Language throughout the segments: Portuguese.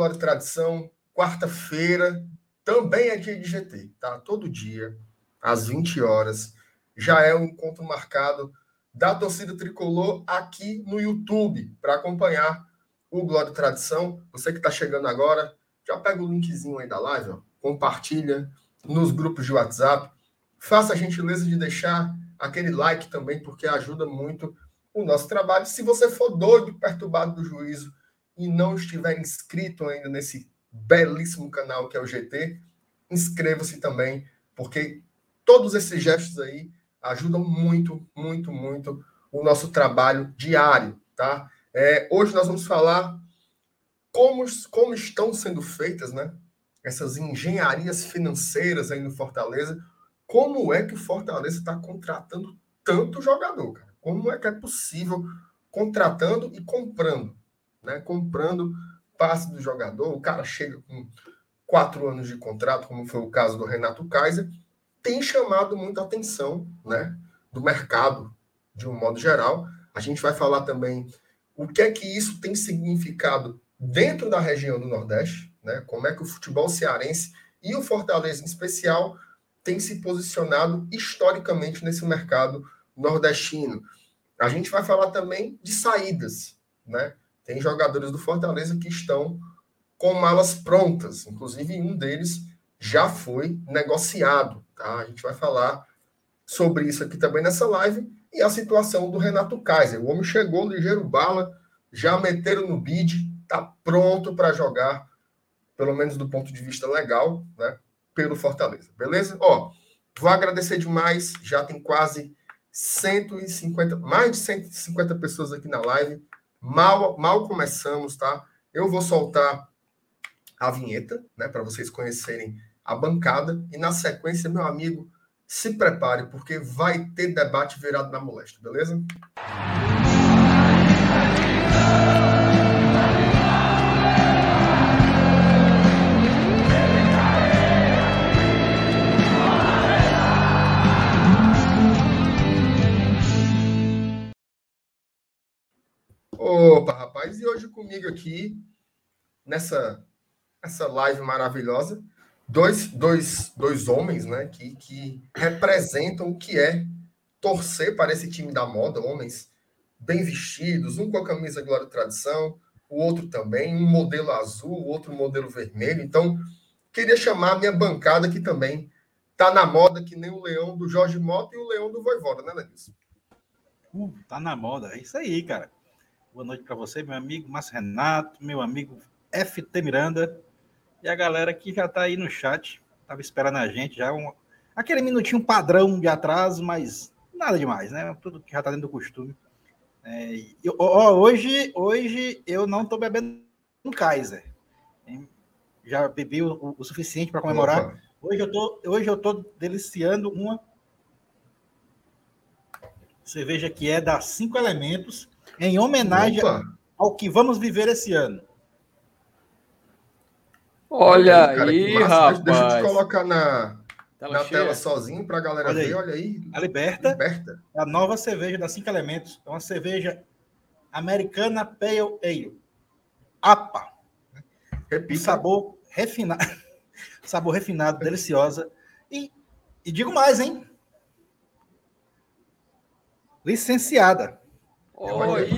Glória e Tradição, quarta-feira, também é dia de GT, tá? Todo dia, às 20 horas, já é um encontro marcado da torcida tricolor aqui no YouTube para acompanhar o Glória e Tradição. Você que está chegando agora, já pega o linkzinho aí da live, ó, compartilha nos grupos de WhatsApp. Faça a gentileza de deixar aquele like também, porque ajuda muito o nosso trabalho. Se você for doido, perturbado do juízo e não estiver inscrito ainda nesse belíssimo canal que é o GT, inscreva-se também, porque todos esses gestos aí ajudam muito, muito, muito o nosso trabalho diário, tá? É, hoje nós vamos falar como, como estão sendo feitas, né? Essas engenharias financeiras aí no Fortaleza. Como é que o Fortaleza está contratando tanto jogador, cara? Como é que é possível contratando e comprando, né? Comprando passe do jogador, o cara chega com quatro anos de contrato, como foi o caso do Renato Kaiser, tem chamado muita atenção, né? Do mercado de um modo geral. A gente vai falar também o que é que isso tem significado dentro da região do Nordeste, né? Como é que o futebol cearense e o Fortaleza em especial tem se posicionado historicamente nesse mercado nordestino. A gente vai falar também de saídas, né? Tem jogadores do Fortaleza que estão com malas prontas, inclusive um deles já foi negociado, tá? A gente vai falar sobre isso aqui também nessa live e a situação do Renato Kaiser. O homem chegou ligeiro bala, já meteram no bid, tá pronto para jogar, pelo menos do ponto de vista legal, né? Pelo Fortaleza, beleza? Ó, vou agradecer demais, já tem quase 150, mais de 150 pessoas aqui na live. Mal, mal começamos, tá? Eu vou soltar a vinheta, né, para vocês conhecerem a bancada e na sequência, meu amigo, se prepare porque vai ter debate virado na moléstia, beleza? Opa, rapaz, e hoje comigo aqui, nessa essa live maravilhosa, dois, dois, dois homens né, que, que representam o que é torcer para esse time da moda, homens bem vestidos, um com a camisa Glória e Tradição, o outro também, um modelo azul, o outro modelo vermelho. Então, queria chamar a minha bancada que também tá na moda, que nem o leão do Jorge Mota e o leão do Voivoda, né, Lenilson? Uh, tá na moda, é isso aí, cara. Boa noite para você, meu amigo Márcio Renato, meu amigo FT Miranda e a galera que já está aí no chat. Estava esperando a gente já. Um, aquele minutinho padrão de atraso, mas nada demais, né? Tudo que já está dentro do costume. É, eu, ó, hoje, hoje eu não estou bebendo no Kaiser. Já bebi o, o suficiente para comemorar. Opa. Hoje eu tô, hoje eu tô deliciando uma cerveja que é da Cinco Elementos em homenagem Opa. ao que vamos viver esse ano. Olha aí, cara, aí rapaz. Deixa eu te colocar na, tela, na tela sozinho para a galera olha ver. Aí. Olha aí. A Liberta, Liberta, a nova cerveja da Cinco Elementos. É uma cerveja americana Pale Ale. APA. Repita. Sabor refinado. Sabor refinado, deliciosa. E, e digo mais, hein? Licenciada. Oi,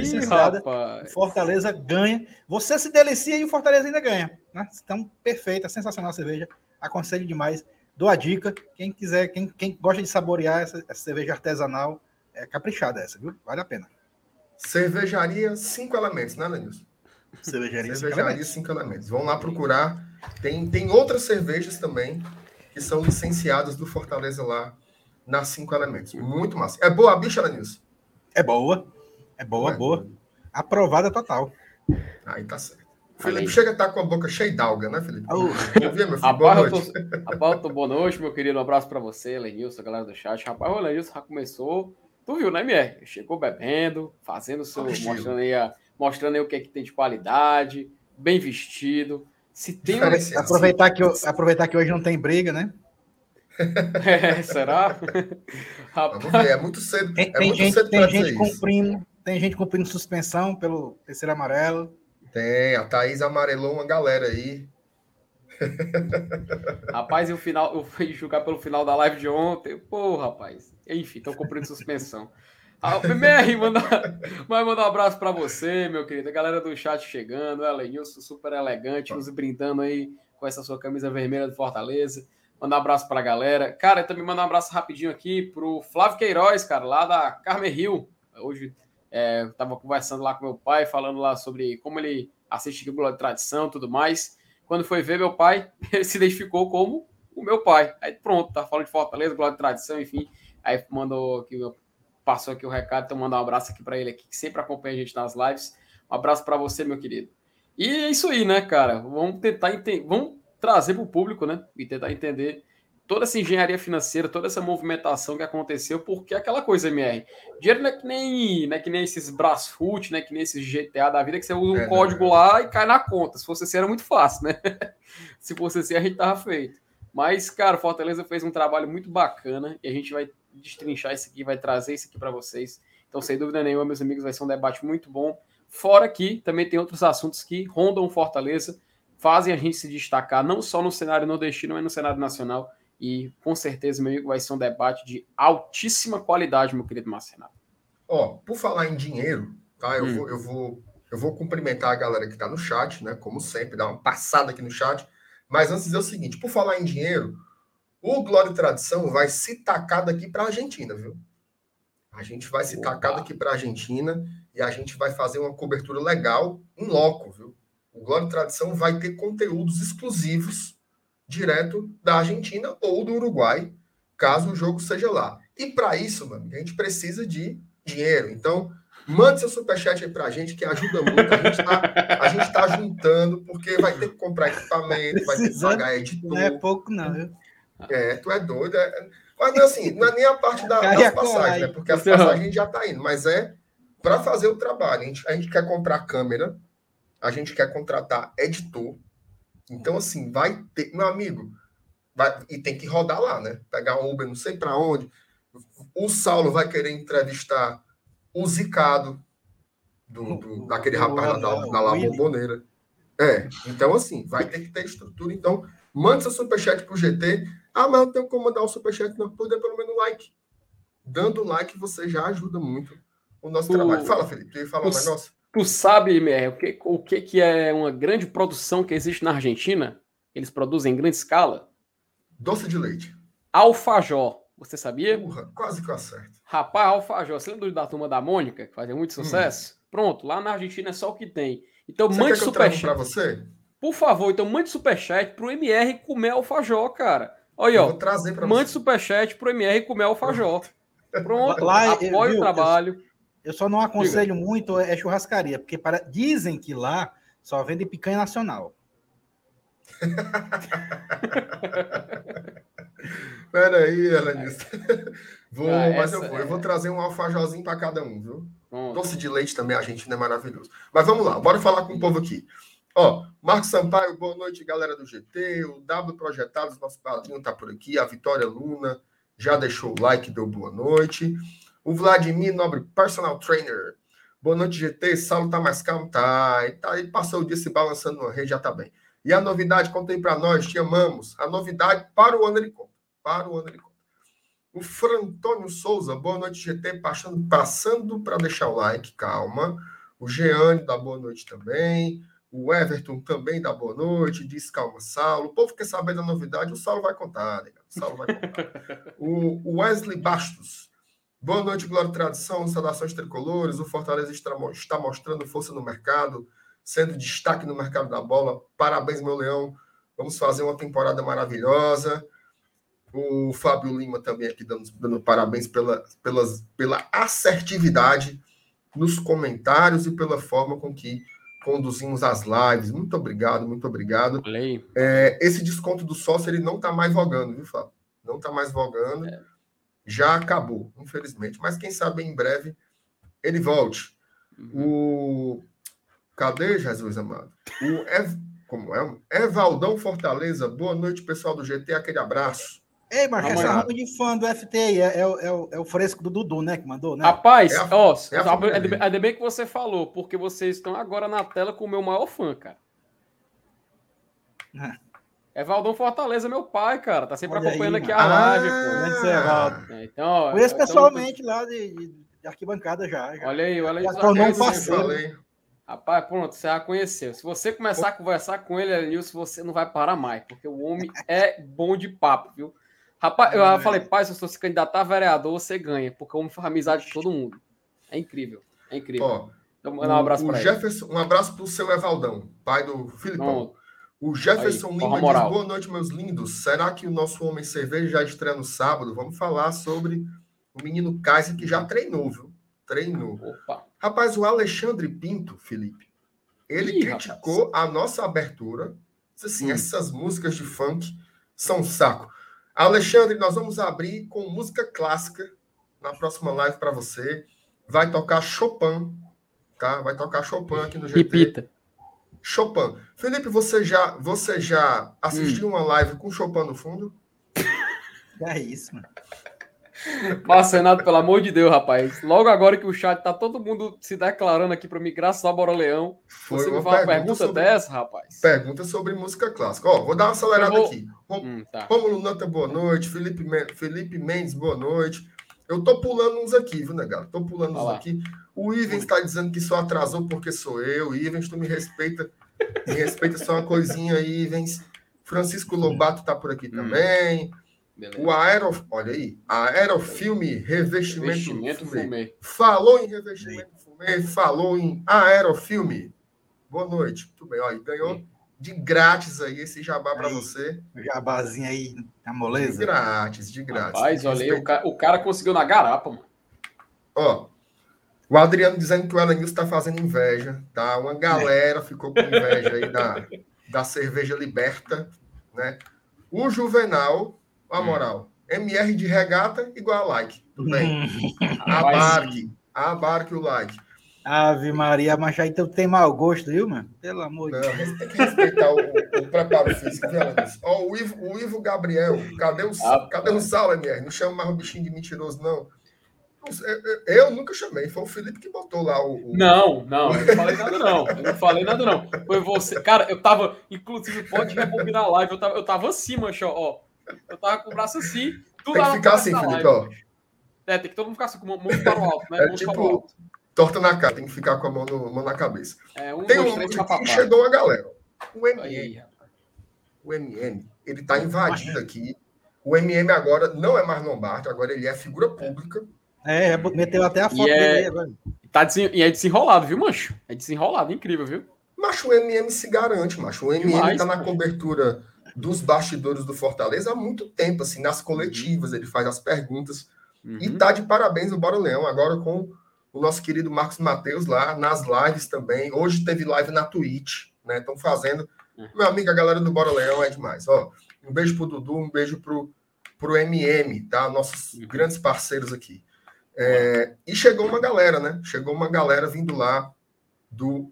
é Fortaleza ganha. Você se delicia e o Fortaleza ainda ganha. Né? Então, perfeita, sensacional a cerveja. Aconselho demais. Dou a dica. Quem quiser, quem, quem gosta de saborear essa, essa, cerveja artesanal, é caprichada essa, viu? Vale a pena. Cervejaria cinco elementos, né, Lenilson? Cervejaria, Cervejaria cinco, elementos. elementos. Vão lá procurar. Tem, tem outras cervejas também que são licenciadas do Fortaleza lá nas cinco elementos. Muito massa. É boa a bicha, Lenilson? É boa. É boa, é. boa. Aprovada total. Aí tá certo. Felipe chega a estar tá com a boca cheia d'alga, né, Felipe? Oh. Dia, meu filho. boa noite. Rapaz, tô, boa noite, meu querido. Um abraço para você, Lenilson, galera do chat. Rapaz, o Lenilson já começou. Tu viu, né, Mier? Chegou bebendo, fazendo o seu. mostrando aí, a, mostrando aí o que é que tem de qualidade, bem vestido. Se tem um... aproveitar, que, eu, aproveitar que hoje não tem briga, né? É, será? Rapaz. Vamos ver, é muito cedo. Tem, é tem muito gente, cedo tem gente cumprindo, Tem gente cumprindo suspensão pelo terceiro amarelo. Tem, a Thaís amarelou uma galera aí. rapaz, e o final, eu fui julgar pelo final da live de ontem. Pô, rapaz. Enfim, estão cumprindo suspensão. Ah, MR, manda, vai mandar um abraço para você, meu querido. A galera do chat chegando, Elenilson super elegante, nos brindando aí com essa sua camisa vermelha de Fortaleza. Mandar um abraço para a galera. Cara, também mandar um abraço rapidinho aqui pro Flávio Queiroz, cara, lá da Carmen Rio. Hoje é, eu tava conversando lá com meu pai, falando lá sobre como ele assiste Glória de Tradição tudo mais. Quando foi ver meu pai, ele se identificou como o meu pai. Aí pronto, tá falando de Fortaleza, Glória de Tradição, enfim. Aí mandou aqui, passou aqui o recado, então mandar um abraço aqui para ele aqui, que sempre acompanha a gente nas lives. Um abraço para você, meu querido. E é isso aí, né, cara? Vamos tentar entender, vamos trazer para o público, né? E tentar entender toda essa engenharia financeira, toda essa movimentação que aconteceu, porque é aquela coisa, MR. Dinheiro não é que nem, não é que nem esses Brasfoot, né? Que nem esses GTA da vida, que você usa um é, código lá e cai na conta. Se fosse assim, era muito fácil, né? Se fosse assim, a gente tava feito. Mas, cara, Fortaleza fez um trabalho muito bacana e a gente vai destrinchar isso aqui, vai trazer isso aqui para vocês. Então, sem dúvida nenhuma, meus amigos, vai ser um debate muito bom. Fora que também tem outros assuntos que rondam Fortaleza, fazem a gente se destacar, não só no cenário nordestino, mas no cenário nacional e com certeza, meu amigo, vai ser um debate de altíssima qualidade, meu querido Marcelo. Ó, por falar em dinheiro, tá? Eu, hum. vou, eu, vou, eu vou cumprimentar a galera que está no chat, né? Como sempre, dar uma passada aqui no chat. Mas antes dizer o seguinte: por falar em dinheiro, o Glória e Tradição vai se tacar daqui para a Argentina, viu? A gente vai se Opa. tacar daqui para a Argentina e a gente vai fazer uma cobertura legal em loco, viu? O Glória e Tradição vai ter conteúdos exclusivos direto da Argentina ou do Uruguai, caso o jogo seja lá. E para isso, mano, a gente precisa de dinheiro. Então, mande seu superchat aí para a gente, que ajuda muito. A gente está tá juntando, porque vai ter que comprar equipamento, vai ter que pagar editor. Não é pouco, não, viu? É, tu é doido. É... Mas assim, não é nem a parte da, das passagens, né? Porque as passagens a gente já está indo, mas é para fazer o trabalho. A gente, a gente quer comprar câmera, a gente quer contratar editor, então, assim, vai ter. Meu amigo, vai, e tem que rodar lá, né? Pegar um Uber, não sei para onde. O Saulo vai querer entrevistar o Zicado, do, do daquele rapaz lá da, da La Bomboneira. É, então, assim, vai ter que ter estrutura. Então, manda seu superchat pro GT. Ah, mas eu tenho como mandar o um superchat, não. Pode pelo menos like. Dando like, você já ajuda muito o nosso o... trabalho. Fala, Felipe, tu ia falar um negócio? Tu sabe, MR, o que, o que, que é uma grande produção que existe na Argentina? Eles produzem em grande escala? Doce de leite. Alfajor. Você sabia? Urra, quase que eu acerto. Rapaz, alfajor. Você lembra da turma da Mônica, que fazia muito hum. sucesso? Hum. Pronto, lá na Argentina é só o que tem. Então você mande superchat. para você? Por favor, então mande superchat pro MR comer alfajor, cara. Olha, eu ó. Vou trazer pra mande você. superchat pro MR comer alfajor. Pronto, lá, apoie o trabalho. Eu eu só não aconselho Diga. muito é churrascaria, porque para... dizem que lá só vende picanha nacional. Peraí, Elanis. Vou, ah, mas eu vou, é... eu vou trazer um alfajorzinho para cada um, viu? Hum. Doce de leite também, a gente é maravilhoso. Mas vamos lá, bora falar com o povo aqui. Ó, Marcos Sampaio, boa noite, galera do GT. O W Projetados, nosso padrinho tá por aqui. A Vitória Luna já deixou o like, deu boa noite. O Vladimir Nobre, personal trainer. Boa noite, GT. Saulo tá mais calmo? Tá. Ele, tá, ele passou o dia se balançando na rede, já tá bem. E a novidade, contem para nós, te amamos. A novidade para o ano ele conta. Para o ano ele conta. O Frantônio Souza, boa noite, GT. Passando, passando para deixar o like, calma. O Jeane dá boa noite também. O Everton também dá boa noite, diz calma, Saulo. O povo quer saber da novidade, o Saulo vai contar, né? O Saulo vai contar. o Wesley Bastos, Boa noite, Glória e Tradição, saudações tricolores. O Fortaleza está mostrando força no mercado, sendo destaque no mercado da bola. Parabéns, meu leão. Vamos fazer uma temporada maravilhosa. O Fábio Lima também aqui dando, dando parabéns pela, pelas, pela assertividade nos comentários e pela forma com que conduzimos as lives. Muito obrigado, muito obrigado. É, esse desconto do sócio ele não está mais vogando, viu, Fábio? Não está mais vogando. É já acabou, infelizmente. Mas quem sabe em breve ele volte. Uhum. O cadê Jesus amado? O Ev... como é? Evaldão Fortaleza. Boa noite, pessoal do GT. Aquele abraço. Ei, mas essa rama de fã do FT aí é, é, é, o, é o fresco do Dudu, né? Que mandou, né? Rapaz, é a, ó, é ainda bem que você falou, porque vocês estão agora na tela com o meu maior fã, cara. É Valdão Fortaleza, meu pai, cara. Tá sempre Olha acompanhando aí, aqui a live, ah, pô. É, então, ó, Conheço então, pessoalmente lá de, de, de, arquibancada já, já. Olha aí, olha aí. Já tornou um parceiro. Rapaz, pronto, você já conheceu. Se você começar a conversar com ele, Nilson, você não vai parar mais, porque o homem é bom de papo, viu? Rapaz, eu falei, pai, se você se candidatar a vereador, você ganha, porque o homem faz amizade com todo mundo. É incrível, é incrível. Ó, então, um abraço para Jefferson, Um abraço para o seu Evaldão, pai do Filipão. O Jefferson Aí, Lima diz: Boa noite, meus lindos. Será que o nosso Homem Cerveja já estreia no sábado? Vamos falar sobre o menino Kaiser que já treinou, viu? Treinou. Opa. Rapaz, o Alexandre Pinto, Felipe, ele Ih, criticou rapaz. a nossa abertura. Disse assim: hum. essas músicas de funk são um saco. Alexandre, nós vamos abrir com música clássica na próxima live para você. Vai tocar Chopin, tá? Vai tocar Chopin aqui no GT. Repita. Chopin. Felipe, você já, você já assistiu hum. uma live com Chopin no fundo? É isso, mano. Mas, Renato, pelo amor de Deus, rapaz. Logo agora que o chat tá todo mundo se declarando aqui para mim, graças a Bora Leão. Foi você me fala uma pergunta, sobre, dessa, rapaz? Pergunta sobre música clássica. Ó, vou dar uma acelerada vou... aqui. Hum, tá. Boa noite. Felipe, Felipe Mendes, boa noite. Eu tô pulando uns aqui, viu, negado? Tô pulando uns aqui. O Ivens está dizendo que só atrasou porque sou eu. Ivens, tu me respeita. Me respeita só uma coisinha, Ivens. Francisco Lobato tá por aqui hum. também. Beleza. O Aero, olha aí, Aerofilme Revestimento, revestimento fumê. fumê. Falou em revestimento fumê, falou em Aerofilme. Boa noite. Tudo bem, olha, ganhou Sim. De grátis aí esse jabá para você. Jabazinho aí, a moleza. De grátis, de grátis. Rapaz, olha aí, o cara, o cara conseguiu na garapa, mano. Ó, o Adriano dizendo que o Elenilson está fazendo inveja, tá? Uma galera é. ficou com inveja aí da, da cerveja liberta, né? O Juvenal a hum. moral. MR de regata igual a like. Tudo bem. abarque. Abarque o like. Ave Maria, mas aí tu tem mau gosto, viu, mano? Pelo amor de Deus. Tem que respeitar o, o, preparo físico, viu, Ó, o Ivo, o Ivo Gabriel, cadê o, ah, cadê o Sal, MR? Não chama mais o bichinho de mentiroso, não. Eu nunca chamei, foi o Felipe que botou lá o. o... Não, não, eu não falei nada, não. Eu não falei nada, não. Foi você. Cara, eu tava. Inclusive, pode rebobinar a live, eu tava, eu tava assim, mancha, ó. Eu tava com o braço assim. Tudo tem que ficar assim, Felipe, ó. É, tem que todo mundo ficar assim, com mão para o alto, né? É tipo, torta na cara, tem que ficar com a mão, no, mão na cabeça. É, um, tem dois, um três, que chegou uma galera. O MM, o MM, ele tá invadindo aqui. O MM agora não é mais Lombardi, agora ele é figura pública. É, meteu até a foto e dele é, agora. Tá desen... E é desenrolado, viu, mancho? É desenrolado, incrível, viu? Macho, o MM se garante, macho. O MM Demais, tá na cobertura dos bastidores do Fortaleza há muito tempo, assim, nas coletivas, ele faz as perguntas. Uhum. E tá de parabéns o Bora Leão, agora com o nosso querido Marcos Mateus lá, nas lives também. Hoje teve live na Twitch, né? Estão fazendo. Uhum. Meu amigo, a galera do Bora Leão é demais. Ó, um beijo pro Dudu, um beijo pro, pro MM, tá? Nossos uhum. grandes parceiros aqui. É, e chegou uma galera, né? Chegou uma galera vindo lá do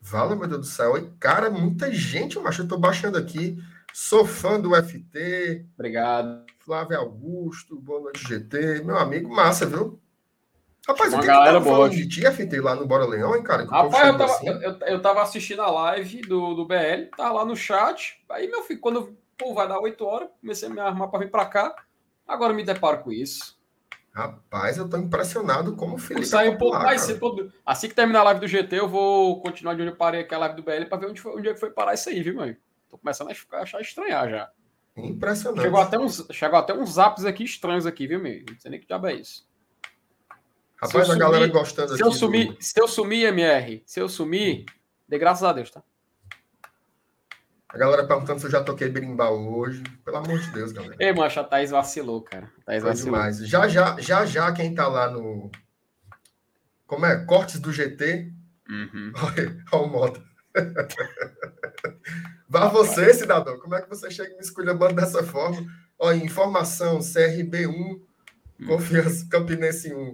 Fala, meu Deus do céu. E, cara, muita gente, macho. Eu tô baixando aqui. Sou fã do FT. Obrigado. Flávio Augusto, boa noite, GT. Meu amigo, massa, viu? Rapaz, Uma o que galera boa. de ti, FT, lá no Bora Leão, hein, cara? Rapaz, eu tava, assim. eu, eu, tava assistindo a live do, do BL, tava lá no chat. Aí, meu filho, quando pô, vai dar 8 horas, comecei a me arrumar para vir para cá. Agora me deparo com isso. Rapaz, eu tô impressionado como o Felipe. Sai um pouco mais cedo. Assim que terminar a live do GT, eu vou continuar de onde eu parei aqui a live do BL para ver onde, foi, onde é que foi parar isso aí, viu, mãe? Tô começando a achar estranhar já. Impressionante. Chegou até uns, chegou até uns zaps aqui estranhos aqui, viu, meu? Não sei nem que diabo é isso. Rapaz, a sumir, galera gostando se. Eu sumir, do... Se eu sumir, MR, se eu sumir, dê graças a Deus, tá? A galera perguntando se eu já toquei berimbau hoje. Pelo amor de Deus, galera. Ei, mancha, a Thaís vacilou, cara. Thaís Foi vacilou. demais. Já, já, já, já, quem tá lá no. Como é? Cortes do GT. Uhum. Olha, olha o modo. Vá você, cidadão. Como é que você chega e me esculhambando dessa forma? Olha, informação, CRB1, hum. Confiança Campinense 1.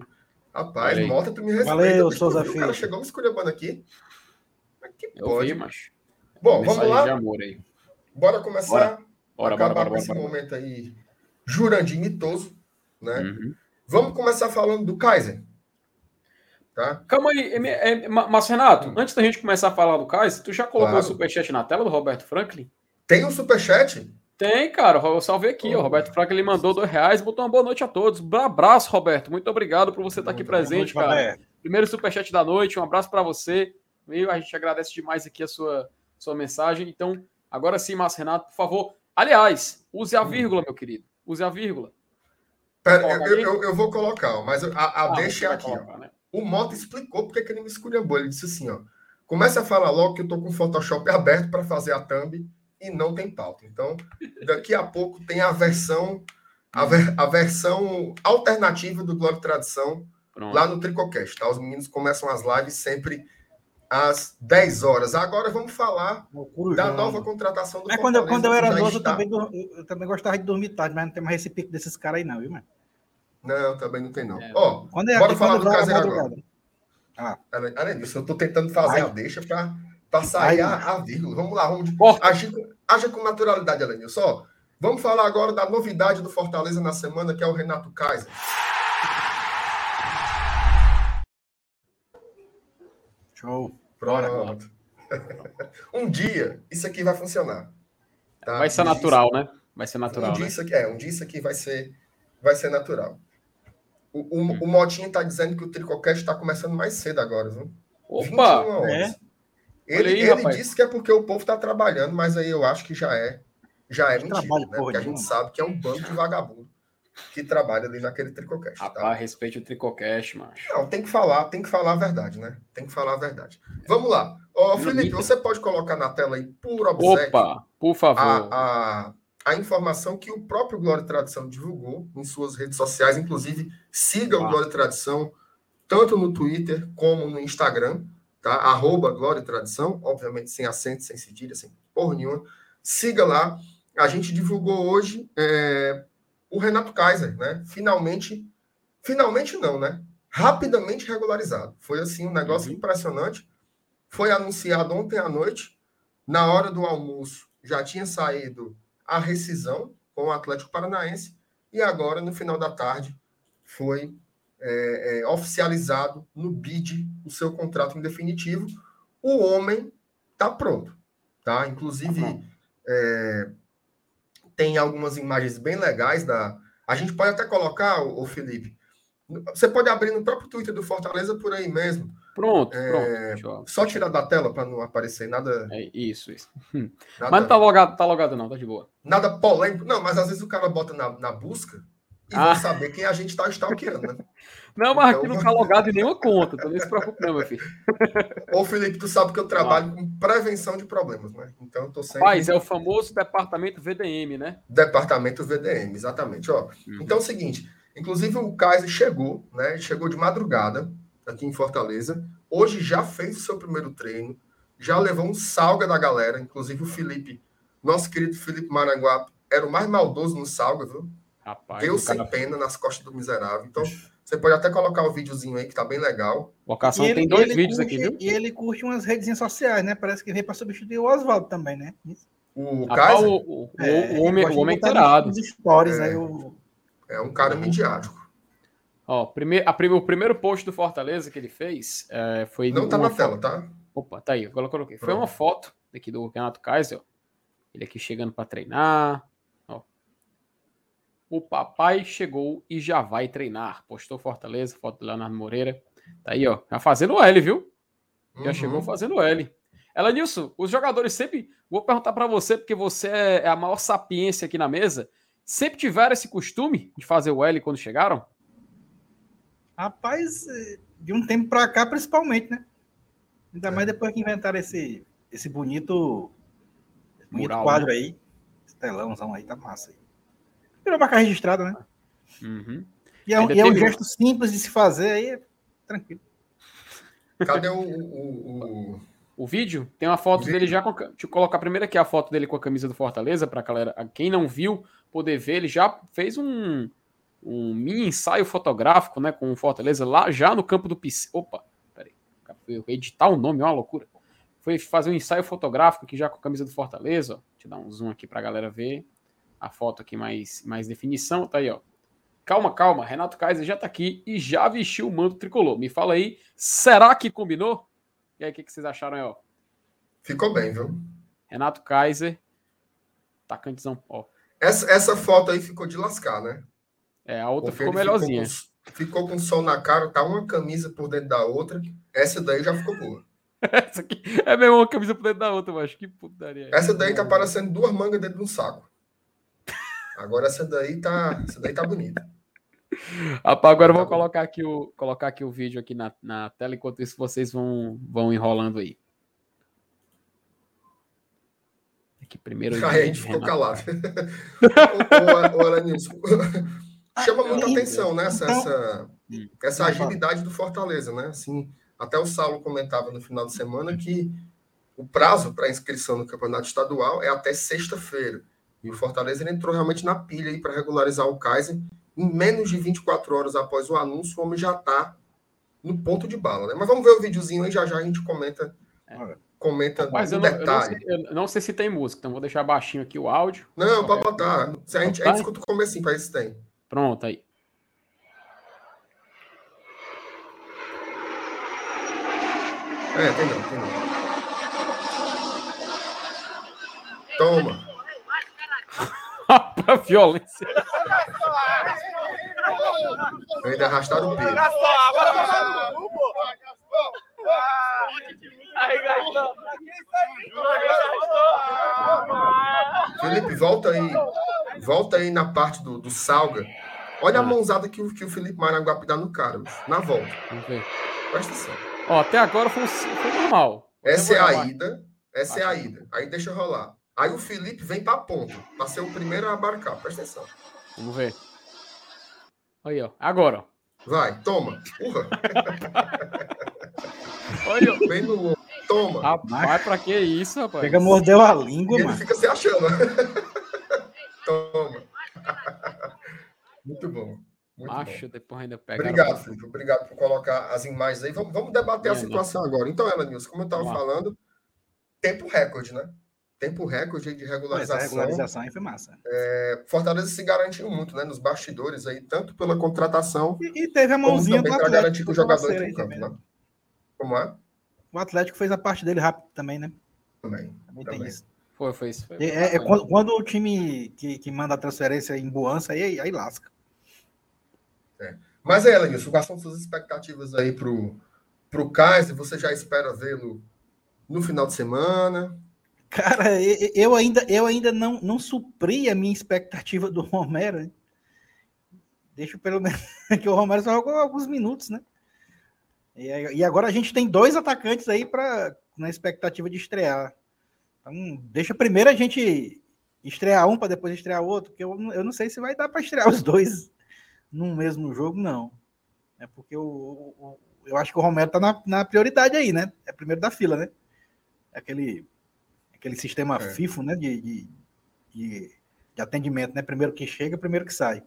Rapaz, Valeu. Tu me respeita. Valeu, Souza Filho. O cara chegou me esculhambando aqui. Mas que Eu pode. Vi, macho. Bom, vamos lá. Bora começar. Bora. Bora, acabar bora, bora, com esse bora, momento aí, Jurandir mitoso, né? Uhum. Vamos começar falando do Kaiser. Tá? Calma aí, é, mas Renato, hum. antes da gente começar a falar do Kaiser, tu já colocou claro. o superchat na tela do Roberto Franklin? Tem um superchat? Tem, cara. Eu salvei aqui. Oh. O Roberto Franklin mandou dois reais botou uma boa noite a todos. Um abraço, Roberto. Muito obrigado por você estar aqui presente, noite, cara. Roberto. Primeiro superchat da noite. Um abraço para você. Meio, a gente agradece demais aqui a sua, sua mensagem. Então, agora sim, Márcio Renato, por favor. Aliás, use a hum. vírgula, meu querido. Use a vírgula. Pera, eu, eu, eu, vou colocar, mas a, a ah, deixa é aqui. Colocar, né? O Mota explicou porque que ele me esculhambou. Ele disse assim: ó, comece a falar logo que eu tô com o Photoshop aberto para fazer a thumb e não tem pauta. Então, daqui a pouco tem a versão a, ver, a versão alternativa do Glória Tradição Pronto. lá no Tricocast, tá? Os meninos começam as lives sempre às 10 horas. Agora vamos falar Loucura, da nova contratação do é, quando, eu, quando eu era novo, está... eu, também, eu também gostava de dormir tarde, mas não tem mais esse pico desses caras aí, não, viu, mano? Não, também não tem, não. É. Ó, quando é, bora falar do caso agora. Ah. Além disso, eu estou tentando fazer Ai. a deixa para sair a, a, vírgula. Vamos lá, vamos agir, agir com naturalidade, Alenil. Só, vamos falar agora da novidade do Fortaleza na semana, que é o Renato Kaiser. Show. Pronto. um dia, isso aqui vai funcionar. Tá? Vai ser um natural, dia, né? Vai ser natural. Um dia, né? isso aqui, é, um dia isso aqui vai ser, vai ser natural. O, o, hum. o Motinho está dizendo que o Tricocast está começando mais cedo agora, viu? Opa! É? Ele, aí, ele disse que é porque o povo está trabalhando, mas aí eu acho que já é já é mentira, trabalho, né? Porque a gente sabe que é um bando de vagabundo que trabalha ali naquele Tricocast. Tá? Rapaz, tá? respeite o Tricocast, macho. Não, tem que falar, tem que falar a verdade, né? Tem que falar a verdade. É. Vamos lá. Ó, Felipe, você pode colocar na tela aí, por obséquio... Opa, por favor. A, a, a informação que o próprio Glória e Tradição divulgou em suas redes sociais, inclusive siga o Glória e Tradição tanto no Twitter como no Instagram, tá? Arroba Glória e Tradição, obviamente sem acento, sem cedilha, sem porra nenhuma. Siga lá. A gente divulgou hoje é, o Renato Kaiser, né? Finalmente, finalmente não, né? Rapidamente regularizado. Foi assim um negócio uhum. impressionante. Foi anunciado ontem à noite, na hora do almoço, já tinha saído a rescisão com o Atlético Paranaense e agora, no final da tarde, foi é, é, oficializado no BID o seu contrato em definitivo. O homem está pronto, tá? Inclusive, tá é, tem algumas imagens bem legais da. A gente pode até colocar, o Felipe. Você pode abrir no próprio Twitter do Fortaleza por aí mesmo Pronto, é, pronto. Só tirar da tela para não aparecer nada. É isso, isso. Nada, mas não tá logado, tá logado, não, tá de boa. Nada polêmico. Não, mas às vezes o cara bota na, na busca e ah. vai saber quem a gente está stalkeando, né? Não, mas então... aqui não tá logado em nenhuma conta, então não se preocupe, não, meu filho. Ô, Felipe, tu sabe que eu trabalho ah. com prevenção de problemas, né? Então eu tô sempre. Mas é o famoso departamento VDM, né? Departamento VDM, exatamente. Ó, uhum. Então é o seguinte: inclusive o Kaiser chegou, né? Chegou de madrugada aqui em Fortaleza. Hoje já fez o seu primeiro treino, já levou um salga da galera, inclusive o Felipe, nosso querido Felipe Maranguá, era o mais maldoso no salga, viu? Rapaz, Deu sem cara... pena nas costas do miserável. Então, você pode até colocar o videozinho aí que tá bem legal. Locação ele, tem dois vídeos curte, aqui, viu? E ele curte umas redes sociais, né? Parece que veio para substituir o Oswaldo também, né? O Kaiser? O, o, é, o, homem, o homem inteirado. Stories, é, aí o... é um cara midiático. Ó, primeir, a, o primeiro post do Fortaleza que ele fez é, foi. Não tá na foto. tela, tá? Opa, tá aí, agora eu coloquei. Foi uma foto aqui do Renato Kaiser, ó. Ele aqui chegando para treinar. O papai chegou e já vai treinar. Postou Fortaleza, foto do Leonardo Moreira. Tá aí, ó. Já fazendo L, viu? Já uhum. chegou fazendo L. Ela, Nilson, os jogadores sempre. Vou perguntar para você, porque você é a maior sapiência aqui na mesa. Sempre tiveram esse costume de fazer o L quando chegaram? Rapaz, de um tempo para cá, principalmente, né? Ainda mais depois que inventaram esse, esse bonito, bonito Mural, quadro né? aí. Esse telãozão aí, tá massa aí. Virou marca registrada, né? Uhum. E é, e é um gesto simples de se fazer aí, é tranquilo. Cadê o, o, o... o vídeo? Tem uma foto dele já com. Deixa eu colocar primeiro aqui a foto dele com a camisa do Fortaleza, para galera, quem não viu, poder ver. Ele já fez um um mini ensaio fotográfico, né, com o Fortaleza lá já no campo do PC. Opa, peraí, editar o nome é uma loucura. Foi fazer um ensaio fotográfico aqui já com a camisa do Fortaleza, ó. Deixa eu dar um zoom aqui pra galera ver. A foto aqui mais, mais definição. Tá aí, ó. Calma, calma. Renato Kaiser já tá aqui e já vestiu o manto tricolor. Me fala aí, será que combinou? E aí, o que, que vocês acharam aí, ó? Ficou bem, viu? Renato Kaiser, tacantezão, ó. Essa, essa foto aí ficou de lascar, né? É, a outra Porque ficou melhorzinha. Ficou com, ficou com sol na cara, tá uma camisa por dentro da outra. Essa daí já ficou boa. Essa aqui é mesmo uma camisa por dentro da outra, mas que putaria. Essa daí tá parecendo duas mangas dentro de um saco. Agora essa daí tá, essa daí tá bonita. Rapaz, agora eu vou colocar aqui o, colocar aqui o vídeo aqui na, na tela, enquanto isso vocês vão, vão enrolando aí. Aqui primeiro. Aí a gente ficou calado. ô, ô, ô, chama muita atenção, né? Essa, essa, hum. essa agilidade do Fortaleza, né? Assim, até o Saulo comentava no final de semana que o prazo para inscrição no campeonato estadual é até sexta-feira. E o Fortaleza entrou realmente na pilha aí para regularizar o Kaiser. Em menos de 24 horas após o anúncio, o homem já está no ponto de bala, né? Mas vamos ver o videozinho aí, já já a gente comenta. É. Comenta Mas eu não, detalhe. Eu não, sei, eu não, sei, se tem música, então vou deixar baixinho aqui o áudio. Não, pode botar. Se a gente, a gente escuta o comecinho para ver se tem. Pronto, aí. É, tem não, tem não. Toma. a violência. Ainda arrastaram o peso. Felipe, volta aí. Volta aí na parte do, do Salga. Olha a ah. mãozada que o, que o Felipe Maranguape dá no cara. Na volta. Presta atenção. Ó, até agora foi, foi normal. Essa é a ida. Essa é a ida. Aí deixa rolar. Aí o Felipe vem para a ponta, para ser o primeiro a abarcar. Presta atenção. Vamos ver. Aí, ó. Agora. Vai, toma. Urra. Olha. Vem no Toma. Rapaz, pra que isso, rapaz? Pega, mordeu a língua, Ele mano. fica se achando. toma. Muito bom. Muito Acho, bom. depois ainda pega. Obrigado, Felipe. Obrigado por colocar as imagens aí. Vamos, vamos debater a situação agora. Então, Ela Nilson, como eu estava falando, tempo recorde, né? Tempo recorde de regularização. Mas a regularização aí foi massa. É, Fortaleza se garantiu muito, né? Nos bastidores aí, tanto pela contratação. E, e teve a mãozinha do Atlético. garantir que o jogador entre em campo, né? né? Como é? O Atlético fez a parte dele rápido também, né? Também. Também, também. tem isso. Foi, foi isso. Foi. É, é, quando, quando, o time que, que manda a transferência em Boança, aí, aí lasca. É. Mas é, Elenilson, quais são suas expectativas aí pro, pro Kaiser? Você já espera vê-lo no final de semana? Cara, eu ainda, eu ainda não, não supri a minha expectativa do Romero. Deixa pelo menos que o Romero só jogou alguns minutos, né? E, agora a gente tem dois atacantes aí para na expectativa de estrear. Então, deixa primeiro a gente estrear um para depois estrear outro, porque eu, eu não sei se vai dar para estrear os dois no mesmo jogo, não. É porque eu, eu acho que o Romero tá na, na prioridade aí, né? É primeiro da fila, né? Aquele aquele sistema é. FIFO, né, de, de, de, de, atendimento, né, primeiro que chega, primeiro que sai.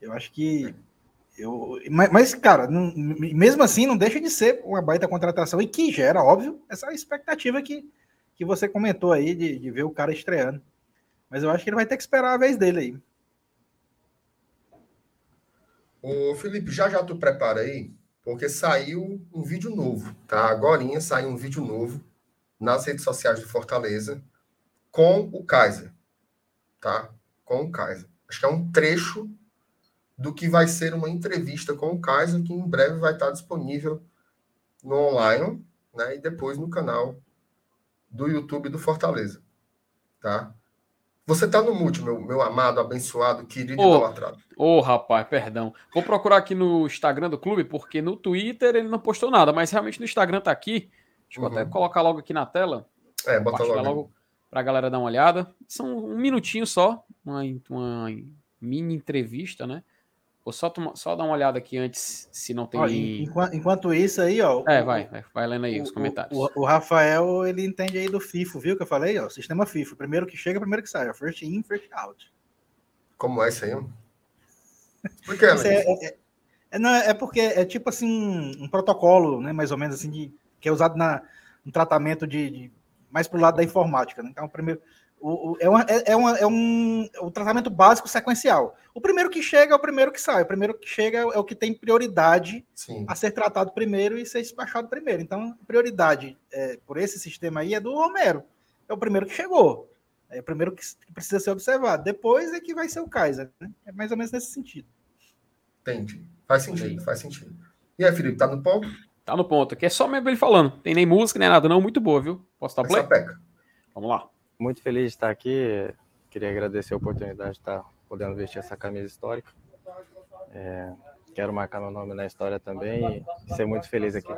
Eu acho que eu, mas, mas cara, não, mesmo assim não deixa de ser uma baita contratação e que gera, óbvio, essa expectativa que, que você comentou aí de, de ver o cara estreando. Mas eu acho que ele vai ter que esperar a vez dele aí. Ô, Felipe, já já tu prepara aí, porque saiu um vídeo novo, tá? Agora saiu um vídeo novo nas redes sociais do Fortaleza com o Kaiser, tá? Com o Kaiser. Acho que é um trecho do que vai ser uma entrevista com o Kaiser, que em breve vai estar disponível no online, né? E depois no canal do YouTube do Fortaleza, tá? Você tá no mute, meu, meu amado, abençoado, querido e idolatrado. Ô, oh, rapaz, perdão. Vou procurar aqui no Instagram do clube, porque no Twitter ele não postou nada, mas realmente no Instagram tá aqui. Deixa eu uhum. até colocar logo aqui na tela. É, bota logo. logo para a galera dar uma olhada. São um minutinho só, uma, uma mini entrevista, né? Vou só, tomar, só dar uma olhada aqui antes, se não tem. Ó, enquanto, enquanto, isso aí, ó. É, vai, vai, vai lendo aí o, os comentários. O, o, Rafael, ele entende aí do FIFO, viu? Que eu falei, ó. Sistema FIFO. Primeiro que chega, primeiro que sai. Ó, first in, first out. Como é isso aí? Por que, é, é, é, não, é porque é tipo assim, um protocolo, né? Mais ou menos assim, de que é usado na, no tratamento de, de mais pro lado da informática. Né? Então, primeiro, o, o, é, uma, é, é, uma, é um o tratamento básico sequencial. O primeiro que chega é o primeiro que sai. O primeiro que chega é o que tem prioridade Sim. a ser tratado primeiro e ser despachado primeiro. Então, prioridade é, por esse sistema aí é do Romero. É o primeiro que chegou. É o primeiro que precisa ser observado. Depois é que vai ser o Kaiser. Né? É mais ou menos nesse sentido. Entendi. Faz sentido, faz sentido. E aí, Felipe, tá no ponto? Tá no ponto. Aqui é só mesmo ele falando. Tem nem música, nem nada, não. Muito boa, viu? Posso dar play? Peca. Vamos lá. Muito feliz de estar aqui. Queria agradecer a oportunidade de estar podendo vestir essa camisa histórica. É, quero marcar meu nome na história também e ser muito feliz aqui.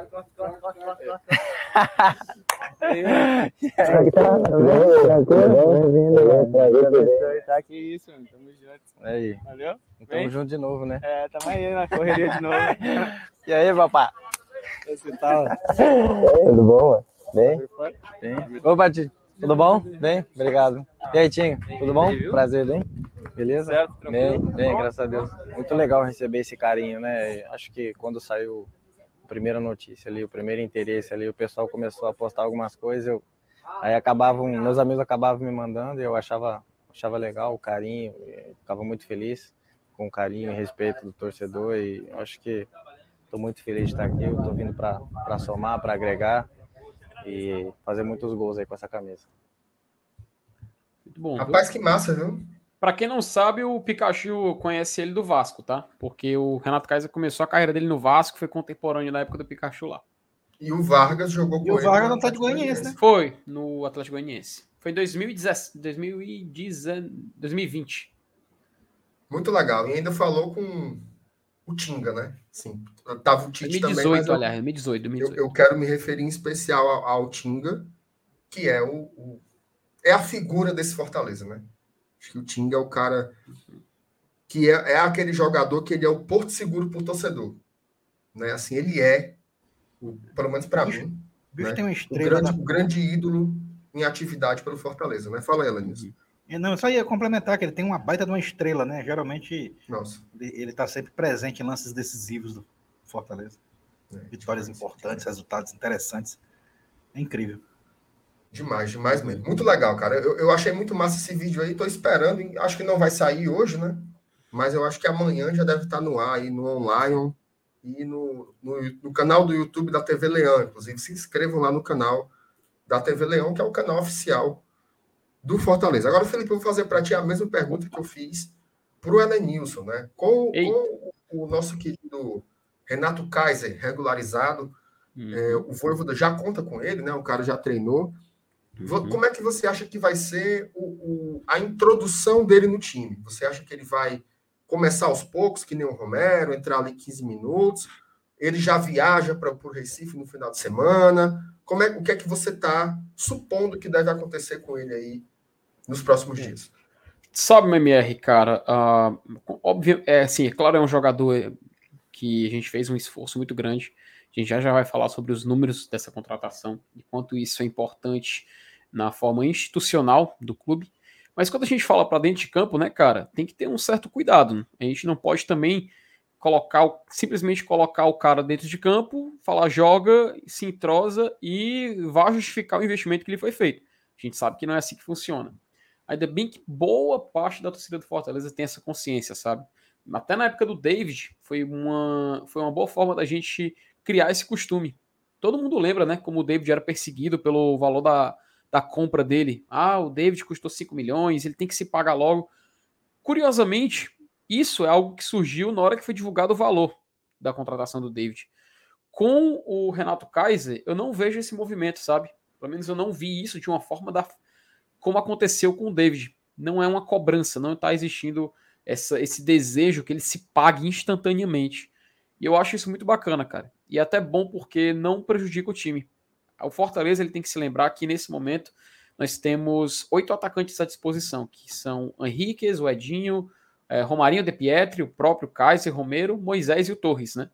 Tá aqui isso, mano. Tamo junto. Aí. Valeu? Tamo junto de novo, né? É, tamo aí na correria de novo. e aí, papai? Você tá? Tudo bom, mano? Bem? Bem. Opa, Tito. Tudo bom? Bem? Obrigado. E aí, Tinho? Tudo bom? Prazer, bem? Beleza? Certo, bem, bem, graças a Deus. Muito legal receber esse carinho, né? Acho que quando saiu a primeira notícia ali, o primeiro interesse ali, o pessoal começou a postar algumas coisas, eu aí acabavam, meus amigos acabavam me mandando e eu achava, achava legal o carinho, ficava muito feliz com o carinho e respeito do torcedor e acho que estou muito feliz de estar aqui, eu estou vindo para somar, para agregar e fazer muitos gols aí com essa camisa. Muito bom. Rapaz, viu? que massa, viu? Para quem não sabe, o Pikachu conhece ele do Vasco, tá? Porque o Renato Kaiser começou a carreira dele no Vasco, foi contemporâneo na época do Pikachu lá. E o Vargas jogou com e ele. o Vargas no Atlético Goianiense, né? Foi, no Atlético Goianiense. Foi em 2010, 2020. Muito legal. E ainda falou com o Tinga, né? Sim. Tava o Tite 2018, também. Mas eu, aliás, 2018, 2018. Eu, eu, quero me referir em especial ao, ao Tinga, que é o, o, é a figura desse Fortaleza, né? Acho que o Tinga é o cara que é, é aquele jogador que ele é o porto seguro para o torcedor. Né? Assim, ele é, o, pelo menos para mim, né? tem uma estrela o, grande, da... o grande ídolo em atividade pelo Fortaleza, né? Fala aí, Alanis. Não, só ia complementar que ele tem uma baita de uma estrela, né? Geralmente Nossa. ele está sempre presente em lances decisivos do Fortaleza. É, Vitórias importantes, resultados interessantes. É incrível. Demais, demais mesmo. Muito legal, cara. Eu, eu achei muito massa esse vídeo aí. Tô esperando. Acho que não vai sair hoje, né? Mas eu acho que amanhã já deve estar no ar aí no online e no, no, no canal do YouTube da TV Leão. Inclusive, se inscrevam lá no canal da TV Leão, que é o canal oficial do Fortaleza. Agora, Felipe, eu vou fazer para ti a mesma pergunta que eu fiz para o Elenilson, né? Com, com, o nosso querido Renato Kaiser regularizado, uhum. é, o Voivoda já conta com ele, né? O cara já treinou. Uhum. Como é que você acha que vai ser o, o, a introdução dele no time? Você acha que ele vai começar aos poucos, que nem o Romero, entrar ali 15 minutos? Ele já viaja para o Recife no final de semana? Como é, o que é que você está supondo que deve acontecer com ele aí nos próximos dias. Sabe, MMR, cara, uh, óbvio, é assim, é claro, é um jogador que a gente fez um esforço muito grande. A gente já já vai falar sobre os números dessa contratação e quanto isso é importante na forma institucional do clube. Mas quando a gente fala para dentro de campo, né, cara, tem que ter um certo cuidado. Né? A gente não pode também colocar simplesmente colocar o cara dentro de campo, falar joga, se entrosa e vá justificar o investimento que lhe foi feito. A gente sabe que não é assim que funciona. Ainda bem que boa parte da torcida do Fortaleza tem essa consciência, sabe? Até na época do David, foi uma, foi uma boa forma da gente criar esse costume. Todo mundo lembra, né? Como o David era perseguido pelo valor da, da compra dele. Ah, o David custou 5 milhões, ele tem que se pagar logo. Curiosamente, isso é algo que surgiu na hora que foi divulgado o valor da contratação do David. Com o Renato Kaiser, eu não vejo esse movimento, sabe? Pelo menos eu não vi isso de uma forma da, como aconteceu com o David. Não é uma cobrança, não está existindo essa, esse desejo que ele se pague instantaneamente. E eu acho isso muito bacana, cara. E é até bom porque não prejudica o time. O Fortaleza ele tem que se lembrar que nesse momento nós temos oito atacantes à disposição, que são Henriquez, o Edinho, é, Romarinho de Pietri, o próprio Kaiser, Romero, Moisés e o Torres, né?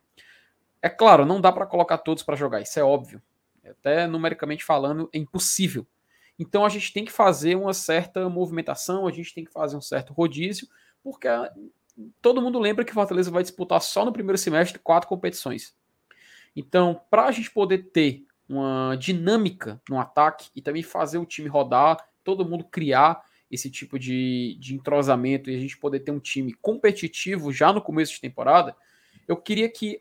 É claro, não dá para colocar todos para jogar, isso é óbvio. Até numericamente falando, é impossível. Então a gente tem que fazer uma certa movimentação, a gente tem que fazer um certo rodízio, porque todo mundo lembra que o Fortaleza vai disputar só no primeiro semestre quatro competições. Então, para a gente poder ter uma dinâmica no ataque e também fazer o time rodar, todo mundo criar esse tipo de, de entrosamento e a gente poder ter um time competitivo já no começo de temporada, eu queria que,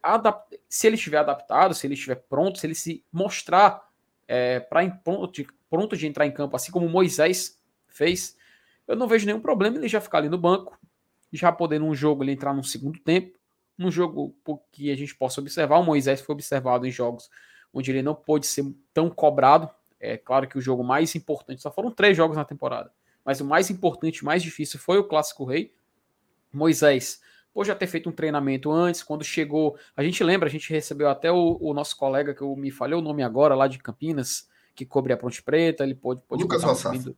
se ele estiver adaptado, se ele estiver pronto, se ele se mostrar é, para pronto, pronto de entrar em campo, assim como Moisés fez, eu não vejo nenhum problema ele já ficar ali no banco, já poder num jogo ele entrar no segundo tempo, num jogo que a gente possa observar, o Moisés foi observado em jogos onde ele não pôde ser tão cobrado. É claro que o jogo mais importante, só foram três jogos na temporada, mas o mais importante, mais difícil foi o Clássico Rei. Moisés, por já ter feito um treinamento antes, quando chegou, a gente lembra, a gente recebeu até o, o nosso colega, que eu me falhou o nome agora, lá de Campinas, que cobre a Ponte Preta, ele pôde... pôde Lucas Rossaf.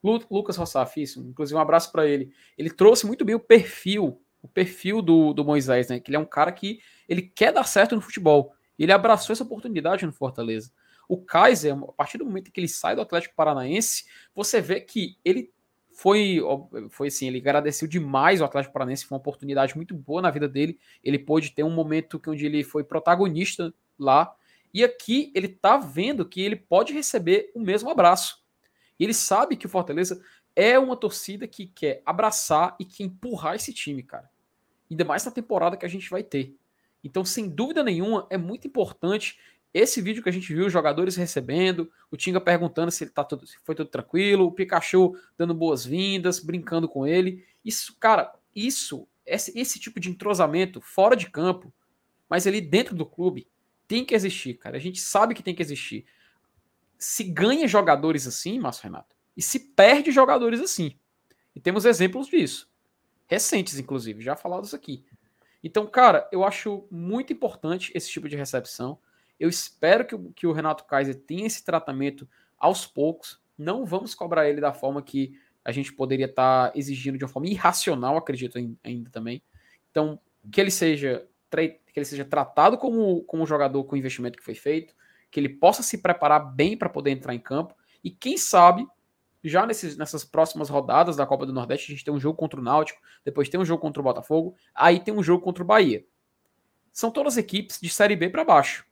Lucas Rossaf, isso, inclusive um abraço para ele. Ele trouxe muito bem o perfil, o perfil do, do Moisés, né? Que ele é um cara que ele quer dar certo no futebol. Ele abraçou essa oportunidade no Fortaleza. O Kaiser, a partir do momento que ele sai do Atlético Paranaense, você vê que ele foi, foi assim, ele agradeceu demais o Atlético Paranaense, foi uma oportunidade muito boa na vida dele. Ele pôde ter um momento onde ele foi protagonista lá. E aqui ele tá vendo que ele pode receber o mesmo abraço. Ele sabe que o Fortaleza é uma torcida que quer abraçar e que empurrar esse time, cara. Ainda mais na temporada que a gente vai ter. Então, sem dúvida nenhuma, é muito importante esse vídeo que a gente viu, os jogadores recebendo, o Tinga perguntando se ele tá tudo, se foi tudo tranquilo, o Pikachu dando boas-vindas, brincando com ele. Isso, cara, isso, esse, esse tipo de entrosamento fora de campo, mas ali dentro do clube, tem que existir, cara. A gente sabe que tem que existir. Se ganha jogadores assim, Márcio Renato, e se perde jogadores assim. E temos exemplos disso. Recentes, inclusive, já falados aqui. Então, cara, eu acho muito importante esse tipo de recepção. Eu espero que, o, que o Renato Kaiser tenha esse tratamento aos poucos. Não vamos cobrar ele da forma que a gente poderia estar tá exigindo de uma forma irracional, acredito ainda também. Então, que ele seja que ele seja tratado como, como um jogador com o investimento que foi feito, que ele possa se preparar bem para poder entrar em campo e quem sabe já nesses, nessas próximas rodadas da Copa do Nordeste, a gente tem um jogo contra o Náutico, depois tem um jogo contra o Botafogo, aí tem um jogo contra o Bahia. São todas equipes de Série B para baixo.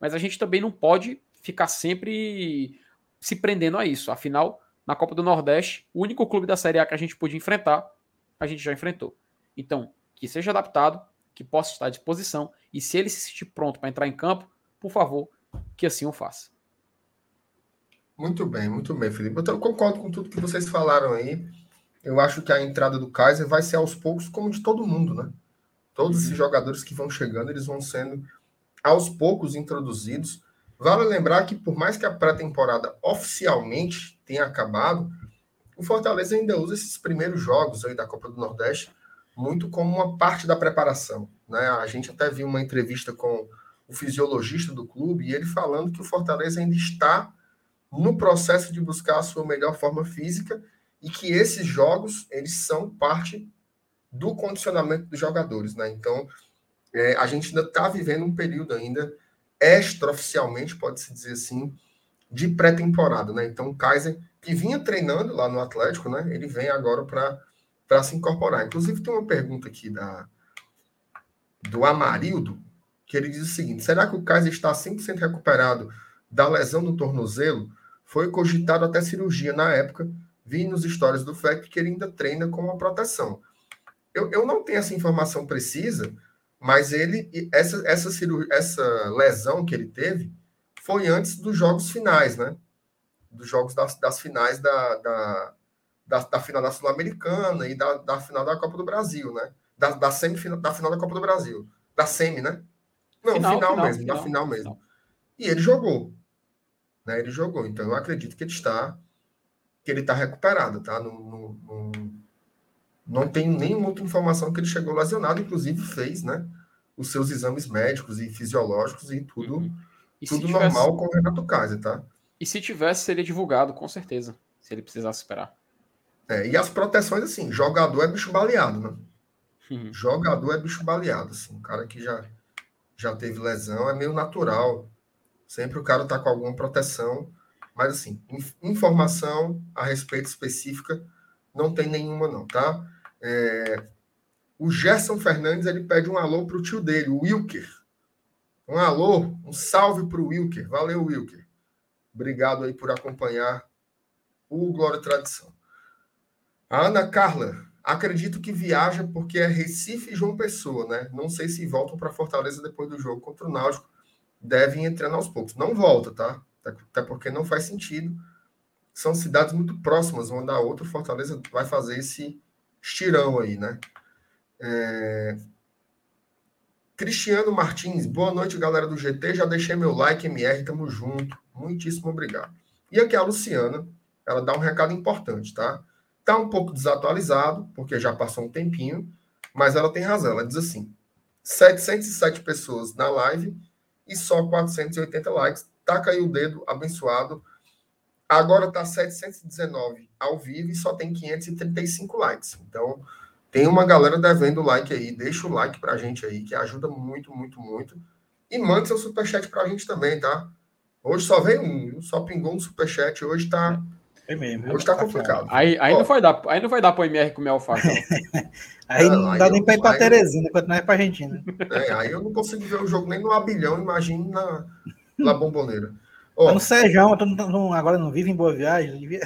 Mas a gente também não pode ficar sempre se prendendo a isso. Afinal, na Copa do Nordeste, o único clube da Série A que a gente podia enfrentar, a gente já enfrentou. Então, que seja adaptado, que possa estar à disposição, e se ele se sentir pronto para entrar em campo, por favor, que assim o faça. Muito bem, muito bem, Felipe. Então, eu concordo com tudo que vocês falaram aí. Eu acho que a entrada do Kaiser vai ser aos poucos, como de todo mundo, né? Todos esses uhum. jogadores que vão chegando, eles vão sendo aos poucos introduzidos. Vale lembrar que, por mais que a pré-temporada oficialmente tenha acabado, o Fortaleza ainda usa esses primeiros jogos aí da Copa do Nordeste muito como uma parte da preparação. Né? A gente até viu uma entrevista com o fisiologista do clube e ele falando que o Fortaleza ainda está no processo de buscar a sua melhor forma física e que esses jogos eles são parte do condicionamento dos jogadores, né? Então é, a gente ainda está vivendo um período ainda extraoficialmente, pode-se dizer assim, de pré-temporada, né? Então o Kaiser que vinha treinando lá no Atlético, né? Ele vem agora para se incorporar. Inclusive tem uma pergunta aqui da do Amarildo que ele diz o seguinte: será que o Kaiser está 100% recuperado da lesão no tornozelo? foi cogitado até cirurgia na época. Vi nos stories do FEC que ele ainda treina com uma proteção. Eu, eu não tenho essa informação precisa, mas ele essa essa cirurgia, essa lesão que ele teve foi antes dos jogos finais, né? Dos jogos das, das finais da, da, da, da final da Sul-Americana e da, da final da Copa do Brasil, né? Da, da semifinal da final da Copa do Brasil. Da semi, né? Não, final, final, final mesmo, final, da final mesmo. E ele jogou né? Ele jogou. Então eu acredito que ele está que ele está recuperado, tá? Não, não, não, tenho nenhuma outra informação que ele chegou lesionado, inclusive fez, né? Os seus exames médicos e fisiológicos e tudo, uhum. e tudo tivesse... normal com o Renato Kaiser, tá? E se tivesse, seria divulgado, com certeza, se ele precisasse esperar. É, e as proteções, assim, jogador é bicho baleado, né? Uhum. Jogador é bicho baleado, assim, um cara que já, já teve lesão, é meio natural Sempre o cara está com alguma proteção, mas assim, informação a respeito específica não tem nenhuma não, tá? É, o Gerson Fernandes ele pede um alô para o tio dele, o Wilker. Um alô, um salve para o Wilker. Valeu, Wilker. Obrigado aí por acompanhar o Glória Tradição. A Ana Carla, acredito que viaja porque é Recife e João Pessoa, né? Não sei se voltam para Fortaleza depois do jogo contra o Náutico. Devem entrando aos poucos. Não volta, tá? Até porque não faz sentido. São cidades muito próximas, uma da outra. Fortaleza vai fazer esse estirão aí, né? É... Cristiano Martins, boa noite, galera do GT. Já deixei meu like, MR, tamo junto. Muitíssimo obrigado. E aqui a Luciana, ela dá um recado importante, tá? Tá um pouco desatualizado, porque já passou um tempinho, mas ela tem razão. Ela diz assim: 707 pessoas na live e só 480 likes. Taca aí o dedo, abençoado. Agora tá 719 ao vivo e só tem 535 likes. Então, tem uma galera devendo like aí. Deixa o like pra gente aí, que ajuda muito, muito, muito. E mande seu superchat pra gente também, tá? Hoje só veio um, só pingou um superchat. Hoje tá. É mesmo. Hoje tá complicado. Aí, aí, não vai dar, aí não vai dar pro MR comer alface. aí não, não dá nem pra ir pra aí, Teresina, quanto mais pra Argentina. É, aí eu não consigo ver o jogo nem no Abilhão, imagine na, na Bomboneira. Oh, no Sérgio, agora não vive em Boa Viagem. Devia...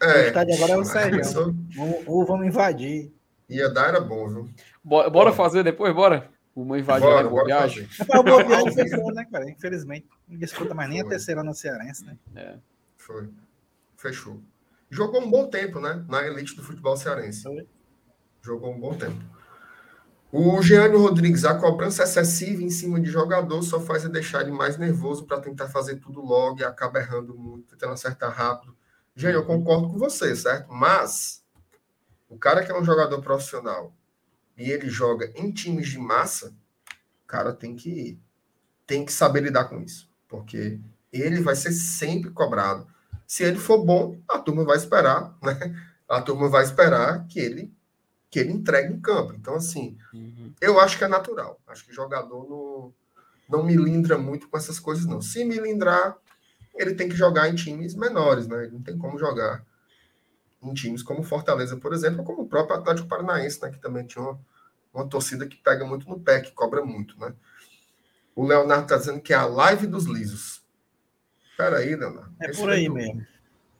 É, o estádio agora é o Sérgio. Ou vamos invadir. Ia dar, era bom, viu? Bora, bora fazer depois, bora? Uma invasão bora, boa viagem. A boa viagem fechou, né, cara? Infelizmente. Não disputa mais nem Foi. a terceira no Cearense, né? É. Foi. Fechou. Jogou um bom tempo, né? Na elite do futebol cearense. Foi. Jogou um bom tempo. O Jeane Rodrigues, a cobrança excessiva em cima de jogador só faz deixar ele mais nervoso para tentar fazer tudo logo e acaba errando muito, tentando acertar rápido. Jeane, eu concordo com você, certo? Mas o cara que é um jogador profissional e ele joga em times de massa, o cara tem que tem que saber lidar com isso, porque ele vai ser sempre cobrado. Se ele for bom, a turma vai esperar, né? A turma vai esperar que ele que ele entregue em campo. Então, assim, uhum. eu acho que é natural. Acho que jogador não, não milindra muito com essas coisas, não. Se milindrar, ele tem que jogar em times menores, né? Ele não tem como jogar em times como Fortaleza, por exemplo, ou como o próprio Atlético Paranaense, né, que também tinha uma, uma torcida que pega muito no pé, que cobra muito, né? O Leonardo está dizendo que é a live dos lisos. Peraí, Leonardo. É respeito, por aí mesmo.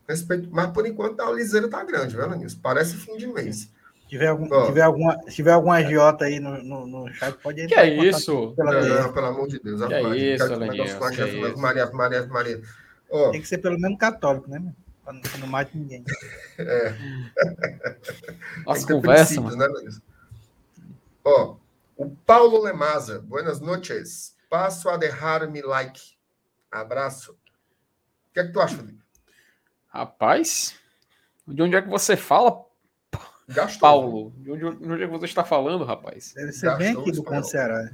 Respeito, mas por enquanto a liseira tá grande, viu, Nilson? Parece fim de mês. Se tiver, algum, oh. tiver, alguma, se tiver algum agiota aí no, no, no chat, pode entrar. Que é isso? Pela não, pelo amor de Deus. Que é isso, Leonardo? Maria, Maria, Maria. Oh. Tem que ser pelo menos católico, né, meu? Para não mate ninguém. É. Nossa, conversa. Né, Ó, o Paulo Lemaza, buenas noches. Passo a deixar-me like. Abraço. O que é que tu acha, Felipe? Rapaz, de onde é que você fala, Gastou. Paulo? De onde, de onde é que você está falando, rapaz? Deve ser Gastou bem aqui do Ponto Ceará.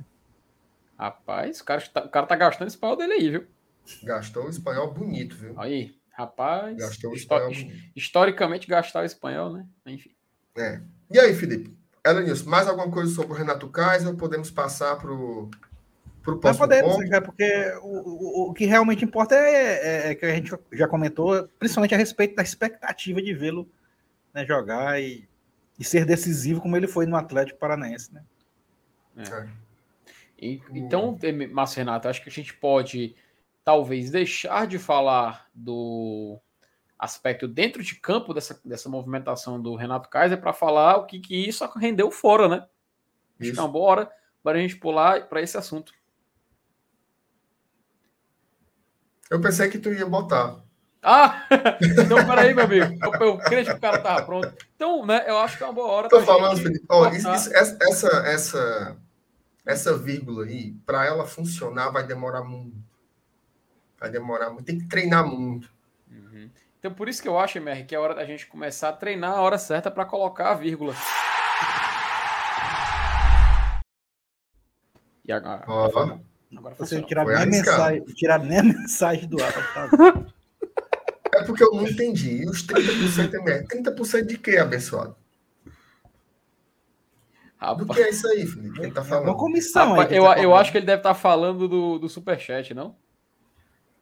Rapaz, o cara, está, o cara tá gastando esse pau dele aí, viu? Gastou o espanhol bonito, viu? Aí. Rapaz, Gastou o espanhol. historicamente gastar o espanhol, né? Enfim. É. E aí, Felipe? Elenilson, mais alguma coisa sobre o Renato Kaiser ou podemos passar para o próximo podemos, ponto? porque o, o, o, que realmente importa é, é, é, que a gente já comentou, principalmente a respeito da expectativa de vê-lo né, jogar e, e, ser decisivo como ele foi no Atlético Paranaense, né? É. é. E, então, Márcio Renato, acho que a gente pode talvez deixar de falar do aspecto dentro de campo dessa, dessa movimentação do Renato Kaiser para falar o que, que isso rendeu fora, né? É boa hora para a gente pular para esse assunto. Eu pensei que tu ia botar. Ah! Então, peraí, meu amigo. Eu, eu creio que o cara estava pronto. Então, né, eu acho que é uma boa hora. Tô falando, Felipe. Oh, isso, isso, essa, essa, essa vírgula aí, para ela funcionar, vai demorar muito. Vai demorar muito, tem que treinar muito. Uhum. Então, por isso que eu acho, MR, que é hora da gente começar a treinar a hora certa para colocar a vírgula. E agora? Oh. Agora você tirar nem, mensagem, tirar nem a mensagem do ar. Tá? é porque eu não entendi. E os 30% MR? 30% de quê, abençoado? Rapaz. Do que é isso aí, Felipe? Quem tá é falando? É uma comissão Rapaz, eu, tá eu acho que ele deve estar tá falando do, do superchat, não?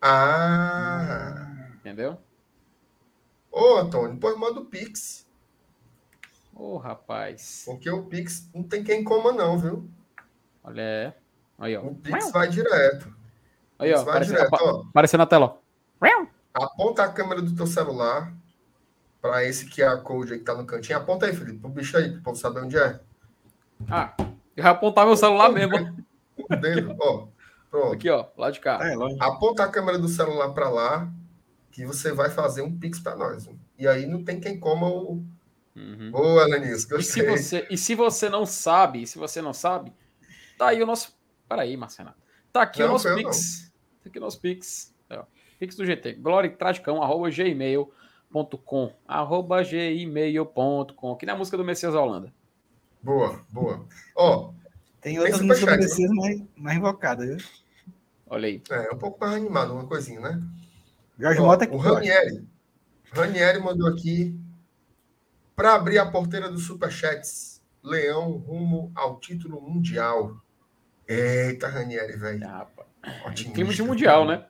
Ah. Entendeu? Ô, Antônio, depois manda o Pix. Ô, rapaz. Porque o Pix não tem quem coma, não, viu? Olha, é. Aí, ó. O Pix vai direto. Aí, ó. Aparecendo, direto, ó. aparecendo na tela, ó. Aponta a câmera do teu celular para esse QR Code aí que tá no cantinho. Aponta aí, Felipe, pro bicho aí, pro povo saber onde é. Ah, eu vou apontar meu celular mesmo. O dedo, ó. Pronto. Aqui, ó, lá de cá. É, Aponta a câmera do celular para lá, que você vai fazer um Pix para nós. E aí não tem quem coma o. Uhum. Ô, Alanis, gostei. E se, você, e se você não sabe, se você não sabe, tá aí o nosso. Peraí, Marcena. Tá aqui não, o nosso Pix. Tá aqui o nosso Pix. É, Pix do GT. Gloritragicão, arroba gmail.com. Arroba gmail.com. Que na música do Messias Holanda. Boa, boa. Ó. Tem outras músicas do Messias mais, mais invocadas, viu? Olha aí. É, um pouco mais animado, uma coisinha, né? Jorge Ó, Mota O Ranieri. Ranieri mandou aqui para abrir a porteira dos superchats. Leão rumo ao título mundial. Eita, Ranieri, velho. Ah, clima de mundial, né?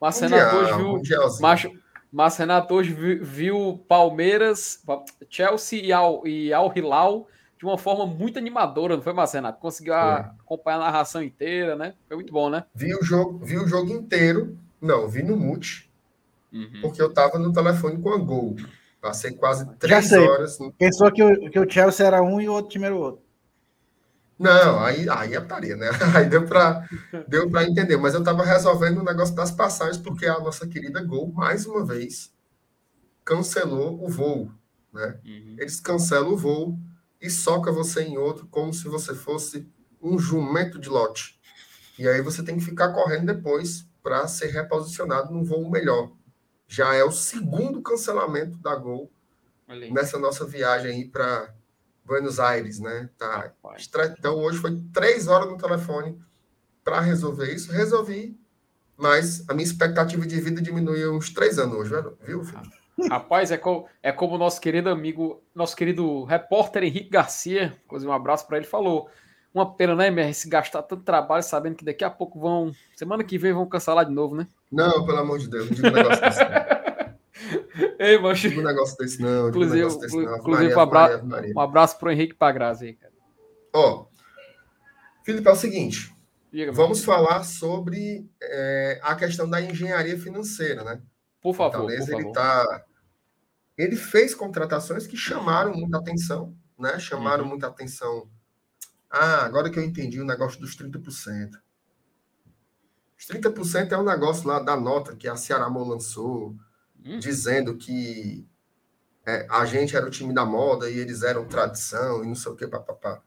Mas Renato hoje viu. Macho, mas Renato hoje viu, Palmeiras, Chelsea e Al, e Al Hilal de uma forma muito animadora, não foi, Marcelo? Conseguiu acompanhar a narração inteira, né? Foi muito bom, né? Vi o jogo, vi o jogo inteiro. Não, vi no mute. Uhum. Porque eu tava no telefone com a Gol. Passei quase três horas. No... Pensou que o, que o Chelsea era um e o outro time era o outro. Não, aí, aí é putaria, né? Aí deu para deu entender. Mas eu estava resolvendo o negócio das passagens, porque a nossa querida Gol, mais uma vez, cancelou o voo. Né? Uhum. Eles cancelam o voo e soca você em outro como se você fosse um jumento de lote. E aí você tem que ficar correndo depois para ser reposicionado num voo melhor. Já é o segundo cancelamento da Gol nessa nossa viagem aí para Buenos Aires, né? Tá. Então hoje foi três horas no telefone para resolver isso. Resolvi, mas a minha expectativa de vida diminuiu uns três anos hoje, viu, filho? Rapaz, é como, é como o nosso querido amigo, nosso querido repórter Henrique Garcia, inclusive um abraço para ele, falou. Uma pena, né, MR, se gastar tanto trabalho sabendo que daqui a pouco vão. Semana que vem vão cancelar de novo, né? Não, pelo amor de Deus, não diga um negócio desse. Ei, macho. Um negócio desse, não. Inclusive, um desse, não. inclusive um, abraço, Maria, um abraço pro Henrique Pagraz aí, cara. Ó, Felipe, é o seguinte. Diga, vamos falar sobre é, a questão da engenharia financeira, né? Por favor. Talvez por ele favor. tá ele fez contratações que chamaram muita atenção, né? Chamaram uhum. muita atenção. Ah, agora que eu entendi o negócio dos 30%. Os 30% é o um negócio lá da nota que a Ceará lançou, uhum. dizendo que é, a gente era o time da moda e eles eram tradição e não sei o que, papapá.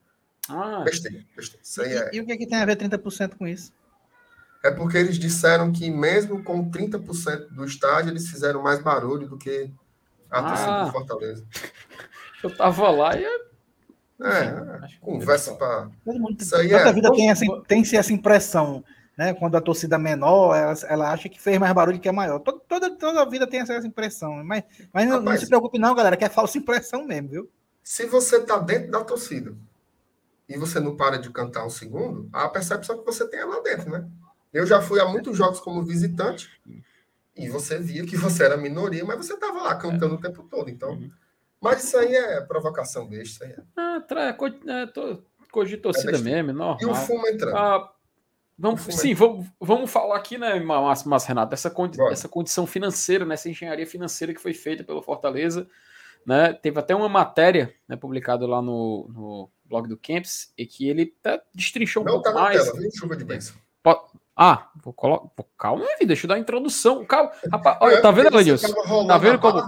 Ah. Besteira, besteira. Isso aí e, é... e o que, é que tem a ver 30% com isso? É porque eles disseram que mesmo com 30% do estádio, eles fizeram mais barulho do que a ah, torcida do Fortaleza. Eu tava lá e. É, conversa para. Todo mundo, Isso aí toda é... vida tem, essa, tem essa impressão, né? Quando a torcida é menor, ela, ela acha que fez mais barulho que é maior. Toda, toda, toda a vida tem essa impressão. Mas, mas não, Rapaz, não se preocupe, não, galera, que é falsa impressão mesmo, viu? Se você tá dentro da torcida e você não para de cantar um segundo, a percepção que você tem é lá dentro, né? Eu já fui a muitos jogos como visitante e você via que você era minoria, mas você estava lá cantando é. o tempo todo. Então, uhum. mas isso aí é provocação besta. Aí é. Ah, tra... é, tô... Cogir torcida é mesmo, normal. E o fumo entrando. Ah, vamos, sim, vamos, vamos falar aqui, né, mas, mas Renato, dessa, condi... essa condição financeira, nessa engenharia financeira que foi feita pelo Fortaleza. Né? Teve até uma matéria né, publicada lá no, no blog do Camps e que ele até destrinchou um Não, pouco tá mais. Tela, chuva de bênção. Ah, vou colocar. Calma aí, deixa eu dar a introdução. Calma. Rapaz, olha, tá vendo, Elenilson? Tá vendo como,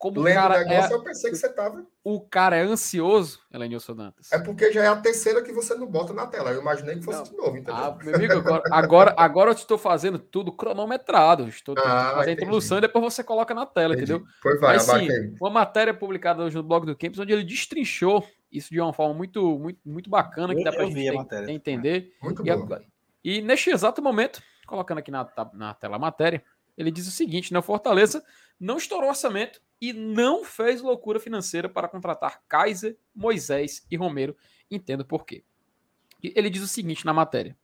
como o cara negócio, é... Eu pensei que você tava. O cara é ansioso, Elenilson Dantas. É porque já é a terceira que você não bota na tela. Eu imaginei que fosse não. de novo, entendeu? Ah, meu amigo, agora, agora, agora eu estou fazendo tudo cronometrado. Estou ah, fazendo a introdução e depois você coloca na tela, entendi. entendeu? Pois vai, Mas sim, uma matéria publicada hoje no blog do Campos, onde ele destrinchou isso de uma forma muito, muito, muito bacana, que dá pra gente entender. Muito e, bom. E neste exato momento, colocando aqui na, na tela a matéria, ele diz o seguinte: né, Fortaleza não estourou orçamento e não fez loucura financeira para contratar Kaiser, Moisés e Romero. Entendo por quê. Ele diz o seguinte na matéria: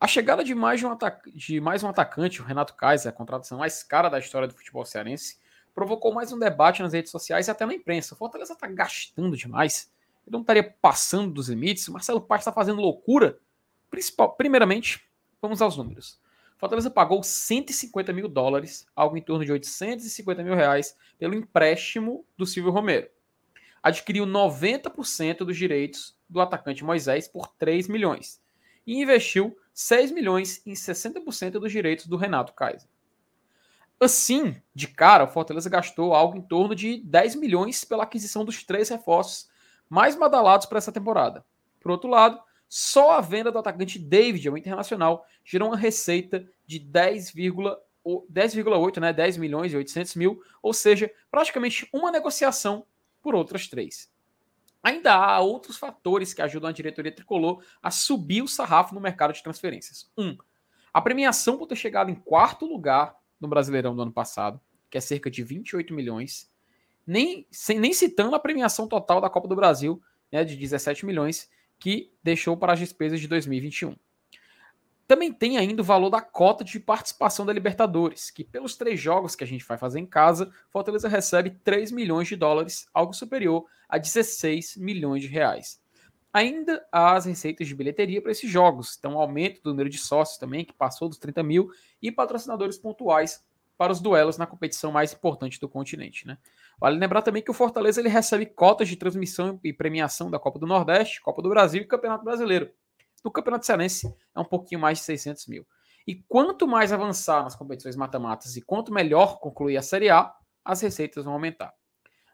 a chegada de mais, um, de mais um atacante, o Renato Kaiser, a contratação mais cara da história do futebol cearense, provocou mais um debate nas redes sociais e até na imprensa. O Fortaleza está gastando demais. Ele não estaria passando dos limites. Marcelo Paz está fazendo loucura Principal, primeiramente, vamos aos números. Fortaleza pagou 150 mil dólares, algo em torno de 850 mil reais, pelo empréstimo do Silvio Romero. Adquiriu 90% dos direitos do atacante Moisés por 3 milhões e investiu 6 milhões em 60% dos direitos do Renato Kaiser. Assim, de cara, o Fortaleza gastou algo em torno de 10 milhões pela aquisição dos três reforços mais badalados para essa temporada. Por outro lado, só a venda do atacante David ao Internacional gerou uma receita de 10,8, 10, né, 10 milhões e 800 mil, ou seja, praticamente uma negociação por outras três. Ainda há outros fatores que ajudam a diretoria tricolor a subir o sarrafo no mercado de transferências. Um, a premiação por ter chegado em quarto lugar no Brasileirão do ano passado, que é cerca de 28 milhões, nem, sem, nem citando a premiação total da Copa do Brasil, né, de 17 milhões, que deixou para as despesas de 2021. Também tem ainda o valor da cota de participação da Libertadores, que pelos três jogos que a gente vai fazer em casa, Fortaleza recebe 3 milhões de dólares, algo superior a 16 milhões de reais. Ainda há as receitas de bilheteria para esses jogos, então aumento do número de sócios também, que passou dos 30 mil, e patrocinadores pontuais para os duelos na competição mais importante do continente. Né? Vale lembrar também que o Fortaleza ele recebe cotas de transmissão e premiação da Copa do Nordeste, Copa do Brasil e Campeonato Brasileiro. No Campeonato Cearense é um pouquinho mais de 600 mil. E quanto mais avançar nas competições matemáticas e quanto melhor concluir a Série A, as receitas vão aumentar.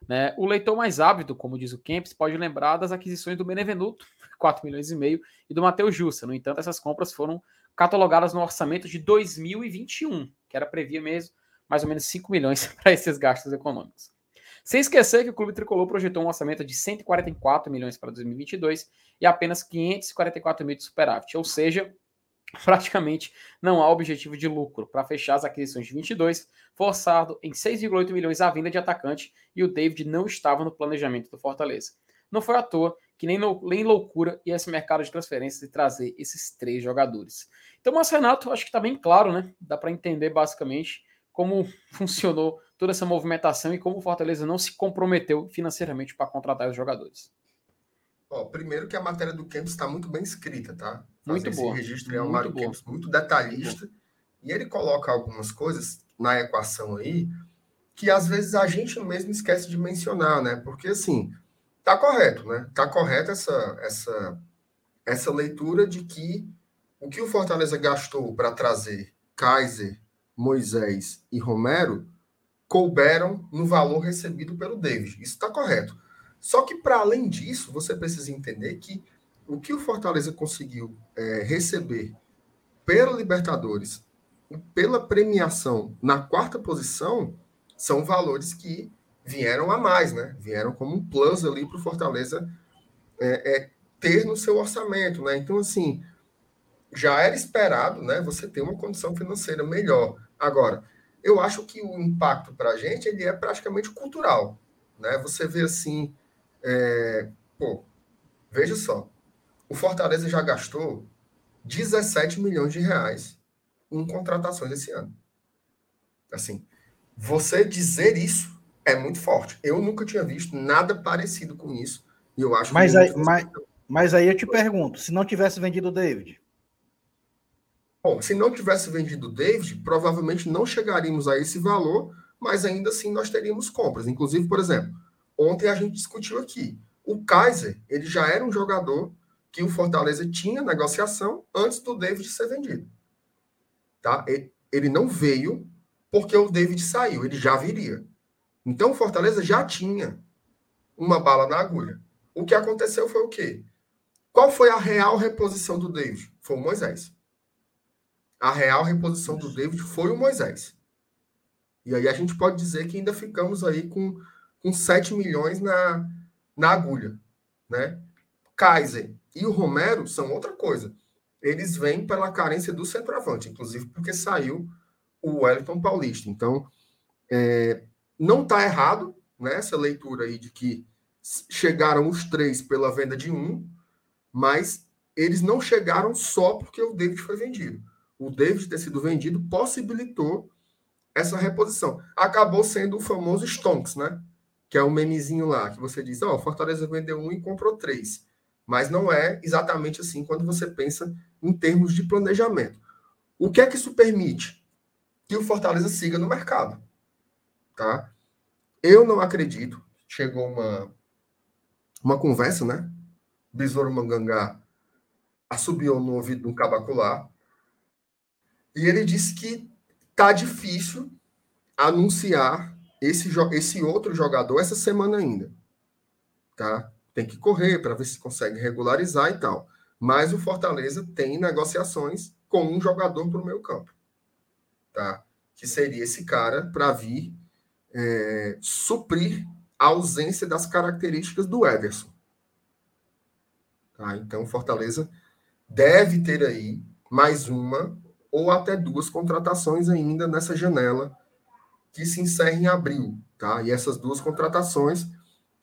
Né? O leitor mais ávido, como diz o Kempis, pode lembrar das aquisições do Benevenuto, 4 milhões e meio, e do Matheus Jussa. No entanto, essas compras foram catalogadas no orçamento de 2021, que era previa mesmo mais ou menos 5 milhões para esses gastos econômicos. Sem esquecer que o Clube Tricolor projetou um orçamento de 144 milhões para 2022 e apenas 544 mil de superávit, ou seja, praticamente não há objetivo de lucro para fechar as aquisições de 22, forçado em 6,8 milhões a vinda de atacante e o David não estava no planejamento do Fortaleza. Não foi à toa que nem, no, nem loucura e esse mercado de transferências de trazer esses três jogadores. Então, mas Renato, acho que está bem claro, né? Dá para entender basicamente como funcionou toda essa movimentação e como o Fortaleza não se comprometeu financeiramente para contratar os jogadores. Ó, primeiro que a matéria do Campos está muito bem escrita, tá? Muito bom. Esse registro é o Mário Campos muito detalhista. Muito e ele coloca algumas coisas na equação aí que às vezes a gente mesmo esquece de mencionar, né? Porque assim, tá correto, né? Tá correta essa, essa, essa leitura de que o que o Fortaleza gastou para trazer Kaiser, Moisés e Romero couberam no valor recebido pelo David. Isso está correto. Só que, para além disso, você precisa entender que o que o Fortaleza conseguiu é, receber pela Libertadores e pela premiação na quarta posição são valores que vieram a mais, né? Vieram como um plus ali para o Fortaleza é, é, ter no seu orçamento, né? Então, assim, já era esperado, né? Você ter uma condição financeira melhor. Agora, eu acho que o impacto para a gente ele é praticamente cultural, né? Você vê assim, é, pô, veja só, o Fortaleza já gastou 17 milhões de reais em contratações esse ano. Assim, você dizer isso é muito forte. Eu nunca tinha visto nada parecido com isso. E eu acho mas aí, mas, mas aí eu te pergunto: se não tivesse vendido o David? Bom, se não tivesse vendido o David, provavelmente não chegaríamos a esse valor, mas ainda assim nós teríamos compras. Inclusive, por exemplo, ontem a gente discutiu aqui. O Kaiser, ele já era um jogador que o Fortaleza tinha negociação antes do David ser vendido. Tá? Ele não veio porque o David saiu, ele já viria. Então o Fortaleza já tinha uma bala na agulha. O que aconteceu foi o quê? Qual foi a real reposição do David? Foi o Moisés. A real reposição do David foi o Moisés. E aí a gente pode dizer que ainda ficamos aí com, com 7 milhões na, na agulha. Né? Kaiser e o Romero são outra coisa. Eles vêm pela carência do centroavante, inclusive porque saiu o Wellington Paulista. Então, é, não está errado né, essa leitura aí de que chegaram os três pela venda de um, mas eles não chegaram só porque o David foi vendido. O David ter sido vendido possibilitou essa reposição. Acabou sendo o famoso Stonks, né? Que é o memezinho lá, que você diz, ó, oh, Fortaleza vendeu um e comprou três. Mas não é exatamente assim quando você pensa em termos de planejamento. O que é que isso permite? Que o Fortaleza siga no mercado. Tá? Eu não acredito. Chegou uma, uma conversa, né? Besouro Mangangá assobiou no ouvido de um cabacular. E ele disse que tá difícil anunciar esse, esse outro jogador essa semana ainda. Tá? Tem que correr para ver se consegue regularizar e tal. Mas o Fortaleza tem negociações com um jogador para o meio campo. Tá? Que seria esse cara para vir é, suprir a ausência das características do Ederson. Tá? Então, Fortaleza deve ter aí mais uma ou até duas contratações ainda nessa janela que se encerra em abril, tá? E essas duas contratações,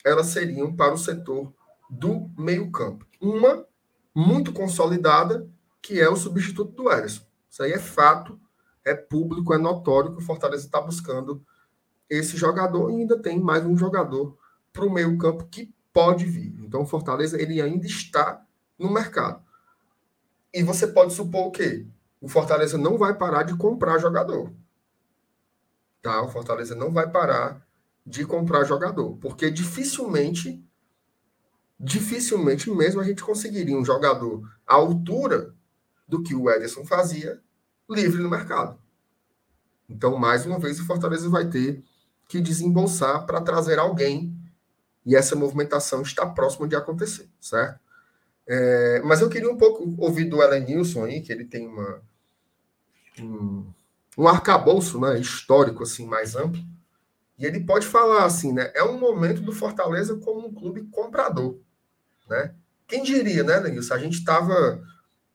elas seriam para o setor do meio-campo. Uma muito consolidada, que é o substituto do Ederson. Isso aí é fato, é público, é notório que o Fortaleza está buscando esse jogador e ainda tem mais um jogador para o meio-campo que pode vir. Então, o Fortaleza ele ainda está no mercado. E você pode supor o quê? O Fortaleza não vai parar de comprar jogador. Tá? O Fortaleza não vai parar de comprar jogador, porque dificilmente dificilmente mesmo a gente conseguiria um jogador à altura do que o Ederson fazia livre no mercado. Então, mais uma vez, o Fortaleza vai ter que desembolsar para trazer alguém e essa movimentação está próxima de acontecer, certo? É, mas eu queria um pouco ouvir do Elenilson aí, que ele tem uma, um, um arcabouço né, histórico assim mais amplo. E ele pode falar assim, né? É um momento do Fortaleza como um clube comprador. Né? Quem diria, né, Lenilson? A gente estava.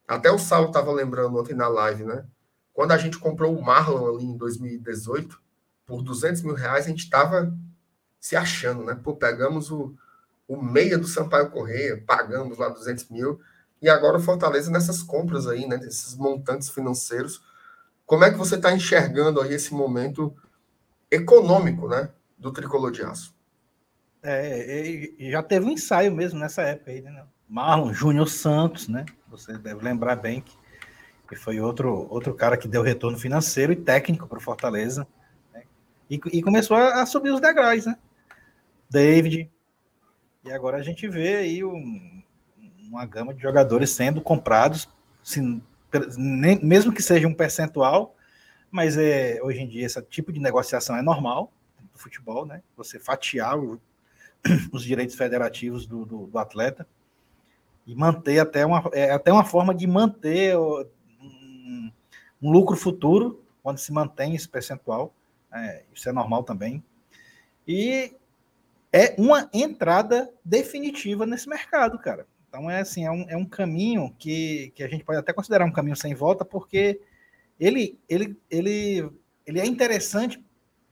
Até o Saulo estava lembrando ontem na live, né? Quando a gente comprou o Marlon ali em 2018, por 200 mil reais, a gente estava se achando, né? Pô, pegamos o, o meia do Sampaio Correia, pagamos lá 200 mil, e agora o Fortaleza nessas compras aí, né, desses montantes financeiros. Como é que você está enxergando aí esse momento econômico, né, do tricolor de aço? É, já teve um ensaio mesmo nessa época aí, né? Marlon Júnior Santos, né? Você deve lembrar bem que, que foi outro, outro cara que deu retorno financeiro e técnico para o Fortaleza. Né? E, e, começou a, a subir os degraus, né? David, e agora a gente vê aí um, uma gama de jogadores sendo comprados, assim, nem, mesmo que seja um percentual, mas é, hoje em dia esse tipo de negociação é normal no futebol, né? Você fatiar o, os direitos federativos do, do, do, atleta e manter até uma, é, até uma forma de manter um, um lucro futuro quando se mantém esse percentual. É, isso é normal também. E é uma entrada definitiva nesse mercado, cara. Então é assim, é um, é um caminho que, que a gente pode até considerar um caminho sem volta, porque ele, ele, ele, ele é interessante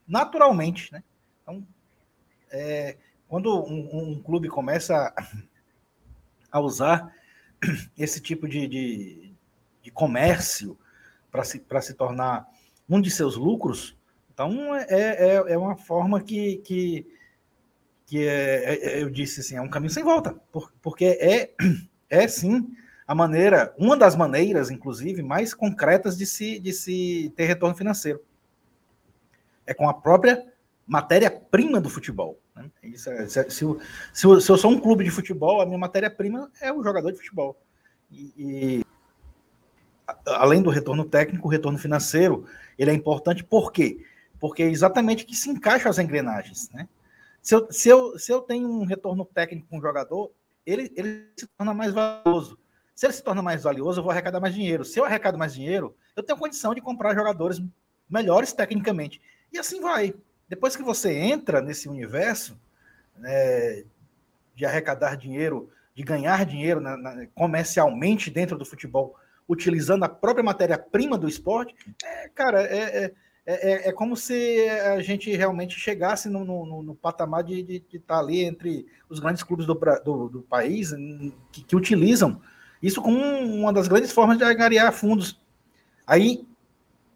naturalmente, né? Então, é, quando um, um, clube começa a usar esse tipo de, de, de comércio para se, se tornar um de seus lucros, então é, é, é uma forma que, que que é, é, é, eu disse assim, é um caminho sem volta, por, porque é, é sim a maneira, uma das maneiras, inclusive, mais concretas de se, de se ter retorno financeiro. É com a própria matéria-prima do futebol. Né? Isso é, se, se, eu, se, se, eu, sou um clube de futebol, a minha matéria-prima é o jogador de futebol. E, e, além do retorno técnico, o retorno financeiro, ele é importante por quê? Porque é exatamente que se encaixa as engrenagens, né? Se eu, se eu, se eu tenho um retorno técnico com um jogador, ele, ele se torna mais valioso. Se ele se torna mais valioso, eu vou arrecadar mais dinheiro. Se eu arrecado mais dinheiro, eu tenho condição de comprar jogadores melhores tecnicamente. E assim vai. Depois que você entra nesse universo né, de arrecadar dinheiro, de ganhar dinheiro na, na, comercialmente dentro do futebol, utilizando a própria matéria-prima do esporte, é, cara, é, é é, é, é, como se a gente realmente chegasse no, no, no patamar de estar tá ali entre os grandes clubes do, do, do país que, que, utilizam isso como uma das grandes formas de angariar fundos. Aí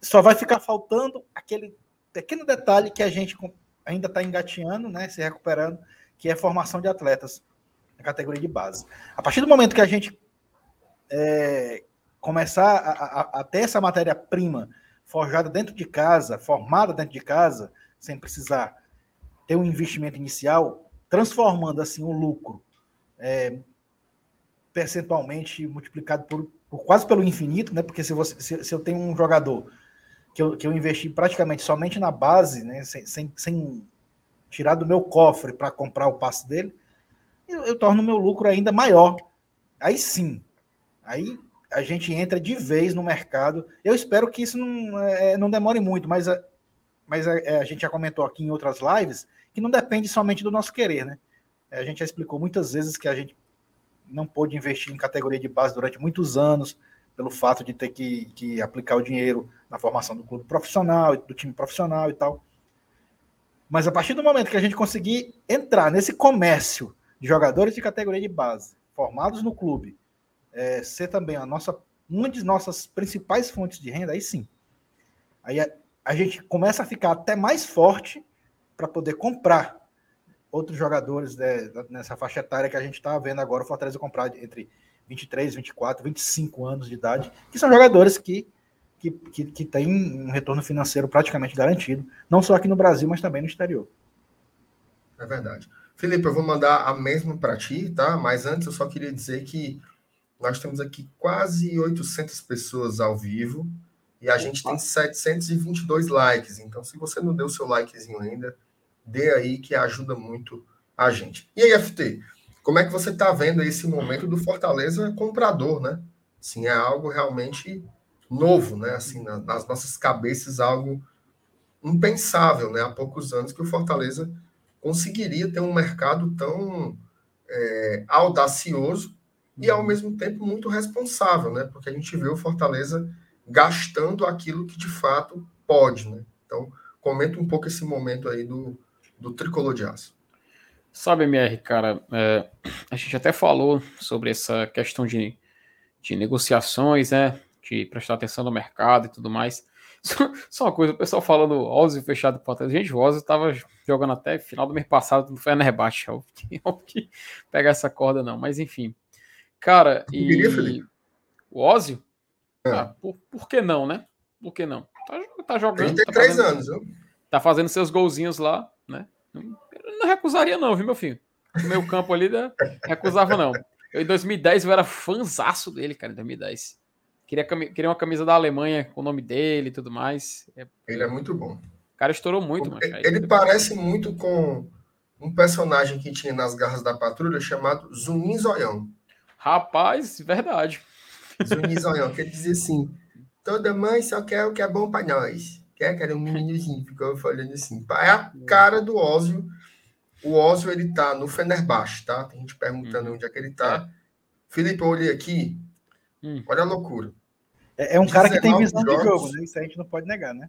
só vai ficar faltando aquele pequeno detalhe que a gente ainda está engateando, né, se recuperando, que é a formação de atletas na categoria de base. A partir do momento que a gente é, começar a, a, a ter essa matéria-prima forjada dentro de casa, formada dentro de casa, sem precisar ter um investimento inicial, transformando assim o lucro é, percentualmente multiplicado por, por, quase pelo infinito, né? Porque se, você, se, se, eu tenho um jogador que eu, que eu investi praticamente somente na base, né? Sem, sem, sem tirar do meu cofre para comprar o passe dele, eu, eu torno meu lucro ainda maior. Aí sim, aí a gente entra de vez no mercado. Eu espero que isso não, é, não demore muito, mas, a, mas a, é, a, gente já comentou aqui em outras lives que não depende somente do nosso querer, né? É, a gente já explicou muitas vezes que a gente não pôde investir em categoria de base durante muitos anos, pelo fato de ter que, que aplicar o dinheiro na formação do clube profissional, do time profissional e tal. Mas a partir do momento que a gente conseguir entrar nesse comércio de jogadores de categoria de base, formados no clube, é, ser também a nossa, uma de nossas principais fontes de renda, aí sim. Aí a, a gente começa a ficar até mais forte para poder comprar outros jogadores né, nessa faixa etária que a gente está vendo agora o Fortaleza comprar entre 23, 24, 25 anos de idade, que são jogadores que, que, que, que têm um retorno financeiro praticamente garantido, não só aqui no Brasil, mas também no exterior. É verdade. Felipe, eu vou mandar a mesma para ti, tá? Mas antes eu só queria dizer que nós temos aqui quase 800 pessoas ao vivo e a gente tem 722 likes. Então, se você não deu o seu likezinho ainda, dê aí que ajuda muito a gente. E aí, FT, como é que você está vendo esse momento do Fortaleza comprador, né? Assim, é algo realmente novo, né? Assim, nas nossas cabeças, algo impensável, né? Há poucos anos que o Fortaleza conseguiria ter um mercado tão é, audacioso e, ao mesmo tempo, muito responsável, né? Porque a gente vê o Fortaleza gastando aquilo que de fato pode, né? Então, comenta um pouco esse momento aí do, do tricolor de aço. Sabe, MR, cara, é, a gente até falou sobre essa questão de, de negociações, né? De prestar atenção no mercado e tudo mais. Só, só uma coisa, o pessoal falando Ozzy fechado com Fortaleza. Gente, o Ozzy estava jogando até final do mês passado no Fenerbahçe. Eu que pegar essa corda, não. Mas enfim. Cara, e. Queria, o Ozzy? É. Ah, por, por que não, né? Por que não? Tá, tá jogando. 33 tá fazendo, anos, viu? Tá fazendo seus golzinhos lá, né? Eu não recusaria, não, viu, meu filho? No meu campo ali, né? recusava, não. Eu, em 2010, eu era fanzaço dele, cara, em 2010. Queria, queria uma camisa da Alemanha com o nome dele e tudo mais. É, ele é muito bom. O cara estourou muito, mano. Ele parece muito com um personagem que tinha nas garras da patrulha chamado Zunin Zoião. Rapaz, verdade. Zunin Zoião, que ele dizia assim: toda mãe só quer o que é bom para nós quer, que era um meninozinho, ficou falando assim. É a cara do Ósio. O Ósio, ele tá no Fenerbahçe, tá? Tem gente perguntando uhum. onde é que ele tá. É. Felipe, eu olhei aqui. Hum. Olha a loucura. É, é um cara que tem visão jogos, de jogo, né? Isso a gente não pode negar, né?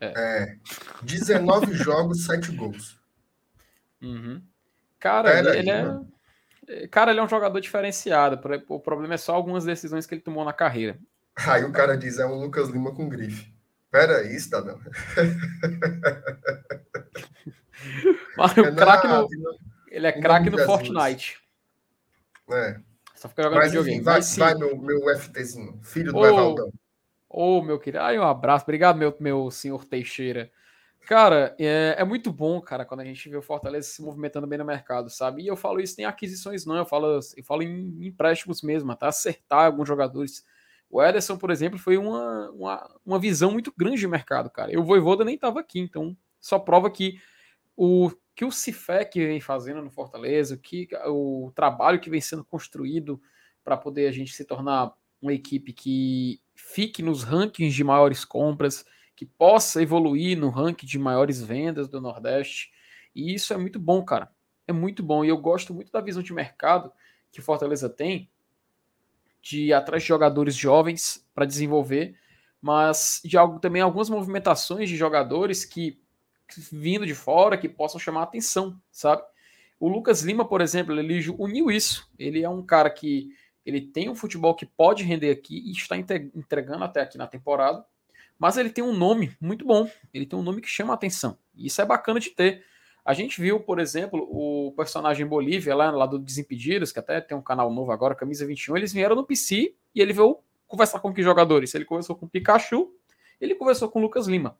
É. é 19 jogos, 7 gols. Uhum. Cara, Pera ele, aí, é... Cara, ele é um jogador diferenciado. O problema é só algumas decisões que ele tomou na carreira. Aí o cara diz, é um Lucas Lima com grife. Pera aí, cidadão. Mano, é craque no... Ele é craque no Fortnite. É. Só fica jogando Mas, videogame. Vai, Mas, vai meu, meu FTzinho, filho do oh, Evaldão. Ô, oh, meu querido. Ai, um abraço. Obrigado, meu, meu senhor Teixeira. Cara, é, é, muito bom, cara, quando a gente vê o Fortaleza se movimentando bem no mercado, sabe? E eu falo isso em aquisições, não. Eu falo, eu falo em empréstimos mesmo, até acertar alguns jogadores o Ederson, por exemplo, foi uma, uma, uma visão muito grande de mercado, cara. E o Voivoda nem estava aqui, então só prova que o que o Cifec vem fazendo no Fortaleza, que o trabalho que vem sendo construído para poder a gente se tornar uma equipe que fique nos rankings de maiores compras, que possa evoluir no ranking de maiores vendas do Nordeste. E isso é muito bom, cara. É muito bom. E eu gosto muito da visão de mercado que Fortaleza tem, de ir atrás de jogadores jovens para desenvolver, mas de algo também algumas movimentações de jogadores que, que vindo de fora que possam chamar atenção, sabe? O Lucas Lima, por exemplo, ele uniu isso. Ele é um cara que ele tem um futebol que pode render aqui e está entregando até aqui na temporada, mas ele tem um nome muito bom. Ele tem um nome que chama a atenção. E isso é bacana de ter. A gente viu, por exemplo, o personagem Bolívia, lá, lá do Desimpedidos, que até tem um canal novo agora, Camisa 21, eles vieram no PC e ele veio conversar com que jogadores? Ele conversou com o Pikachu, ele conversou com o Lucas Lima.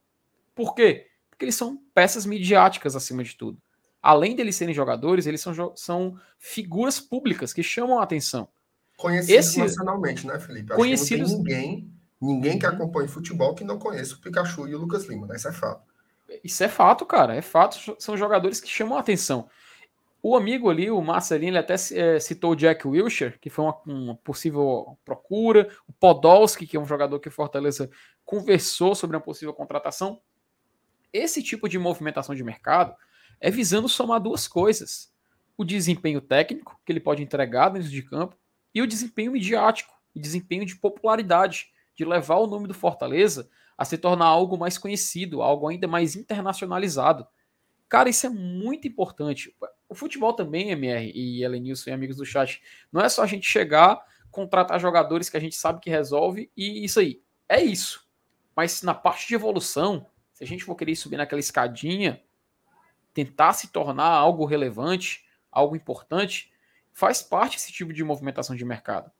Por quê? Porque eles são peças midiáticas acima de tudo. Além deles serem jogadores, eles são, são figuras públicas que chamam a atenção. Conhecidos Esse... nacionalmente, né, Felipe? Acho conhecidos... Ninguém, ninguém que acompanhe futebol que não conheça o Pikachu e o Lucas Lima, né? Isso é fato. Isso é fato, cara. É fato. São jogadores que chamam a atenção. O amigo ali, o Marcelinho, ele até é, citou o Jack Wilshere, que foi uma, uma, possível procura. O Podolski, que é um jogador que Fortaleza conversou sobre uma possível contratação. Esse tipo de movimentação de mercado é visando somar duas coisas: o desempenho técnico, que ele pode entregar dentro de campo, e o desempenho midiático, o desempenho de popularidade, de levar o nome do Fortaleza a se tornar algo mais conhecido, algo ainda mais internacionalizado. Cara, isso é muito importante. O futebol também, MR e Elenilson e amigos do chat, não é só a gente chegar, contratar jogadores que a gente sabe que resolve e isso aí. É isso. Mas na parte de evolução, se a gente for querer subir naquela escadinha, tentar se tornar algo relevante, algo importante, faz parte esse tipo de movimentação de mercado.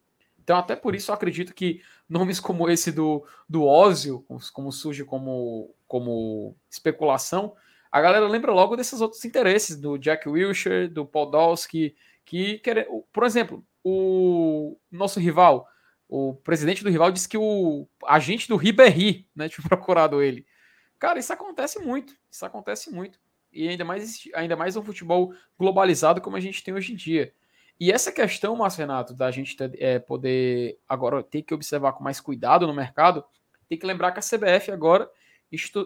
Então, até por isso, eu acredito que nomes como esse do, do Ózio, como surge como, como especulação, a galera lembra logo desses outros interesses, do Jack Wilshere, do Podolski, que, que por exemplo, o nosso rival, o presidente do rival disse que o agente do Ribéry, né, tinha procurado ele. Cara, isso acontece muito, isso acontece muito. E ainda mais, ainda mais um futebol globalizado como a gente tem hoje em dia. E essa questão, Márcio Renato, da gente ter, é, poder agora ter que observar com mais cuidado no mercado, tem que lembrar que a CBF agora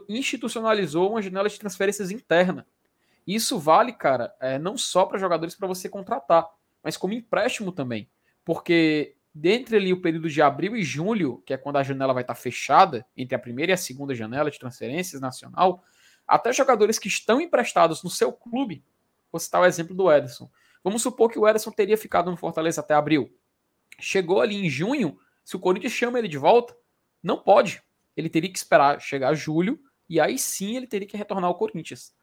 institucionalizou uma janela de transferências interna. Isso vale, cara, é, não só para jogadores para você contratar, mas como empréstimo também. Porque dentre ali o período de abril e julho, que é quando a janela vai estar fechada, entre a primeira e a segunda janela de transferências nacional, até jogadores que estão emprestados no seu clube, vou citar o exemplo do Ederson. Vamos supor que o Ederson teria ficado no Fortaleza até abril. Chegou ali em junho, se o Corinthians chama ele de volta, não pode ele teria que esperar chegar julho e aí sim ele teria que retornar ao Corinthians.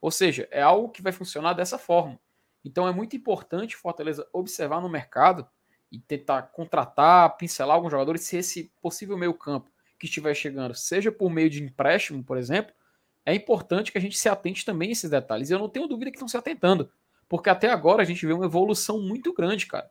Ou seja, é algo que vai funcionar dessa forma. Então é muito importante Fortaleza observar no mercado e tentar contratar, pincelar alguns jogadores se esse possível meio-campo que estiver chegando, seja por meio de empréstimo, por exemplo, é importante que a gente se atente também a esses detalhes. E eu não tenho dúvida que estão se atentando, porque até agora a gente vê uma evolução muito grande, cara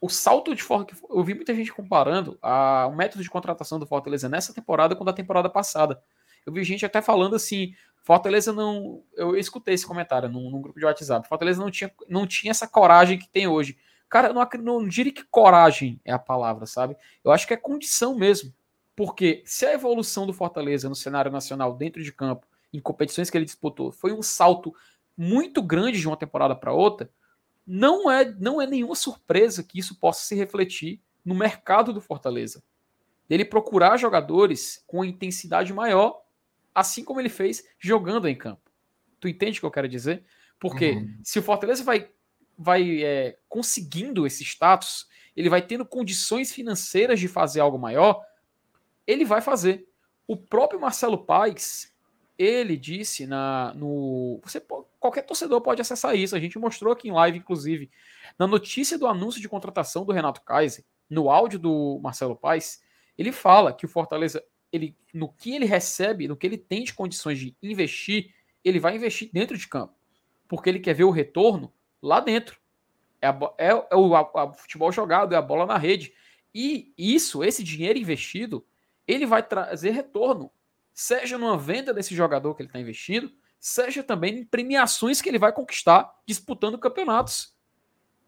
o salto de Fortaleza. Eu vi muita gente comparando a, o método de contratação do Fortaleza nessa temporada com a da temporada passada. Eu vi gente até falando assim: Fortaleza não. Eu escutei esse comentário num, num grupo de WhatsApp. Fortaleza não tinha, não tinha essa coragem que tem hoje. Cara, não, não diria que coragem é a palavra, sabe? Eu acho que é condição mesmo. Porque se a evolução do Fortaleza no cenário nacional, dentro de campo, em competições que ele disputou, foi um salto muito grande de uma temporada para outra, não é, não é nenhuma surpresa que isso possa se refletir no mercado do Fortaleza. Ele procurar jogadores com intensidade maior, assim como ele fez jogando em campo. Tu entende o que eu quero dizer? Porque uhum. se o Fortaleza vai, vai é, conseguindo esse status, ele vai tendo condições financeiras de fazer algo maior, ele vai fazer. O próprio Marcelo Paes, ele disse na, no. Você, qualquer torcedor pode acessar isso. A gente mostrou aqui em live, inclusive, na notícia do anúncio de contratação do Renato Kaiser, no áudio do Marcelo Paes, ele fala que o Fortaleza, ele, no que ele recebe, no que ele tem de condições de investir, ele vai investir dentro de campo. Porque ele quer ver o retorno lá dentro. É, a, é, é o a, a futebol jogado, é a bola na rede. E isso, esse dinheiro investido, ele vai trazer retorno seja numa venda desse jogador que ele está investindo, seja também em premiações que ele vai conquistar disputando campeonatos.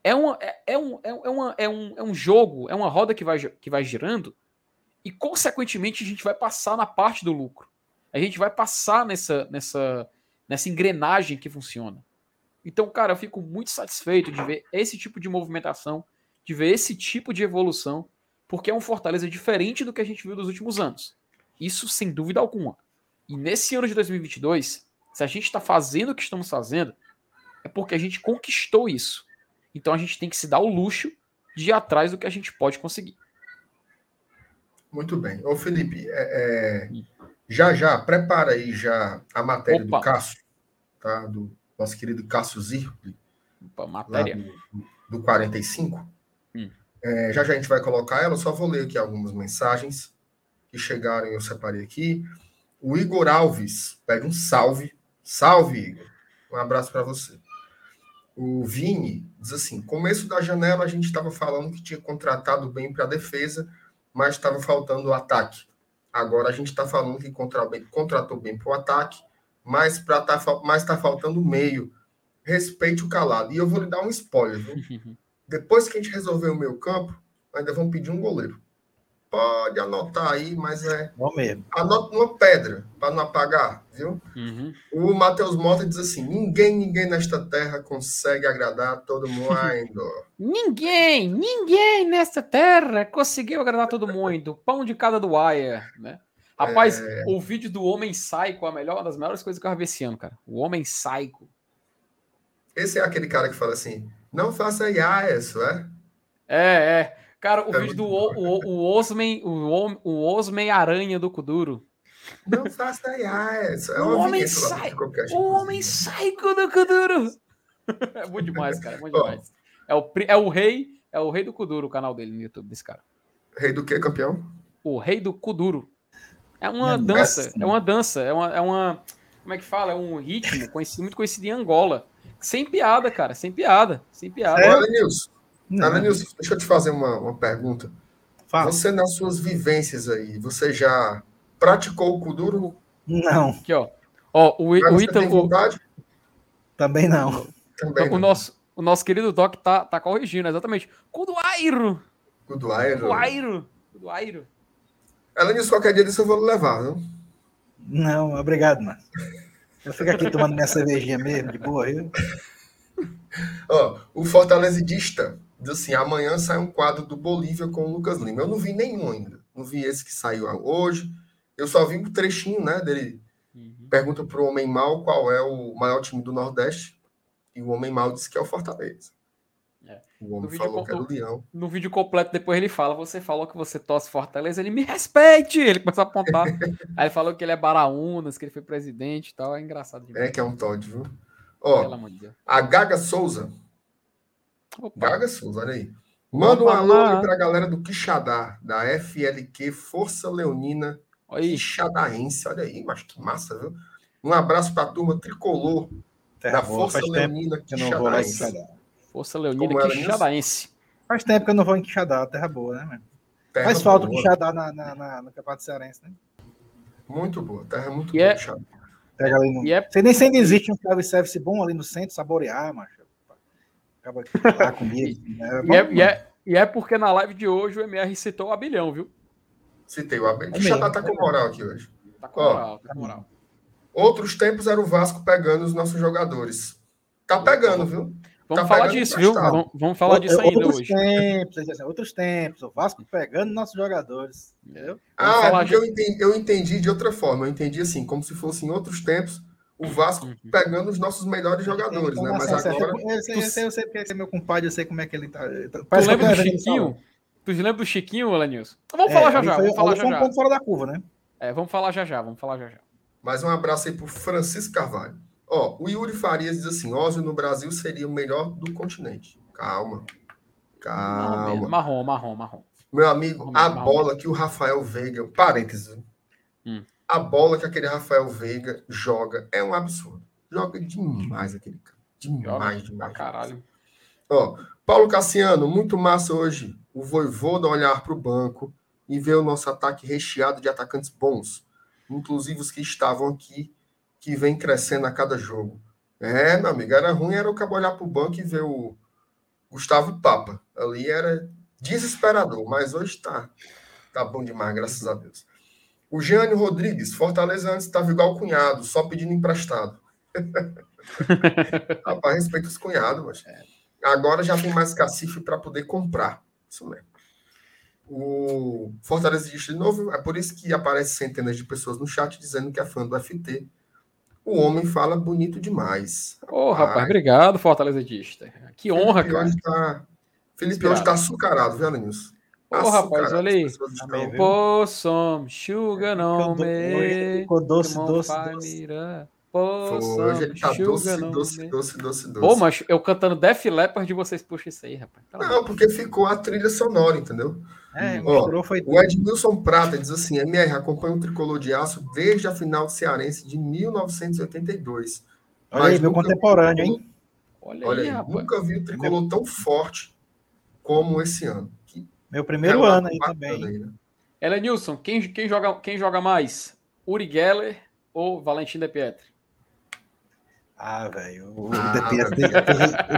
É, uma, é, é, um, é, é, uma, é, um, é um jogo, é uma roda que vai, que vai girando e, consequentemente, a gente vai passar na parte do lucro. A gente vai passar nessa, nessa, nessa engrenagem que funciona. Então, cara, eu fico muito satisfeito de ver esse tipo de movimentação, de ver esse tipo de evolução, porque é um Fortaleza diferente do que a gente viu nos últimos anos. Isso sem dúvida alguma. E nesse ano de 2022, se a gente está fazendo o que estamos fazendo, é porque a gente conquistou isso. Então a gente tem que se dar o luxo de ir atrás do que a gente pode conseguir. Muito bem. Ô Felipe, é, é, já já, prepara aí já a matéria Opa. do Cássio, tá? Do nosso querido Cássio Zirpli. Opa, matéria. Do, do 45. Hum. É, já já a gente vai colocar ela, só vou ler aqui algumas mensagens que chegaram e eu separei aqui. O Igor Alves pede um salve. Salve, Igor. Um abraço para você. O Vini diz assim: começo da janela a gente estava falando que tinha contratado bem para a defesa, mas estava faltando o ataque. Agora a gente está falando que contratou bem para o ataque, mas está tá, faltando o meio. Respeite o calado. E eu vou lhe dar um spoiler. Viu? Depois que a gente resolver o meu campo, ainda vamos pedir um goleiro. Pode anotar aí, mas é. Bom mesmo. Anota uma pedra, para não apagar, viu? Uhum. O Matheus Mota diz assim: ninguém, ninguém nesta terra consegue agradar todo mundo. ninguém, ninguém nesta terra conseguiu agradar todo mundo. Pão de cada do Wire, né? Rapaz, é... o vídeo do Homem Psycho é a melhor, uma das melhores coisas que eu vi esse ano, cara. O Homem Psycho. Esse é aquele cara que fala assim: não faça isso, é? É, é. Cara, o é vídeo do o, o, o Osman, o, o Osman Aranha do Kuduro. Não faça isso. É o homem sai, o homem psycho do Kuduro. É muito demais, cara. É muito oh. demais. É o, é o rei, é o rei do Kuduro, o canal dele no YouTube desse cara. Rei do que, campeão? O rei do Kuduro. É uma é dança, é uma dança, é uma, é uma, como é que fala? É um ritmo conhecido, muito conhecido em Angola. Sem piada, cara, sem piada, sem piada. Olha, Nilson, Ana Nilson, deixa eu te fazer uma, uma pergunta. Fala. Você, nas suas vivências aí, você já praticou o Kuduro? Não. Aqui, ó. Ó, o, o Ítalo. vontade? Também não. Também o, não. Nosso, o nosso querido Doc tá, tá corrigindo, exatamente. Kuduairo! Kuduairo. Kuduairo. Kuduairo. Disse qualquer dia disso eu vou levar, não? Não, obrigado, mano. Eu fico aqui tomando minha cervejinha mesmo, de boa, viu? Ó, o Fortalecedista diz assim: amanhã sai um quadro do Bolívia com o Lucas Lima. Eu não vi nenhum ainda. Não vi esse que saiu hoje. Eu só vi um trechinho, né? Dele uhum. pergunta para o Homem Mal qual é o maior time do Nordeste. E o Homem Mal disse que é o Fortaleza. É. O homem falou que era o Leão. No vídeo completo, depois ele fala: Você falou que você torce Fortaleza, ele me respeite. Ele começa a apontar. Aí ele falou que ele é Baraunas, que ele foi presidente e tal. É engraçado demais. É que é um Todd, viu? Ó, a Gaga Souza. Opa. Gaga Souza, olha aí. Manda um alô para a galera do Quixadá, da FLQ Força Leonina Quixadaense. Olha aí, mas que massa, viu? Um abraço para a turma tricolor Terra da boa, Força Leonina Quixadaense. Força Leonina Quixadaense. Faz tempo que eu não vou em Quixadá, terra boa, né, mano? Terra Faz falta o Quixadá na, na, na, no Campeonato Cearense, né? Muito boa, terra muito e boa, é... Pega ali no... é... Você nem sei se existe um self-service bom ali no centro, saborear, macho. Acaba lá comigo. Né? e, é, e, é, e é porque na live de hoje o MR citou o Abelhão, viu? Citei o Abelhão. É já tá com moral aqui hoje. Tá com moral, Ó, tá com moral. Outros tempos era o Vasco pegando os nossos jogadores. Tá pegando, viu? Vamos tá falar disso, viu? Vamos, vamos, falar disso ainda outros hoje. Tempos, outros tempos, o Vasco pegando nossos jogadores. Entendeu? Ah, é porque eu entendi, eu entendi de outra forma. Eu entendi assim, como se fosse em outros tempos o Vasco uhum. pegando os nossos melhores jogadores, né? Mas assim, agora. Eu sei, eu sei, eu sei porque é meu compadre, eu sei como é que ele tá. Tu lembra do Chiquinho? Tu lembra do Chiquinho, Lenilson? Vamos é, falar já já. Vamos falar já já. um ponto fora da curva, né? É, vamos falar já já, vamos falar já já. Mais um abraço aí pro Francisco Carvalho. Ó, o Yuri Farias diz assim: Ozio no Brasil seria o melhor do continente. Calma. Calma. Marrom, marrom, marrom. Meu amigo, marrom, a marrom. bola que o Rafael Veiga. Parênteses. Hum. A bola que aquele Rafael Veiga joga é um absurdo. Joga demais aquele cara. Demais, joga demais. caralho. Ó, Paulo Cassiano, muito massa hoje. O Voivoda olhar para o banco e ver o nosso ataque recheado de atacantes bons, inclusive os que estavam aqui que vem crescendo a cada jogo. É, meu amigo, era ruim, era o cabo olhar para o banco e ver o Gustavo Papa. Ali era desesperador, mas hoje tá, tá bom demais, graças a Deus. O Jânio Rodrigues, Fortaleza antes estava igual cunhado, só pedindo emprestado. Rapaz, respeita os cunhados, mas agora já tem mais cacife para poder comprar. Isso mesmo. O Fortaleza existe de novo, é por isso que aparece centenas de pessoas no chat dizendo que é fã do FT o homem fala bonito demais. Ô, oh, rapaz, obrigado, Fortalecedista. Que honra, Felipe cara. Hoje tá... Felipe hoje tá açucarado, viu, Nilson? Ô, oh, rapaz, olha aí. Pô, som, sugar não me. Ficou doce, doce, doce. Hoje ele tá doce, doce, doce, doce, doce. Pô, mas eu cantando Def Leppard de vocês puxa isso aí, rapaz. Não, porque ficou a trilha sonora, entendeu? É, Ó, foi o Edmilson Prata diz assim: MR acompanha o tricolor de aço desde a final do Cearense de 1982. Olha aí, meu contemporâneo, hein? Olha, Olha aí, aí nunca vi o tricolor tão forte como esse ano. Meu primeiro ano aí também. Aí, né? Ela Nilson, quem, quem, joga, quem joga mais? Uri Geller ou Valentim De Pietri? Ah, velho, o, ah,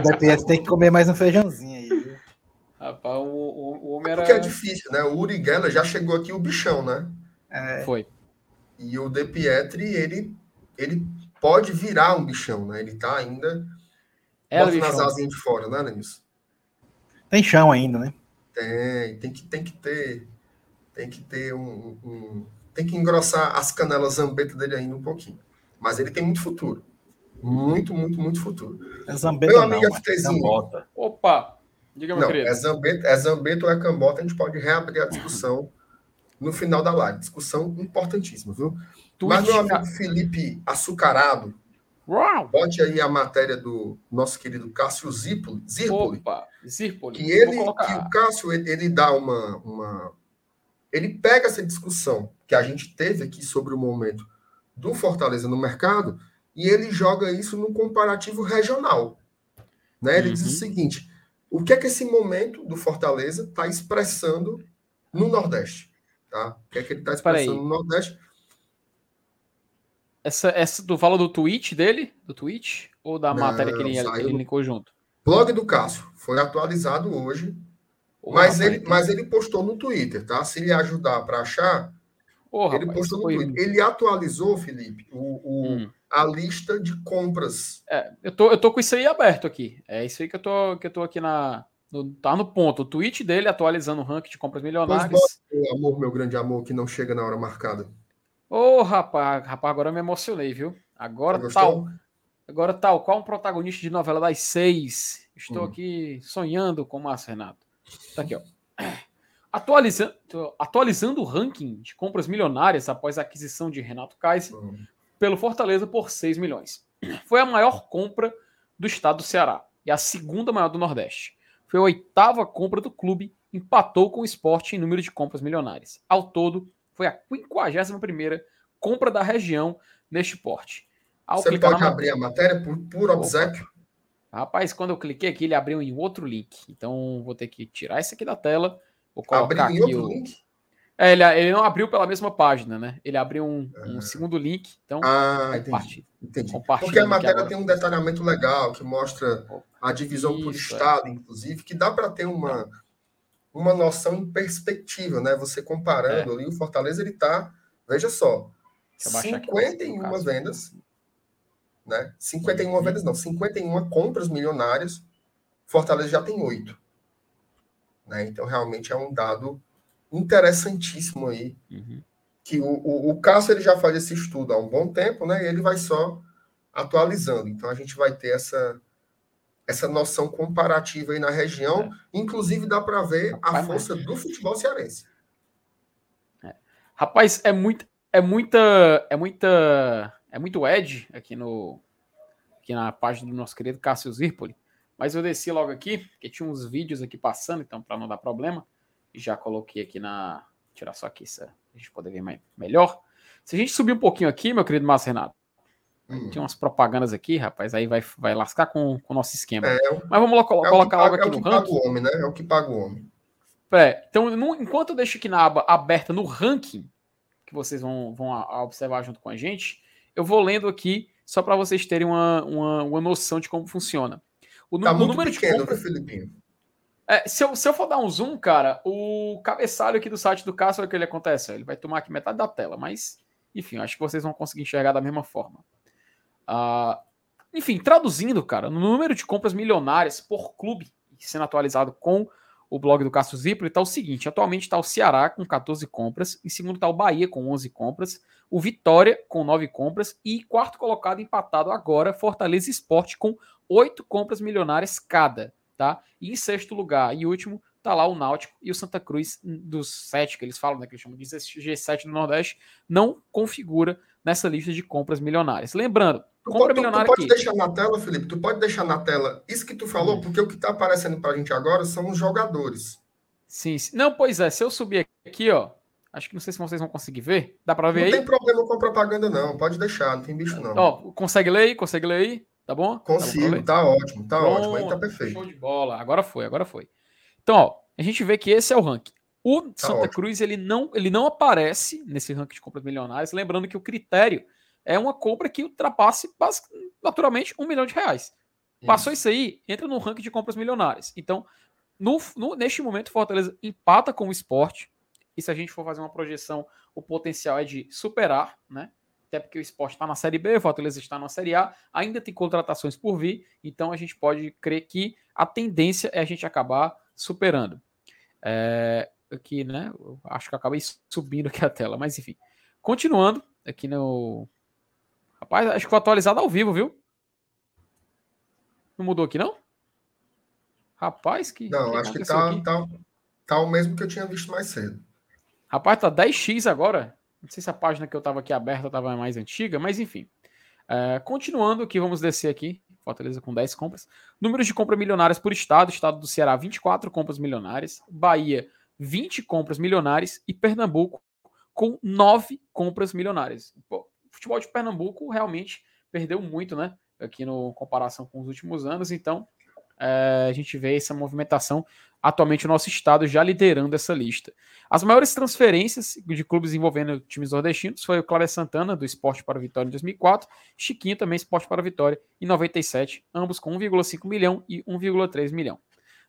DPS tem, tem que comer mais um feijãozinho aí. Rapaz, o, o, o homem era. Porque é difícil, né? O Uri Geller já chegou aqui o bichão, né? É. Foi. E o De Pietri, ele, ele pode virar um bichão, né? Ele tá ainda. É bota nas asinhas de fora, né, Lenilson? Tem chão ainda, né? Tem, tem que, tem que ter. Tem que ter um, um Tem que engrossar as canelas zambeta dele ainda um pouquinho. Mas ele tem muito futuro. Muito, muito, muito futuro. É Zambeta Meu amigo não, FTzinho. É Opa! Diga, meu não, querido. É Zambeta, é Zambeta ou é Cambota, a gente pode reabrir a discussão no final da live. Discussão importantíssima, viu? Twitch, Mas meu amigo Felipe Açucarado, Uau. bote aí a matéria do nosso querido Cássio Zirpoli. Zirpoli, Opa, Zirpoli. Que, ele, que o Cássio ele, ele dá uma, uma. Ele pega essa discussão que a gente teve aqui sobre o momento do Fortaleza no mercado e ele joga isso no comparativo regional. Né? Ele uhum. diz o seguinte: o que é que esse momento do Fortaleza está expressando no Nordeste? Tá? O que é que ele está expressando no Nordeste? Essa, essa, tu fala do tweet dele? Do tweet? Ou da Não, matéria que ele, ele linkou junto? Blog do Cássio. Foi atualizado hoje. mas, ele, mas ele postou no Twitter, tá? Se ele ajudar para achar, oh, ele rapaz, postou no. Twitter. Ele atualizou, Felipe, o, o, hum a lista de compras. É, eu tô, eu tô com isso aí aberto aqui. É isso aí que eu tô, que eu tô aqui na. No, tá no ponto. O tweet dele atualizando o ranking de compras milionárias. Pois amor, meu grande amor, que não chega na hora marcada. Ô, oh, rapaz, rapaz, agora eu me emocionei, viu? Agora tal. Agora tal, qual um protagonista de novela das seis? Estou hum. aqui sonhando com o Márcio Renato. Tá aqui, ó. Atualizando, atualizando o ranking de compras milionárias após a aquisição de Renato Kaiser, hum pelo Fortaleza por 6 milhões. Foi a maior compra do estado do Ceará e a segunda maior do Nordeste. Foi a oitava compra do clube, empatou com o esporte em número de compras milionárias. Ao todo, foi a 51 compra da região neste porte. Ao Você pode abrir a matéria por, por obséquio? Rapaz, quando eu cliquei aqui, ele abriu em outro link. Então, vou ter que tirar isso aqui da tela. Vou colocar Abriu aqui o... link? É, ele, ele não abriu pela mesma página, né? Ele abriu um, um ah. segundo link. Então, ah, entendi. entendi. Porque a matéria tem um detalhamento legal que mostra a divisão Isso, por é. estado, é. inclusive, que dá para ter uma, uma noção em perspectiva, né? Você comparando é. ali, o Fortaleza ele tá, veja só, 51 vendas, né? 51 uhum. vendas não, 51 compras milionárias. Fortaleza já tem oito. Né? Então, realmente é um dado interessantíssimo aí. Uhum. Que o, o, o Cássio ele já faz esse estudo há um bom tempo, né? E ele vai só atualizando. Então a gente vai ter essa, essa noção comparativa aí na região. É. Inclusive dá para ver Rapaz, a força mas... do futebol cearense. É. Rapaz, é muito, é muita, é muita, é muito Ed aqui no aqui na página do nosso querido Cássio Zirpoli. Mas eu desci logo aqui, porque tinha uns vídeos aqui passando, então para não dar problema já coloquei aqui na. Tirar só aqui, a gente poder ver mais, melhor. Se a gente subir um pouquinho aqui, meu querido Márcio Renato, hum. tem umas propagandas aqui, rapaz, aí vai, vai lascar com, com o nosso esquema. É, Mas vamos lo é colocar logo aqui é no ranking. É o que paga o homem, né? É o que paga o homem. É, então, no, enquanto eu deixo aqui na aba aberta no ranking, que vocês vão, vão a, a observar junto com a gente, eu vou lendo aqui só para vocês terem uma, uma, uma, noção de como funciona. O, tá muito número pequeno, de compra... Filipinho? É, se, eu, se eu for dar um zoom, cara, o cabeçalho aqui do site do Cássio, o que ele acontece? Ele vai tomar aqui metade da tela, mas, enfim, acho que vocês vão conseguir enxergar da mesma forma. Uh, enfim, traduzindo, cara, no número de compras milionárias por clube, sendo atualizado com o blog do Cássio Zipper, está o seguinte: atualmente está o Ceará com 14 compras, em segundo está o Bahia com 11 compras, o Vitória com 9 compras e quarto colocado empatado agora, Fortaleza Esporte com 8 compras milionárias cada tá? E em sexto lugar e último tá lá o Náutico e o Santa Cruz dos sete que eles falam, né, que eles chamam de G7 do Nordeste, não configura nessa lista de compras milionárias. Lembrando, tu compra pode, milionária tu pode aqui. deixar na tela, Felipe, tu pode deixar na tela isso que tu falou, Hum. porque o que está aparecendo para a gente agora são os jogadores. Sim, sim. Não, pois é, se eu subir aqui, ó, acho que não sei se vocês vão conseguir ver. Dá para ver Não aí? tem problema com a propaganda, não. Pode deixar, não tem bicho, não. Ó, consegue ler aí? Consegue ler aí? Tá bom? Tá bom pra Consigo, ler? tá ótimo, tá Pronto, ótimo. Aí tá perfeito. Show de bola. Agora foi, agora foi. Então, ó, a gente vê que esse é o ranking. O Santa ótimo. Cruz, ele não, ele não aparece nesse ranking de compras milionárias, lembrando que o critério é uma compra que ultrapasse naturalmente um milhão de reais. Passou isso aí, entra no ranking de compras milionárias. Então, no, no- neste momento, Fortaleza empata com o esporte. E se a gente for fazer uma projeção, o potencial é de superar, né? Até porque o esporte está na Série B, o Fortaleza está na Série A, ainda tem contratações por vir, então a gente pode crer que a tendência é a gente acabar superando. É, aqui, né? acho que eu acabei subindo aqui a tela, mas enfim. Continuando aqui no. Rapaz, acho que foi atualizado ao vivo, viu? Não mudou aqui, não? Rapaz, que. Não, que acho que tá, tá, tá o mesmo que eu tinha visto mais cedo. Rapaz, tá 10x agora. Não sei se a página que eu tava aqui aberta tava mais antiga, mas enfim. É, continuando aqui, vamos descer aqui. Fortaleza com 10 compras. Números de compra milionárias por estado. Estado do Ceará, 24 compras milionárias. Bahia, 20 compras milionárias. E Pernambuco, com 9 compras milionárias. Pô, futebol de Pernambuco realmente perdeu muito, né? Aqui no comparação com os últimos anos. Então, é, a gente vê essa movimentação. Atualmente, o nosso estado já liderando essa lista. As maiores transferências de clubes envolvendo times nordestinos foi o Cláudio Santana, do Esporte para a Vitória em 2004, Chiquinho também Esporte para a Vitória em 97, ambos com 1,5 milhão e 1,3 milhão.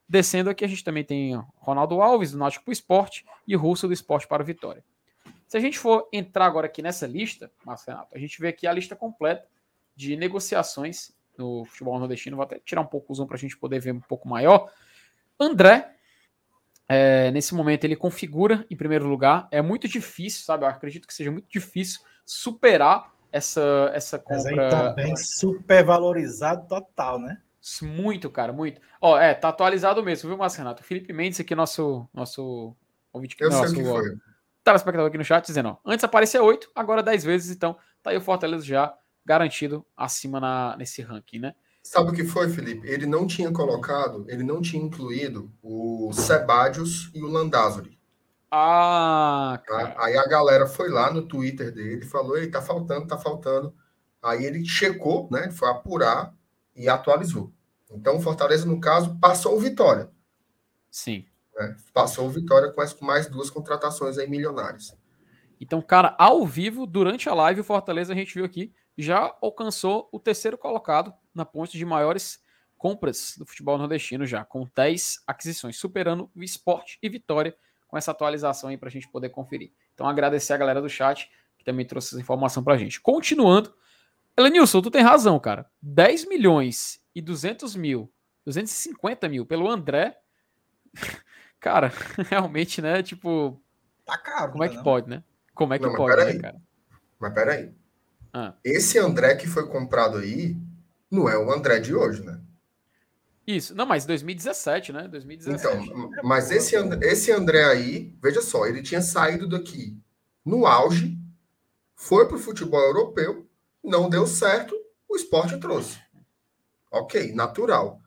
Descendo aqui, a gente também tem Ronaldo Alves, do Náutico para o Esporte, e Russo, do Esporte para a Vitória. Se a gente for entrar agora aqui nessa lista, Marcelo, a gente vê aqui a lista completa de negociações no futebol nordestino. Vou até tirar um pouco o zoom para a gente poder ver um pouco maior. André, é, nesse momento, ele configura em primeiro lugar. É muito difícil, sabe? Eu acredito que seja muito difícil superar essa, essa Mas aí compra. também super valorizado total, né? Muito, cara, muito. Ó, é, tá atualizado mesmo, viu, Márcio Renato? Felipe Mendes aqui, nosso, nosso ouvinte, Eu nosso, sei que foi. Telespectador aqui no chat, dizendo, ó, antes aparecia 8, agora 10 vezes, então tá aí o Fortaleza já garantido acima na, nesse ranking, né? Sabe o que foi, Felipe? Ele não tinha colocado, ele não tinha incluído o Sebadios e o Landázuri. Ah, tá? cara. Aí a galera foi lá no Twitter dele e falou: Ei, tá faltando, tá faltando. Aí ele checou, né? Foi apurar e atualizou. Então o Fortaleza, no caso, passou o Vitória. Sim. Né? Passou o Vitória com, mais duas contratações aí milionárias. Então, cara, ao vivo, durante a live, o Fortaleza, a gente viu aqui, já alcançou o terceiro colocado na ponte de maiores compras do futebol nordestino já, com 10 aquisições, superando o Esporte e Vitória com essa atualização aí para a gente poder conferir. Então, agradecer a galera do chat que também trouxe essa informação para a gente. Continuando, Elenilson, tu tem razão, cara. 10 milhões e 200 mil, 250 mil pelo André, cara, realmente, né, tipo, Tá caro. como é tá que não? pode, né? Como é que Não, pode, né, cara? Mas peraí. Ah. Esse André que foi comprado aí não é o André de hoje, né? Isso, não, mas 2017, né? 2017. Então, mas esse, And- esse André aí, veja só, ele tinha saído daqui no auge, foi para o futebol europeu, não deu certo, o esporte trouxe. Ok, natural.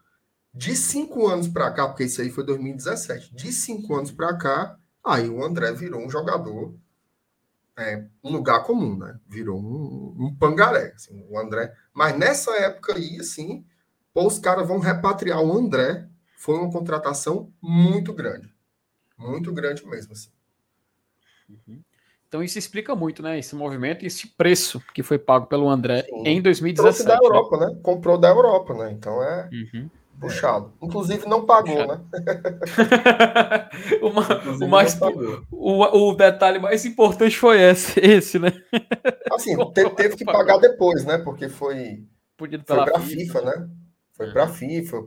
De cinco anos para cá, porque isso aí foi 2017, de cinco anos para cá, aí o André virou um jogador é, um lugar comum, né? Virou um, um pangaré, assim, o André. Mas nessa época aí, assim, pô, os caras vão repatriar o André. Foi uma contratação muito grande. Muito grande mesmo, assim. Então isso explica muito, né? Esse movimento e esse preço que foi pago pelo André Sim. em Trouxe 2017. da né? Europa, né? Comprou da Europa, né? Então é Uhum. Puxado. Inclusive não pagou, Puxado. né? o, ma- Inclusive, o mais, pagou. o, o detalhe mais importante foi esse, esse né? Assim, te- teve que pagar depois, né? Porque foi Podido Foi para a FIFA. FIFA, né? Foi Uhum. para a FIFA,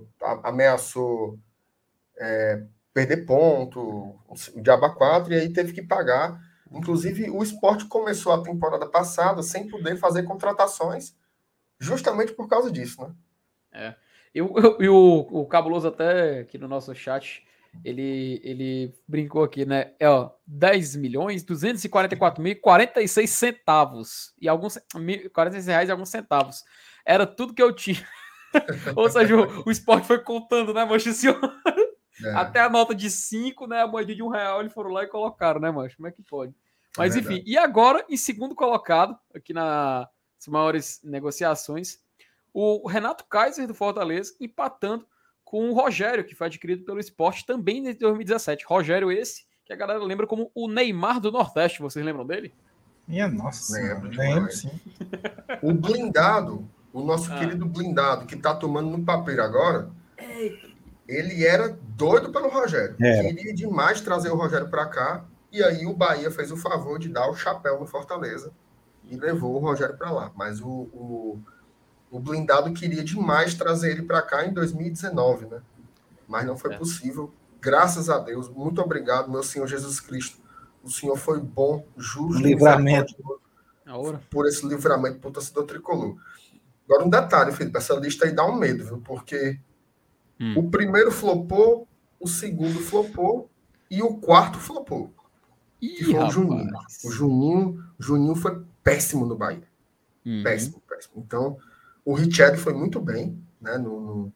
ameaçou é, perder ponto, o Diaba 4, e aí teve que pagar. Inclusive, o esporte começou a temporada passada sem poder fazer contratações, justamente por causa disso, né? E o, eu- e o, o Cabuloso até aqui no nosso chat ele, ele brincou aqui, né? É, ó, 10 milhões, 244 mil, 46 centavos. E alguns 46 reais e alguns centavos. Era tudo que eu tinha. Ou seja, o, o esporte foi contando, né, mancha senhora? É. Até a nota de 5, né? A moeda de um real, eles foram lá e colocaram, né, mancha? Como é que pode? É Mas é enfim, e agora, em segundo colocado, aqui nas maiores negociações, o Renato Kaiser do Fortaleza empatando com o Rogério, que foi adquirido pelo esporte também em 2017. Rogério, esse que a galera lembra como o Neymar do Nordeste. Vocês lembram dele? Minha nossa, lembro, lembro sim. O blindado, o nosso ah. querido blindado, que tá tomando no papel agora, ele era doido pelo Rogério. É. Queria demais trazer o Rogério para cá. E aí o Bahia fez o favor de dar o chapéu no Fortaleza e levou o Rogério para lá. Mas o, o o blindado queria demais trazer ele para cá em 2019, né? Mas não foi é. possível. Graças a Deus. Muito obrigado, meu Senhor Jesus Cristo. O Senhor foi bom, justo. Livramento. Por esse livramento para o torcedor tricolor. Agora, um detalhe, Felipe, essa lista aí dá um medo, viu? Porque hum. o primeiro flopou, o segundo flopou e o quarto flopou. Ih, que foi rapaz. o Juninho. O Juninho, Juninho foi péssimo no Bahia. Uhum. Péssimo, péssimo. Então, o Richard foi muito bem né, no, no,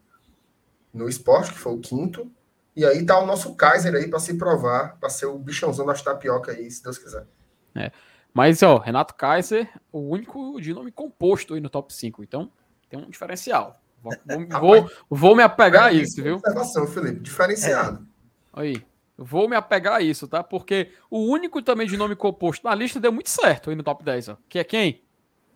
no esporte, que foi o quinto. E aí tá o nosso Kaiser aí para se provar, para ser o bichãozão das tapioca aí, se Deus quiser. É. Mas, ó, Renato Kaiser, o único de nome composto aí no top 5. Então, tem um diferencial. Vou, vou, vou me apegar a isso, viu? Observação, Felipe, diferenciado. É. Aí. Vou me apegar a isso, tá? Porque o único também de nome composto na lista deu muito certo aí no top 10, ó. Que é quem?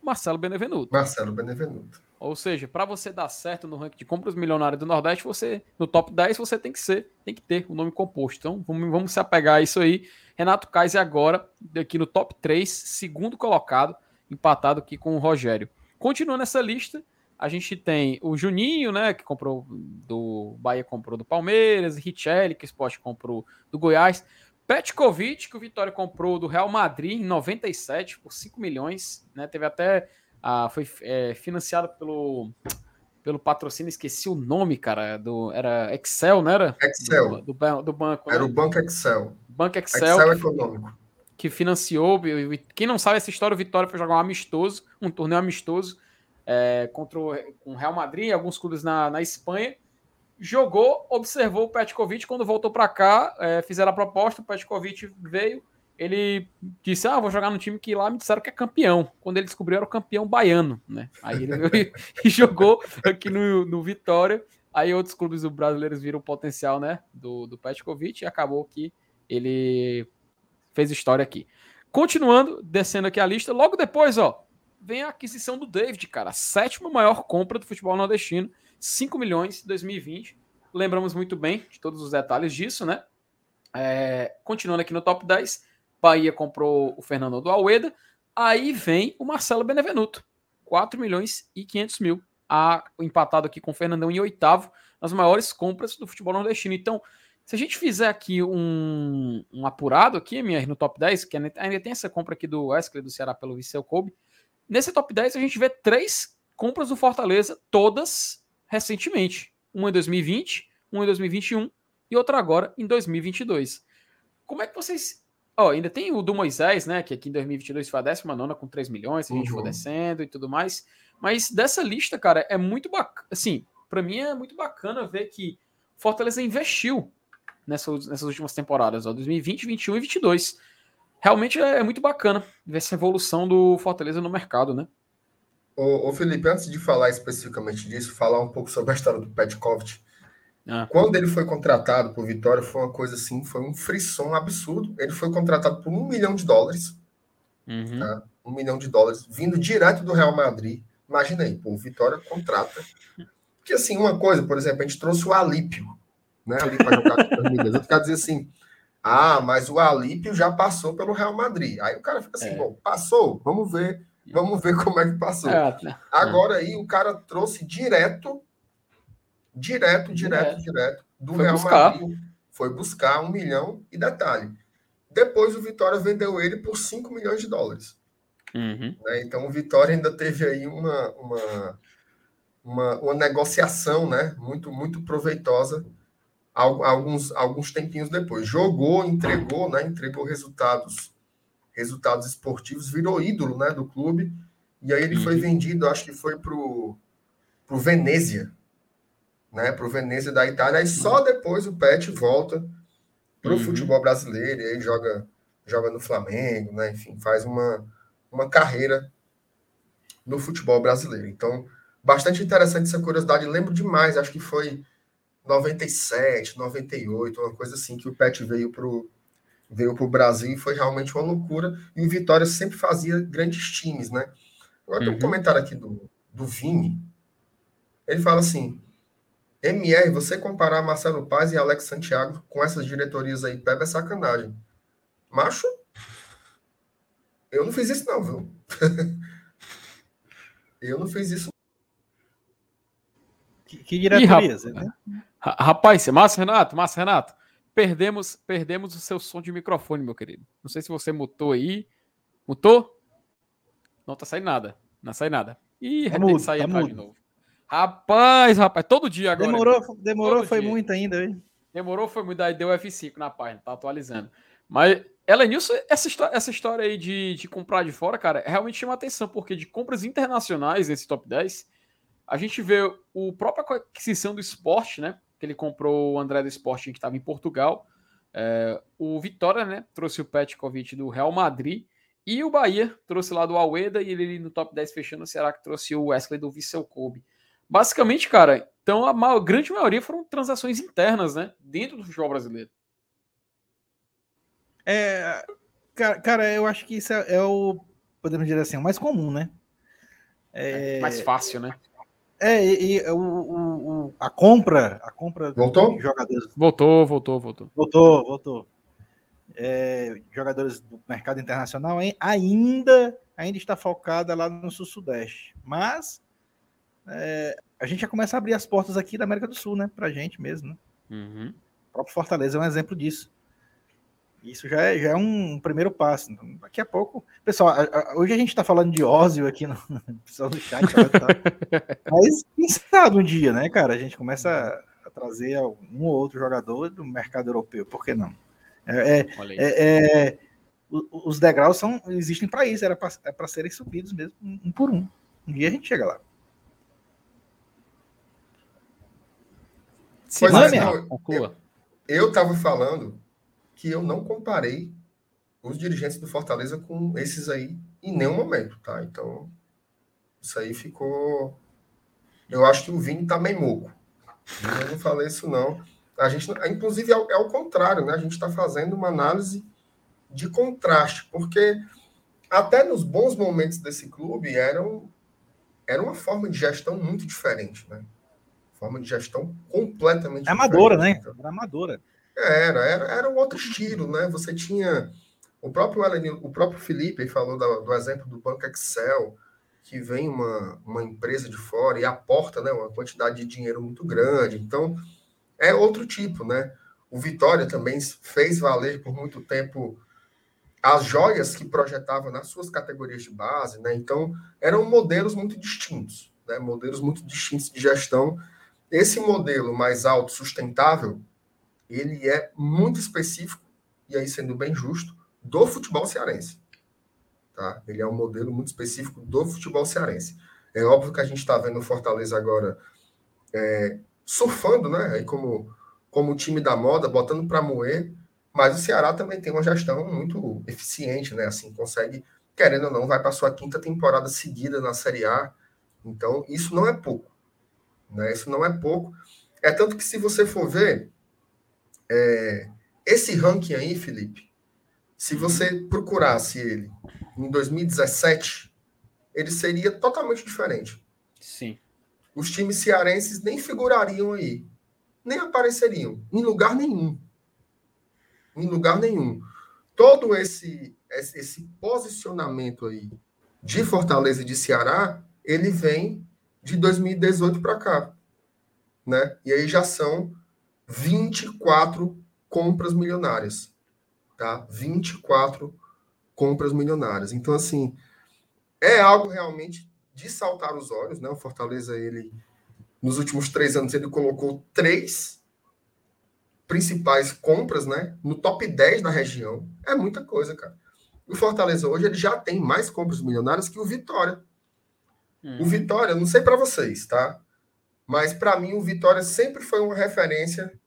Marcelo Benevenuto. Marcelo Benevenuto. Ou seja, para você dar certo no ranking de compras milionárias do Nordeste, você no top 10 você tem que ser, tem que ter o nome composto. Então, vamos, vamos se apegar a isso aí. Renato Kaiser agora aqui no top 3, segundo colocado, empatado aqui com o Rogério. Continuando essa lista, a gente tem o Juninho, né, que comprou do Bahia comprou do Palmeiras, Richelli, que o Sport comprou do Goiás. Petkovic, que o Vitória comprou do Real Madrid em 97 por 5 milhões, né? Teve até ah, foi é, financiado pelo pelo patrocínio, esqueci o nome, cara, do era Excel, não era? Excel. Do, do, do banco. Era né? o Banco Excel. Banco Excel. Excel Econômico. Que financiou. Quem não sabe essa história, o Vitória foi jogar um amistoso, um torneio amistoso é, contra o Real Madrid e alguns clubes na, na Espanha jogou, observou o Petkovic, quando voltou para cá, é, fizeram a proposta, o Petkovic veio, ele disse, ah, vou jogar no time que lá me disseram que é campeão, quando ele descobriu era o campeão baiano, né, aí ele e jogou aqui no, no Vitória, aí outros clubes brasileiros viram o potencial, né, do, do Petkovic e acabou que ele fez história aqui. Continuando, descendo aqui a lista, logo depois, ó, vem a aquisição do David, cara, a sétima maior compra do futebol nordestino, 5 milhões em 2020. Lembramos muito bem de todos os detalhes disso, né? É, continuando aqui no top 10, Bahia comprou o Fernando do. Aí vem o Marcelo Benevenuto, 4 milhões e 500 mil. A, empatado aqui com o Fernandão em oitavo, nas maiores compras do futebol nordestino. Então, se a gente fizer aqui um, um apurado aqui, MR, no top 10, que ainda tem essa compra aqui do Wesley do Ceará pelo Viseu Kobe, nesse top 10 a gente vê três compras do Fortaleza, todas recentemente. Uma em 2020, uma em 2021 e outra agora em 2022. Como é que vocês. Ó, oh, ainda tem o do Moisés, né? Que aqui em 2022 foi a 19 com 3 milhões, se a gente uhum. for descendo e tudo mais. Mas dessa lista, cara, é muito bacana. Assim, para mim é muito bacana ver que Fortaleza investiu nessas, nessas últimas temporadas, ó, 2020, 21 e 22. Realmente é, é muito bacana ver essa evolução do Fortaleza no mercado, né? Ô, ô, Felipe, antes de falar especificamente disso, falar um pouco sobre a história do Petkovic. Ah. Quando ele foi contratado por Vitória, foi uma coisa assim, foi um frisson absurdo. Ele foi contratado por um milhão de dólares. Uhum. Tá? Um milhão de dólares, vindo direto do Real Madrid. Imagina aí, pô, Vitória contrata. Porque assim, uma coisa, por exemplo, a gente trouxe o Alípio, né? Ali para jogar com as Outro cara dizia assim: ah, mas o Alípio já passou pelo Real Madrid. Aí o cara fica assim, é. bom, passou, vamos ver Vamos ver como é que passou. É, né? Agora aí o cara trouxe direto, direto, direto, é. direto do foi Real buscar. Madrid. Foi buscar um milhão e detalhe. Depois o Vitória vendeu ele por 5 milhões de dólares. Uhum. Né? Então o Vitória ainda teve aí uma, uma, uma, uma negociação né? muito, muito proveitosa alguns, alguns tempinhos depois. Jogou, entregou, né? Entregou resultados resultados esportivos, virou ídolo né, do clube. E aí ele uhum. foi vendido, acho que foi para o Venezia, né? Para o Venezia da Itália. Aí só depois o Pet volta para o uhum. futebol brasileiro, e aí joga, joga no Flamengo, né? Enfim, faz uma, uma carreira no futebol brasileiro. Então, bastante interessante essa curiosidade. Lembro demais, acho que foi 97, 98, uma coisa assim, que o Pet veio para o veio para o Brasil e foi realmente uma loucura. E o Vitória sempre fazia grandes times, né? Agora tem um uhum. comentário aqui do, do Vini. Ele fala assim: MR, você comparar Marcelo Paz e Alex Santiago com essas diretorias aí, pega é sacanagem. Macho, eu não fiz isso, não, viu? eu não fiz isso. Que, que diretorias, Ih, né? Rapaz, Márcio Renato, Márcio Renato, perdemos, perdemos o seu som de microfone, meu querido. Não sei se você mutou aí. Mutou? Não tá saindo nada. Não sai nada. Ih, tá tem que sair tá de novo. Rapaz, rapaz, todo dia agora. Demorou, demorou foi dia. muito ainda, hein? Demorou, foi muito. Aí deu F5 na página, tá atualizando. Mas, Elenilson, essa história, essa história aí de, de comprar de fora, cara, realmente chama atenção, porque de compras internacionais nesse top 10, a gente vê o própria aquisição do esporte, né? Que ele comprou o André do Sporting, que estava em Portugal. É, o Vitória, né, trouxe o Petkovic do Real Madrid. E o Bahia trouxe lá do Aleda e ele no top 10 fechando o Ceará que trouxe o Wesley do Vissel Kobe. Basicamente, cara, então a maior, grande maioria foram transações internas, né, dentro do futebol brasileiro. É, cara, cara eu acho que isso é, é, o, podemos dizer assim, o mais comum, né? É, é mais fácil, né? É, e, e o, o, o, a compra, a compra voltou? de jogadores. Voltou, voltou, voltou. Voltou, voltou. É, jogadores do mercado internacional ainda, ainda está focada lá no sul-sudeste. Mas é, a gente já começa a abrir as portas aqui da América do Sul, né? Pra gente mesmo, né? Uhum. O próprio Fortaleza é um exemplo disso. Isso já é, já é um primeiro passo. Então, daqui a pouco. Pessoal, a, a, hoje a gente está falando de Ózio aqui no, pessoal do chat. Tá, Mas quem sabe um dia, né, cara? A gente começa a, a trazer um ou outro jogador do mercado europeu. Por que não? É, é, é, é os degraus são, existem para isso, era para é serem subidos mesmo, um por um. Um dia a gente chega lá. Sim, mas, não, eu estava falando que eu não comparei os dirigentes do Fortaleza com esses aí em nenhum momento, tá? Então, isso aí ficou. Eu acho que o Vini tá meio moco. Eu não falei isso, não. A gente, inclusive, é, é o contrário, né? A gente está fazendo uma análise de contraste, porque até nos bons momentos desse clube eram, era uma forma de gestão muito diferente, né? Forma de gestão completamente é amadora, né? Era amadora. Era, era, era um outro estilo, né? Você tinha o próprio o próprio Felipe falou do, do, exemplo do Banco Excel, que vem uma, uma empresa de fora e aporta né, uma quantidade de dinheiro muito grande. Então, é outro tipo, né? O Vitória também fez valer por muito tempo as joias que projetava nas suas categorias de base, né? Então, eram modelos muito distintos, né? Modelos muito distintos de gestão. Esse modelo mais alto, sustentável, ele é muito específico, e aí sendo bem justo, do futebol cearense. Tá? Ele é um modelo muito específico do futebol cearense. É óbvio que a gente está vendo o Fortaleza agora é, surfando, né? Aí como, como time da moda, botando para moer, mas o Ceará também tem uma gestão muito eficiente, né? Assim, consegue, querendo ou não, vai para sua quinta temporada seguida na Série A. Então, isso não é pouco. Né? Isso não é pouco. É tanto que se você for ver, é, esse ranking aí, Felipe, se você procurasse ele em 2017, ele seria totalmente diferente. Sim. Os times cearenses nem figurariam aí, nem apareceriam em lugar nenhum. Em lugar nenhum. Todo esse esse posicionamento aí de Fortaleza e de Ceará, ele vem de 2018 para cá, né? E aí já são 24 compras milionárias, tá? 24 compras milionárias. Então, assim, é algo realmente de saltar os olhos, né? O Fortaleza, ele, nos últimos três anos, ele colocou três, principais compras, né? No top 10 da região. É muita coisa, cara. O Fortaleza hoje ele já tem mais compras milionárias que o Vitória. Hum. O Vitória, não sei para vocês, tá? Mas para mim o Vitória sempre foi uma referência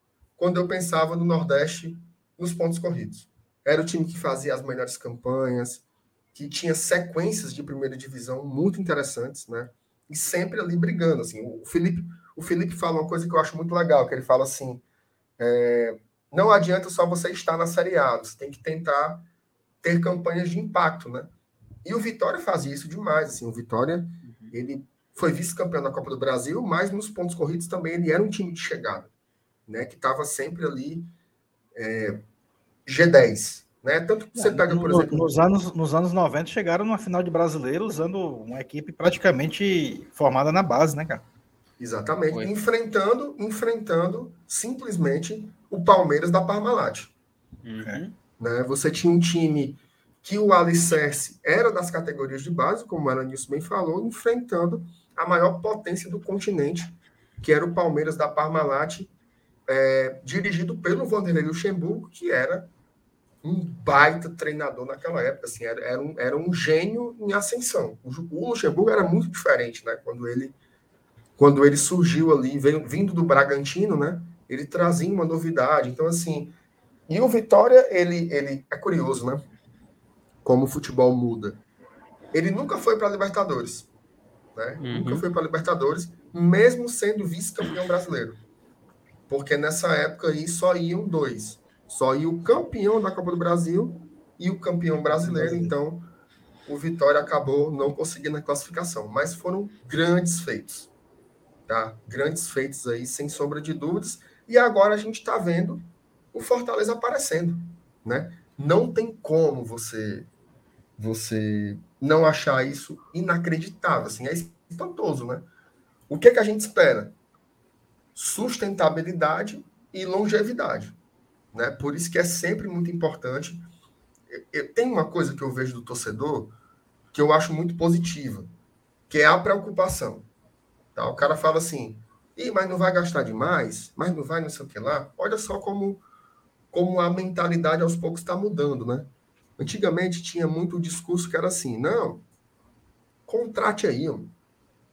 quando eu pensava no Nordeste nos pontos corridos. Era o time que fazia as melhores campanhas, que tinha sequências de primeira divisão muito interessantes, né? E sempre ali brigando, assim. O Felipe, o Felipe fala uma coisa que eu acho muito legal, que ele fala assim, é, não adianta só você estar na Série A, você tem que tentar ter campanhas de impacto, né? E o Vitória fazia isso demais, assim, o Vitória, uhum. ele foi vice-campeão da Copa do Brasil, mas nos pontos corridos também ele era um time de chegada, né? Que estava sempre ali é, G10, né? Tanto que você é, pega, por no, exemplo... Nos anos, nos anos 90 chegaram numa final de brasileiro usando uma equipe praticamente formada na base, né, cara? Exatamente. Foi. Enfrentando, enfrentando simplesmente o Palmeiras da Parmalat. Uhum. Né? Você tinha um time que o alicerce era das categorias de base, como o Aranilson bem falou, enfrentando a maior potência do continente, que era o Palmeiras da Parmalat, é, dirigido pelo Vanderlei Luxemburgo, que era um baita treinador naquela época, assim, era, era, um, era um gênio em ascensão. O, o Luxemburgo era muito diferente, né? Quando ele quando ele surgiu ali, veio, vindo do Bragantino, né? Ele trazia uma novidade. Então, assim, e o Vitória, ele, ele é curioso, né? Como o futebol muda. Ele nunca foi para a Libertadores, né? Uhum. Nunca foi para a Libertadores, mesmo sendo vice-campeão brasileiro. Porque nessa época aí só iam dois. Só ia o campeão da Copa do Brasil e o campeão brasileiro. Então, o Vitória acabou não conseguindo a classificação. Mas foram grandes feitos tá? Grandes feitos aí, sem sombra de dúvidas. E agora a gente está vendo o Fortaleza aparecendo, né? Não tem como você você não achar isso inacreditável, assim, é espantoso, né? O que, é que a gente espera? Sustentabilidade e longevidade, né? Por isso que é sempre muito importante. Tem uma coisa que eu vejo do torcedor que eu acho muito positiva, que é a preocupação. Tá? O cara fala assim, Ih, mas não vai gastar demais, mas não vai não sei o que lá. Olha só como, como a mentalidade aos poucos está mudando, né? Antigamente tinha muito discurso que era assim, não, contrate aí,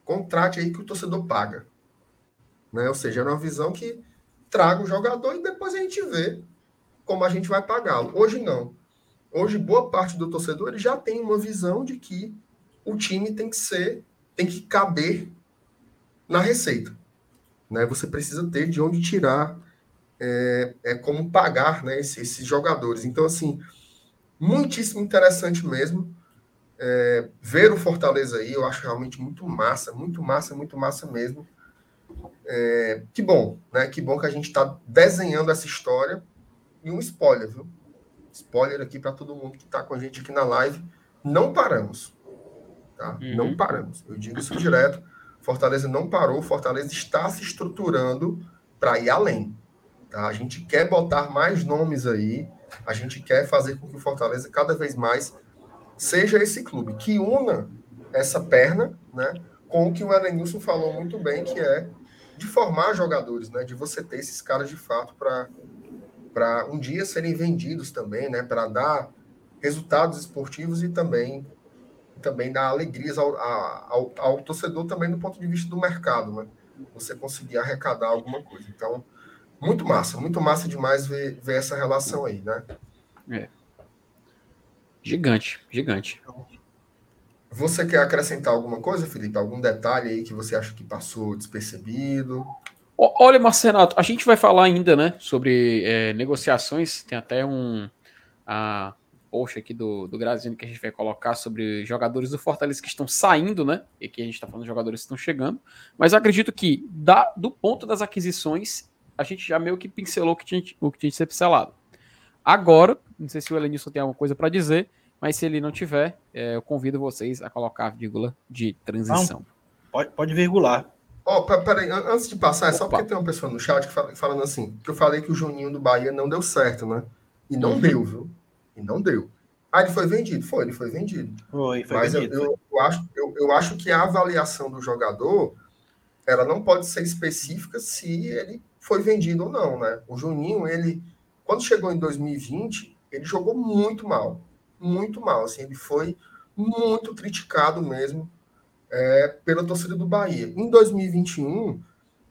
contrate aí que o torcedor paga. Né? Ou seja, era uma visão que traga o jogador e depois a gente vê como a gente vai pagá-lo. Hoje não. Hoje, boa parte do torcedor ele já tem uma visão de que o time tem que ser, tem que caber na receita. Né? Você precisa ter de onde tirar, é, é como pagar né, esses, esses, jogadores. Então, assim, muitíssimo interessante mesmo é, ver o Fortaleza aí. Eu acho realmente muito massa, muito massa, muito massa mesmo. É, que bom, né? Que bom que a gente está desenhando essa história. E um spoiler, viu? Spoiler aqui para todo mundo que está com a gente aqui na live. Não paramos. Tá? Uhum. Não paramos. Eu digo isso direto. Fortaleza não parou, Fortaleza está se estruturando para ir além. Tá? A gente quer botar mais nomes aí, a gente quer fazer com que o Fortaleza cada vez mais seja esse clube que una essa perna, né, com o que o Elenilson falou muito bem, que é de formar jogadores, né, de você ter esses caras de fato para um dia serem vendidos também, né, para dar resultados esportivos e também também dá alegrias ao, ao, ao, torcedor também do ponto de vista do mercado, né? Você conseguir arrecadar alguma coisa. Então, muito massa, muito massa demais ver, ver essa relação aí, né? É. Gigante, gigante. Você quer acrescentar alguma coisa, Felipe? Algum detalhe aí que você acha que passou despercebido? Olha, Marcenato, a gente vai falar ainda, né, sobre é, negociações. Tem até um. A, post aqui do, do Grazino que a gente vai colocar sobre jogadores do Fortaleza que estão saindo, né? E que a gente está falando de jogadores que estão chegando. Mas acredito que, da, do ponto das aquisições, a gente já meio que pincelou o que tinha, o que tinha de ser pincelado. Agora, não sei se o Elenilson tem alguma coisa para dizer, mas se ele não tiver, é, eu convido vocês a colocar a vírgula de transição. Não, pode, pode virgular. Oh, peraí, antes de passar, é só porque tem uma pessoa no chat falando assim, que eu falei que o Juninho do Bahia não deu certo, né? E não uhum. deu, viu? E não deu. Ah, ele foi vendido? Foi, ele foi vendido. Foi, foi Mas vendido. Eu, eu, eu, acho, eu, eu acho que a avaliação do jogador ela não pode ser específica se ele foi vendido ou não, né? O Juninho, ele, quando chegou em 2020, ele jogou muito mal, muito mal, assim, ele foi muito criticado mesmo é, pela torcida do Bahia. Em 2021,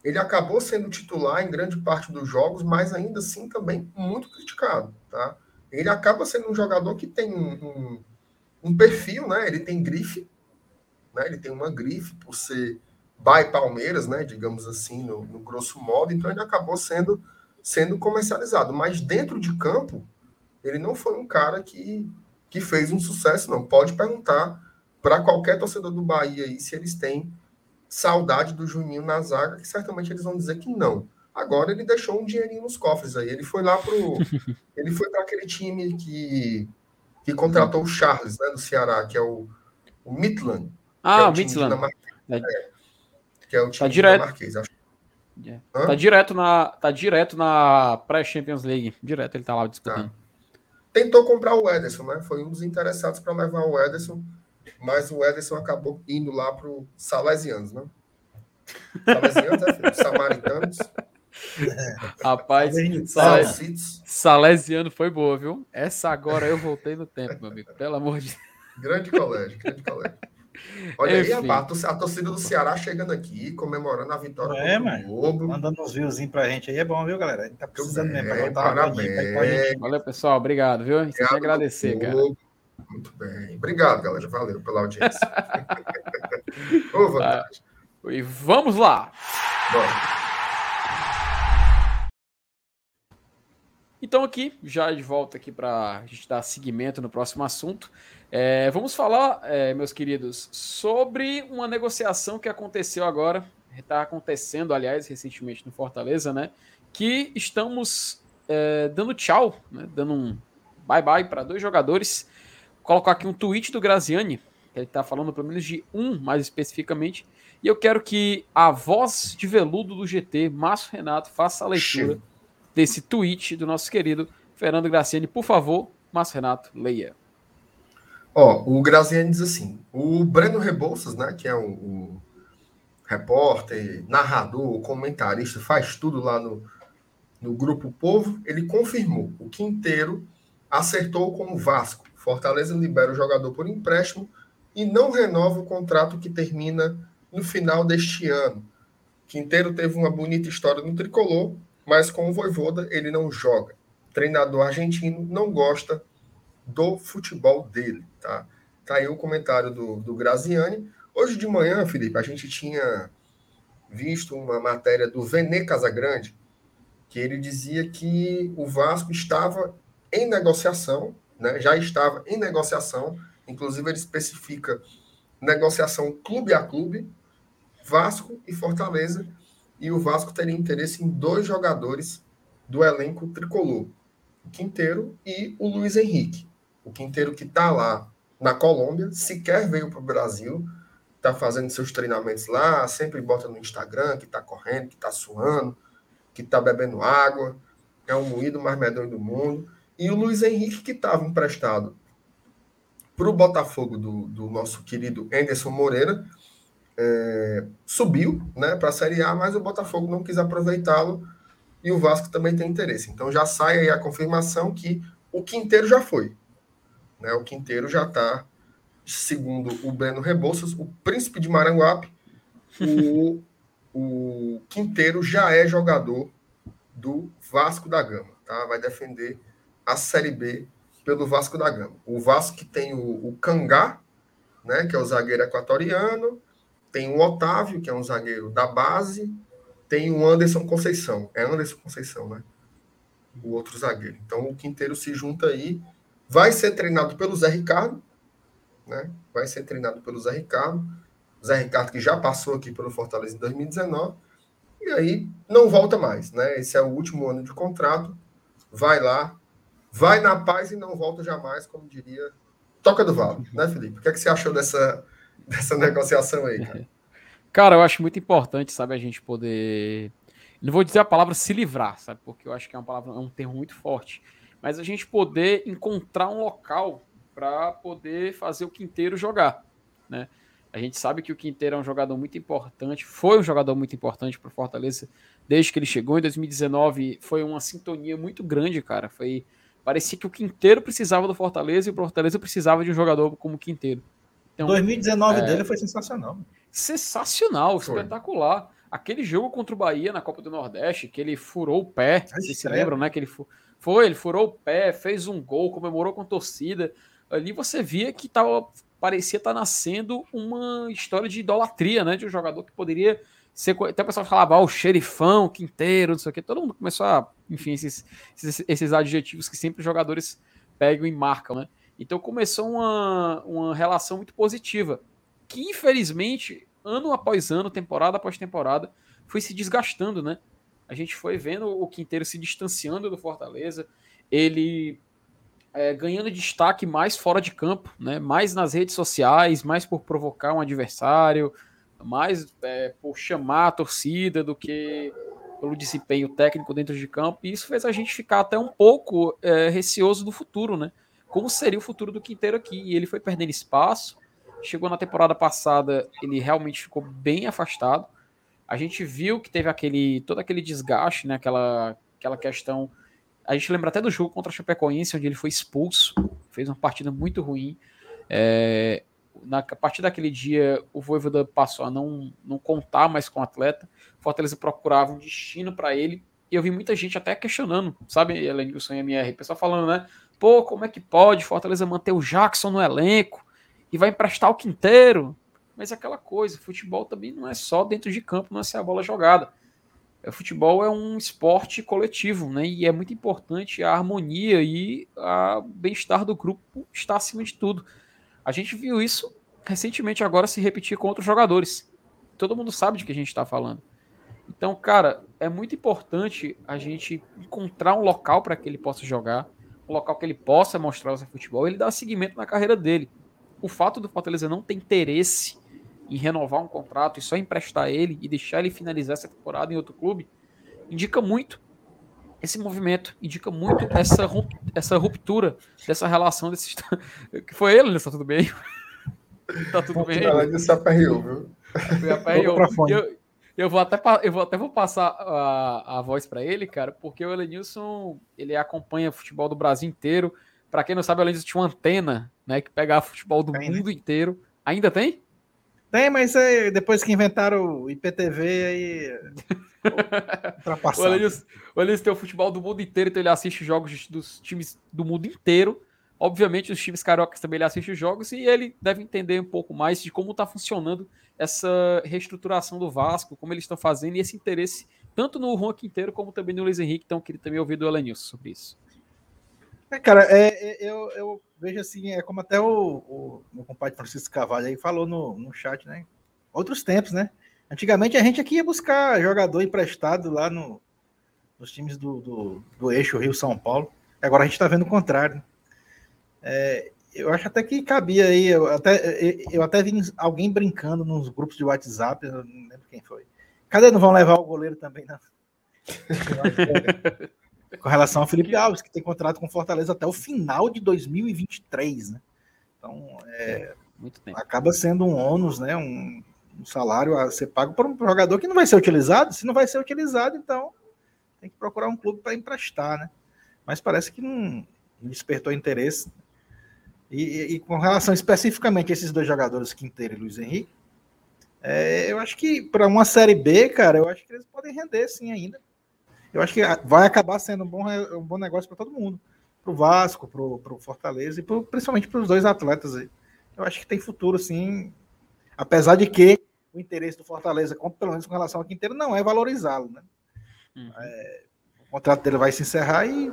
ele acabou sendo titular em grande parte dos jogos, mas ainda assim também muito criticado, tá? Ele acaba sendo um jogador que tem um, um, um perfil, né? Ele tem grife, né? Ele tem uma grife por ser by Palmeiras, né? Digamos assim, no, no grosso modo. Então ele acabou sendo sendo comercializado, mas dentro de campo ele não foi um cara que que fez um sucesso, não. Pode perguntar para qualquer torcedor do Bahia aí se eles têm saudade do Juninho na zaga, que certamente eles vão dizer que não. Agora ele deixou um dinheirinho nos cofres aí. Ele foi lá pro. ele foi para aquele time que, que contratou o Charles, né, do Ceará, que é o, o Midland. Ah, é o Midland. É, que é o tá time tá direto. Marquês. Acho. É. Tá direto na, tá direto na pré-Champions League. Direto ele tá lá disputando. Tá. Tentou comprar o Ederson, né? Foi um dos interessados para levar o Ederson, mas o Ederson acabou indo lá pro Salesianos, né? Salesianos, é, filho? Samaritanos. Rapaz, Sales... Salesiano foi boa, viu? Essa agora eu voltei no tempo, meu amigo. Pelo amor de Deus. Grande colégio, grande colégio. Olha Enfim. aí a, a, torcida do Ceará chegando aqui, comemorando a vitória é, mano. Globo. Mandando uns views pra gente aí é bom, viu, galera? A gente tá precisando é, mesmo. parabéns. Valeu, pessoal. Obrigado, viu? Obrigado Tem que agradecer, cara. Muito bem. Obrigado, galera. Valeu pela audiência. Ô, vantagem. Ah, e vamos lá. Bora. Então aqui, já de volta aqui para a gente dar seguimento no próximo assunto. É, vamos falar, é, meus queridos, sobre uma negociação que aconteceu agora, está acontecendo, aliás, recentemente no Fortaleza, né? Que estamos é, dando tchau, né, dando um bye-bye para dois jogadores. Vou colocar aqui um tweet do Graziani, que ele está falando pelo menos de um mais especificamente. E eu quero que a voz de veludo do GT, Márcio Renato, faça a leitura desse tweet do nosso querido Fernando Graziani. Por favor, Márcio Renato, leia. Ó, o Graziani diz assim: o Breno Rebouças, né, que é o, o repórter, narrador, comentarista, faz tudo lá no, no Grupo Povo, ele confirmou: o Quinteiro acertou com o Vasco. Fortaleza libera o jogador por empréstimo e não renova o contrato que termina no final deste ano. Quinteiro teve uma bonita história no tricolor, mas com o Voivoda ele não joga. Treinador argentino não gosta do futebol dele, tá? Tá aí o comentário do, do Graziani. Hoje de manhã, Felipe, a gente tinha visto uma matéria do Vene Casagrande, que ele dizia que o Vasco estava em negociação, né? já estava em negociação, inclusive ele especifica negociação clube a clube, Vasco e Fortaleza, e o Vasco teria interesse em dois jogadores do elenco tricolor, o Quinteiro e o Luiz Henrique. O Quinteiro que está lá na Colômbia, sequer veio para o Brasil, está fazendo seus treinamentos lá, sempre bota no Instagram que está correndo, que está suando, que está bebendo água, é o moído mais medonho do mundo. E o Luiz Henrique, que estava emprestado para o Botafogo do, do, nosso querido Anderson Moreira, é, subiu né, para a Série A, mas o Botafogo não quis aproveitá-lo e o Vasco também tem interesse. Então já sai aí a confirmação que o Quinteiro já foi. Né? O Quinteiro já está, segundo o Breno Rebouças, o príncipe de Maranguape, o, o Quinteiro já é jogador do Vasco da Gama. Tá? Vai defender a Série B pelo Vasco da Gama. O Vasco que tem o, o Cangá, né, que é o zagueiro equatoriano, tem o Otávio, que é um zagueiro da base, tem o Anderson Conceição. É Anderson Conceição, né? O outro zagueiro. Então o Quinteiro se junta aí Vai ser treinado pelo Zé Ricardo, né? Vai ser treinado pelo Zé Ricardo. Zé Ricardo que já passou aqui pelo Fortaleza em 2019 e aí não volta mais, né? Esse é o último ano de contrato. Vai lá, vai na paz e não volta jamais, como diria Toca do Vale, né, Felipe? O que, é que você achou dessa, dessa negociação aí, cara? Cara, eu acho muito importante, sabe, a gente poder. Não vou dizer a palavra se livrar, sabe? Porque eu acho que é uma palavra, é um termo muito forte mas a gente poder encontrar um local para poder fazer o quinteiro jogar, né? A gente sabe que o Quinteiro é um jogador muito importante, foi um jogador muito importante para o Fortaleza desde que ele chegou. Em 2019 foi uma sintonia muito grande, cara. Foi parecia que o Quinteiro precisava do Fortaleza e o Fortaleza precisava de um jogador como o Quinteiro. Então, 2019 é... dele foi sensacional. Sensacional, foi. espetacular. Aquele jogo contra o Bahia na Copa do Nordeste, que ele furou o pé, vocês se lembram, né? Que ele foi, ele furou o pé, fez um gol, comemorou com torcida. Ali você via que tava, parecia estar tá nascendo uma história de idolatria, né? De um jogador que poderia ser. Até o pessoal falava, ah, o xerifão, o quinteiro, não sei o quê. Todo mundo começou a. Enfim, esses, esses, esses adjetivos que sempre os jogadores pegam e marcam, né? Então começou uma, uma relação muito positiva, que infelizmente, ano após ano, temporada após temporada, foi se desgastando, né? A gente foi vendo o Quinteiro se distanciando do Fortaleza, ele é, ganhando destaque mais fora de campo, né? mais nas redes sociais, mais por provocar um adversário, mais é, por chamar a torcida do que pelo desempenho técnico dentro de campo. E isso fez a gente ficar até um pouco é, receoso do futuro, né? como seria o futuro do Quinteiro aqui. E ele foi perdendo espaço. Chegou na temporada passada, ele realmente ficou bem afastado. A gente viu que teve aquele todo aquele desgaste, né? Aquela, aquela questão. A gente lembra até do jogo contra a Chapecoense, onde ele foi expulso, fez uma partida muito ruim. É, na, a partir daquele dia, o Voivoda passou a não, não contar mais com o atleta. Fortaleza procurava um destino para ele. E eu vi muita gente até questionando, sabe, Elenilson e MR, pessoal falando, né? Pô, como é que pode Fortaleza manter o Jackson no elenco e vai emprestar o Quinteiro? Mas é aquela coisa, futebol também não é só dentro de campo, não é ser a bola jogada. O futebol é um esporte coletivo, né? E é muito importante a harmonia e o bem-estar do grupo estar acima de tudo. A gente viu isso recentemente agora se repetir com outros jogadores. Todo mundo sabe de que a gente está falando. Então, cara, é muito importante a gente encontrar um local para que ele possa jogar um local que ele possa mostrar o seu futebol, ele dá seguimento na carreira dele. O fato do Fortaleza não ter interesse em renovar um contrato e só emprestar ele e deixar ele finalizar essa temporada em outro clube, indica muito esse movimento, indica muito essa, essa ruptura dessa relação desse. que foi ele, né? Tá tudo bem? tá tudo bem? Ela disse aperreou, viu? Eu, eu vou até, eu vou até vou passar a, a voz para ele, cara, porque o Elenilson ele acompanha futebol do Brasil inteiro. Para quem não sabe, o Elenilson tinha uma antena, né, que pegava futebol do tem, né? mundo né? inteiro. Ainda tem? Tem, mas é, depois que inventaram o IPTV, aí. o o Elenilson tem o futebol do mundo inteiro, então ele assiste jogos dos times do mundo inteiro. Obviamente, os times cariocas também ele assiste os jogos e ele deve entender um pouco mais de como está funcionando essa reestruturação do Vasco, como eles estão fazendo e esse interesse tanto no Juan Quinteiro como também no Luiz Henrique. Então, queria também ouvir do Elenilson sobre isso. É, cara, é, é, eu, eu, vejo assim, é como até o, o meu compadre Francisco Cavalho aí falou no, no chat, né? Outros tempos, né? Antigamente a gente aqui ia buscar jogador emprestado lá no, nos times do, do, do eixo Rio-São Paulo. Agora a gente está vendo o contrário. É, eu acho até que cabia aí, eu até, eu até vi alguém brincando nos grupos de WhatsApp, eu não lembro quem foi. Cadê não vão levar o goleiro também, não? com relação ao Felipe Alves, que tem contrato com Fortaleza até o final de 2023, né? Então, é, acaba sendo um ônus, né? Um, um, salário a ser pago por um jogador que não vai ser utilizado. Se não vai ser utilizado, então tem que procurar um clube para emprestar, né? Mas parece que não despertou interesse e, e, com relação especificamente a esses dois jogadores, Quinteiro e Luiz Henrique, é, eu acho que para uma Série B, cara, eu acho que eles podem render sim ainda. Eu acho que vai acabar sendo um bom, um bom negócio para todo mundo. Para o Vasco, para o Fortaleza e pro, principalmente para os dois atletas aí. Eu acho que tem futuro sim. Apesar de que o interesse do Fortaleza, pelo menos com relação ao Quinteiro, não é valorizá-lo. Né? Uhum. É, o contrato dele vai se encerrar e,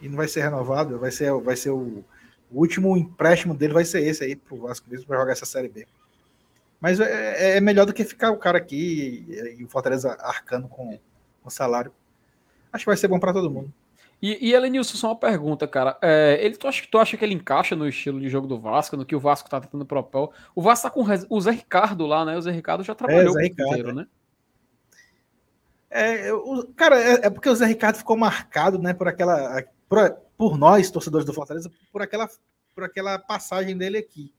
e não vai ser renovado. Vai ser, vai ser o o último empréstimo dele vai ser esse aí pro Vasco mesmo para jogar essa série B. Mas é, é, melhor do que ficar o cara aqui e, e o Fortaleza arcando com o salário. Acho que vai ser bom para todo mundo. E, e Elenilson, só uma pergunta, cara. É, ele, tu, acha, tu acha que ele encaixa no estilo de jogo do Vasco, no que o Vasco tá tentando propor? O Vasco tá com o Zé Ricardo lá, né? O Zé Ricardo já trabalhou é, o Ricardo, né? É, o, cara, é, é, porque o Zé Ricardo ficou marcado, né, por aquela. Por, por nós, torcedores do Fortaleza, por aquela, por aquela passagem dele aqui.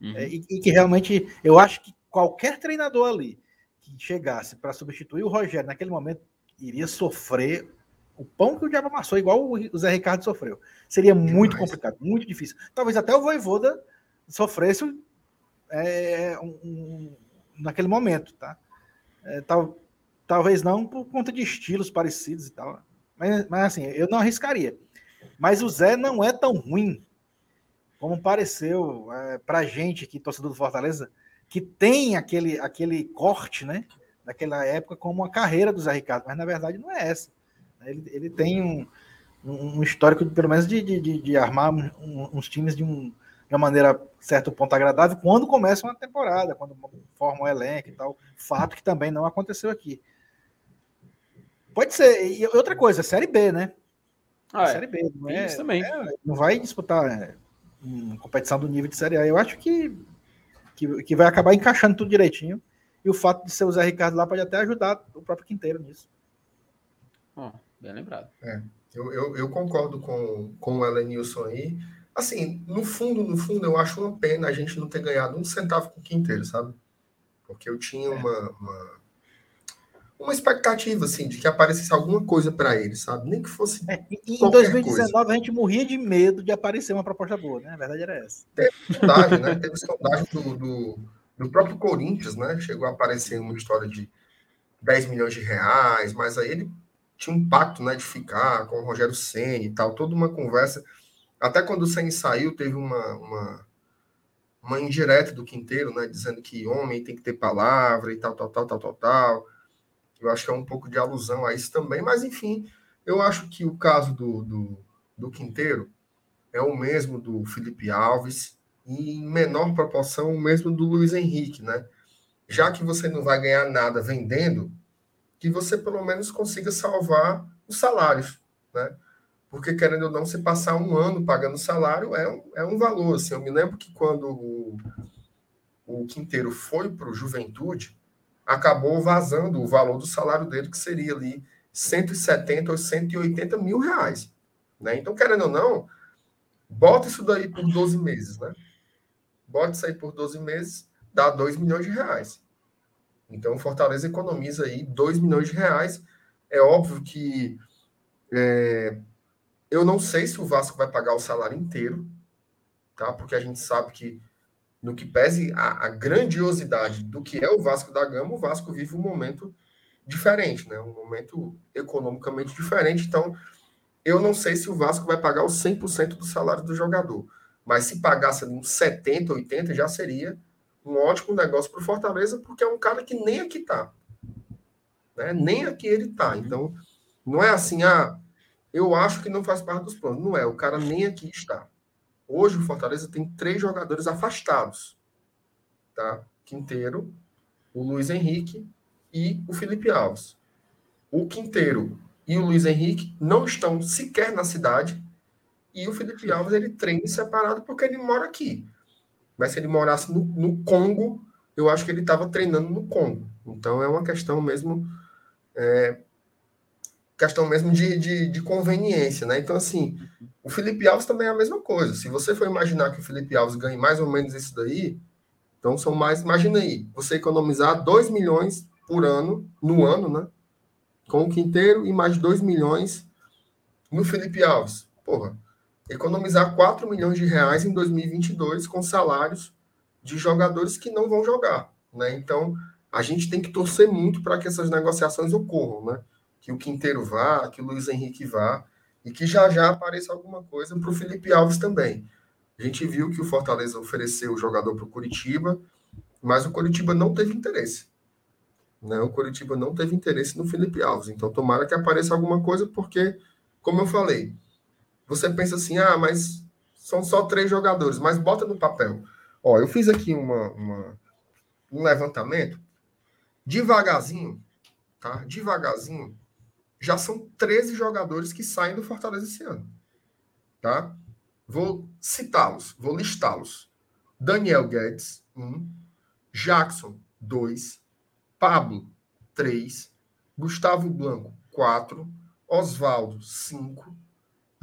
Uhum. É, e, e, que realmente, eu acho que qualquer treinador ali que chegasse para substituir o Rogério naquele momento iria sofrer o pão que o diabo amassou, igual o Zé Ricardo sofreu. Seria muito complicado, muito difícil. Talvez até o Voivoda sofresse é, um, um, naquele momento, tá? É, tal, talvez não por conta de estilos parecidos e tal. Mas, mas assim, eu não arriscaria. Mas o Zé não é tão ruim como pareceu é, pra gente aqui, torcedor do Fortaleza, que tem aquele, aquele corte, né? Daquela época como a carreira do Zé Ricardo, mas na verdade não é essa. Ele, ele tem um, um histórico, pelo menos, de, de, de armar uns times de, um, de uma maneira, certo ponto, agradável quando começa uma temporada, quando forma um elenco e tal. Fato que também não aconteceu aqui. Pode ser. E outra coisa, Série B, né? Ah, é. Série B. Não, é, também. É, não vai disputar é, uma competição do nível de Série A. Eu acho que, que, que vai acabar encaixando tudo direitinho. E o fato de ser o Zé Ricardo lá pode até ajudar o próprio Quinteiro nisso. Oh, bem lembrado. É, eu, eu, eu, concordo com, com o Elenilson aí. Assim, no fundo, no fundo, eu acho uma pena a gente não ter ganhado um centavo com o Quinteiro, sabe? Porque eu tinha uma, uma, uma expectativa, assim, de que aparecesse alguma coisa para ele, sabe? Nem que fosse. É, em 2019 coisa. a gente morria de medo de aparecer uma proposta boa, né? A verdade era essa. Teve sondagem, né? Teve sondagem do, do, do, próprio Corinthians, né? Chegou a aparecer uma história de 10 milhões de reais, mas aí ele tinha um pacto, né, de ficar com o Rogério Senna e tal, toda uma conversa. Até quando o Senna saiu, teve uma, uma, uma indireta do Quinteiro, né, dizendo que homem tem que ter palavra e tal, tal, tal, tal, tal, tal. Eu acho que é um pouco de alusão a isso também, mas enfim, eu acho que o caso do, do, do Quinteiro é o mesmo do Felipe Alves em menor proporção mesmo do Luiz Henrique, né? Já que você não vai ganhar nada vendendo, que você pelo menos consiga salvar os salários, né? Porque, querendo ou não, você passar um ano pagando salário é um, é um valor. Assim, eu me lembro que quando o, o Quinteiro foi para o Juventude, acabou vazando o valor do salário dele, que seria ali 170 ou 180 mil reais. Né? Então, querendo ou não, bota isso daí por 12 meses, né? Isso aí por 12 meses, dá 2 milhões de reais. Então, o Fortaleza economiza aí 2 milhões de reais. É óbvio que é, eu não sei se o Vasco vai pagar o salário inteiro, tá? Porque a gente sabe que no que pese a, a, grandiosidade do que é o Vasco da Gama, o Vasco vive um momento diferente, né? Um momento economicamente diferente. Então, eu não sei se o Vasco vai pagar os 100% do salário do jogador. Mas se pagasse ali uns 70, 80, já seria um ótimo negócio para o Fortaleza, porque é um cara que nem aqui tá. Né? Nem aqui ele tá. Então, não é assim, ah, eu acho que não faz parte dos planos. Não é, o cara nem aqui está. Hoje o Fortaleza tem três jogadores afastados. Tá? Quinteiro, o Luiz Henrique e o Felipe Alves. O Quinteiro e o Luiz Henrique não estão sequer na cidade e o Felipe Alves ele treina separado porque ele mora aqui. Mas se ele morasse no, no Congo, eu acho que ele estava treinando no Congo. Então é uma questão mesmo. É, questão mesmo de, de, de, conveniência, né? Então, assim, o Felipe Alves também é a mesma coisa. Se você for imaginar que o Felipe Alves ganhe mais ou menos isso daí, então são mais. Imagina aí, você economizar 2 milhões por ano, no ano, né? Com o Quinteiro e mais 2 milhões no Felipe Alves. Porra, economizar 4 milhões de reais em 2022 com salários de jogadores que não vão jogar, né? Então, a gente tem que torcer muito para que essas negociações ocorram, né? Que o Quinteiro vá, que o Luiz Henrique vá e que já já apareça alguma coisa para o Felipe Alves também. A gente viu que o Fortaleza ofereceu o jogador para o Curitiba, mas o Curitiba não teve interesse. Né? O Curitiba não teve interesse no Felipe Alves. Então, tomara que apareça alguma coisa, porque, como eu falei, você pensa assim, ah, mas são só três jogadores, mas bota no papel. Ó, eu fiz aqui uma, uma um levantamento, devagarzinho, tá? Devagarzinho, já são 13 jogadores que saem do Fortaleza esse ano, tá? Vou citá-los, vou listá-los. Daniel Guedes, um. Jackson, dois. Pablo, três. Gustavo Blanco, quatro. Oswaldo, cinco.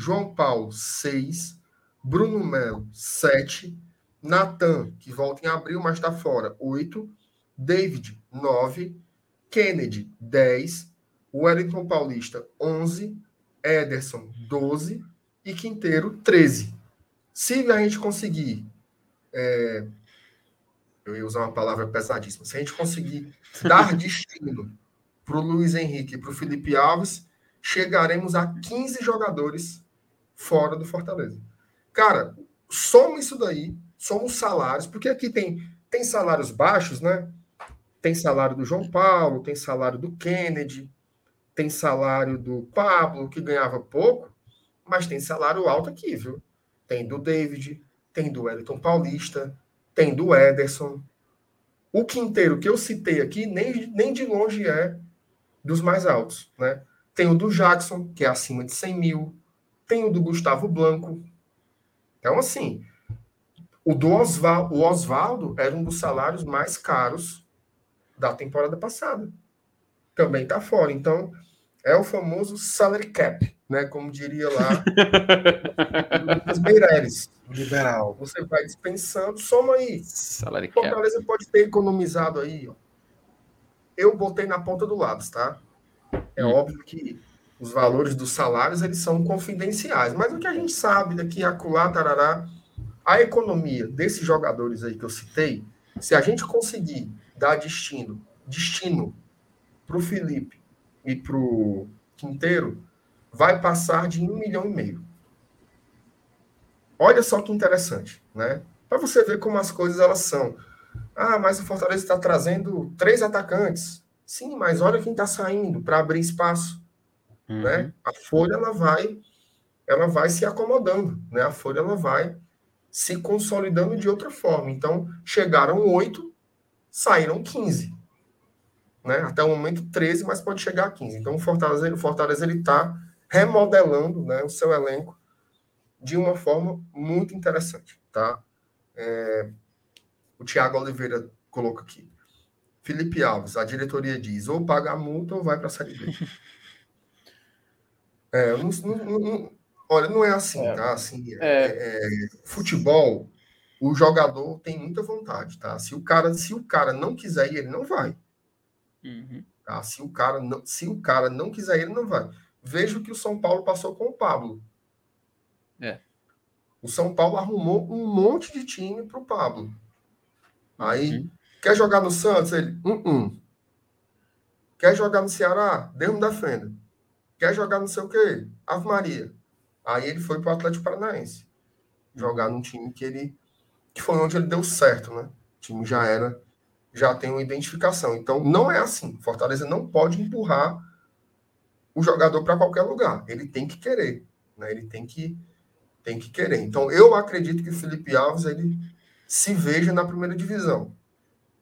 João Paulo, 6. Bruno Melo, 7. Natan, que volta em abril, mas está fora, 8. David, 9. Kennedy, 10. Wellington Paulista, 11. Ederson, 12. E Quinteiro, 13. Se a gente conseguir. É, eu ia usar uma palavra pesadíssima. Se a gente conseguir dar destino para o Luiz Henrique e para o Felipe Alves, chegaremos a 15 jogadores fora do Fortaleza. Cara, soma isso daí, soma os salários, porque aqui tem, tem salários baixos, né? Tem salário do João Paulo, tem salário do Kennedy, tem salário do Pablo, que ganhava pouco, mas tem salário alto aqui, viu? Tem do David, tem do Wellington Paulista, tem do Ederson. O quinteiro que eu citei aqui nem, nem de longe é dos mais altos, né? Tem o do Jackson, que é acima de 100 mil. Tem o do Gustavo Blanco. Então, assim, o do Osvaldo, o Osvaldo era um dos salários mais caros da temporada passada. Também está fora. Então, é o famoso salary cap, né? Como diria lá Lucas Meireles. Liberal. Você vai dispensando, soma aí. Salary cap. Fortaleza pode ter economizado aí, ó. Eu botei na ponta do lápis, tá? É Hum. óbvio que os valores dos salários eles são confidenciais, mas o que a gente sabe daqui a acolá, tarará, a economia desses jogadores aí que eu citei, se a gente conseguir dar destino, destino para o Felipe e para o Quinteiro, vai passar de um milhão e meio. Olha só que interessante, né? Para você ver como as coisas elas são. Ah, mas o Fortaleza está trazendo três atacantes. Sim, mas olha quem está saindo para abrir espaço, Uhum. né? A folha ela vai, ela vai se acomodando, né? A folha ela vai se consolidando de outra forma. Então chegaram oito, saíram 15, né? Até o momento 13, mas pode chegar a 15. Então o Fortaleza, o Fortaleza ele está remodelando, né? O seu elenco de uma forma muito interessante, tá? É, o Thiago Oliveira coloca aqui. Felipe Alves, a diretoria diz ou paga a multa ou vai para a Série B. É, não, não- não- olha, não é assim, É. tá? Assim, É. é, é, futebol, o jogador tem muita vontade, tá? Se o cara, se o cara não quiser ir, ele não vai. Uhum. Tá? Se o cara não, se o cara não quiser, ir, ele não vai. Veja o que o São Paulo passou com o Pablo. É. O São Paulo arrumou um monte de time para o Pablo. Aí, Uhum. quer jogar no Santos? Ele, um, um. Quer jogar no Ceará? Deus me defenda. Quer jogar não sei o quê? Ave Maria. Aí ele foi para o Atlético Paranaense. Jogar num time que ele. que foi onde ele deu certo, né? O time já era. Já tem uma identificação. Então, não é assim. Fortaleza não pode empurrar o jogador para qualquer lugar. Ele tem que querer. Né? Ele tem que, tem que querer. Então, eu acredito que o Felipe Alves ele se veja na primeira divisão.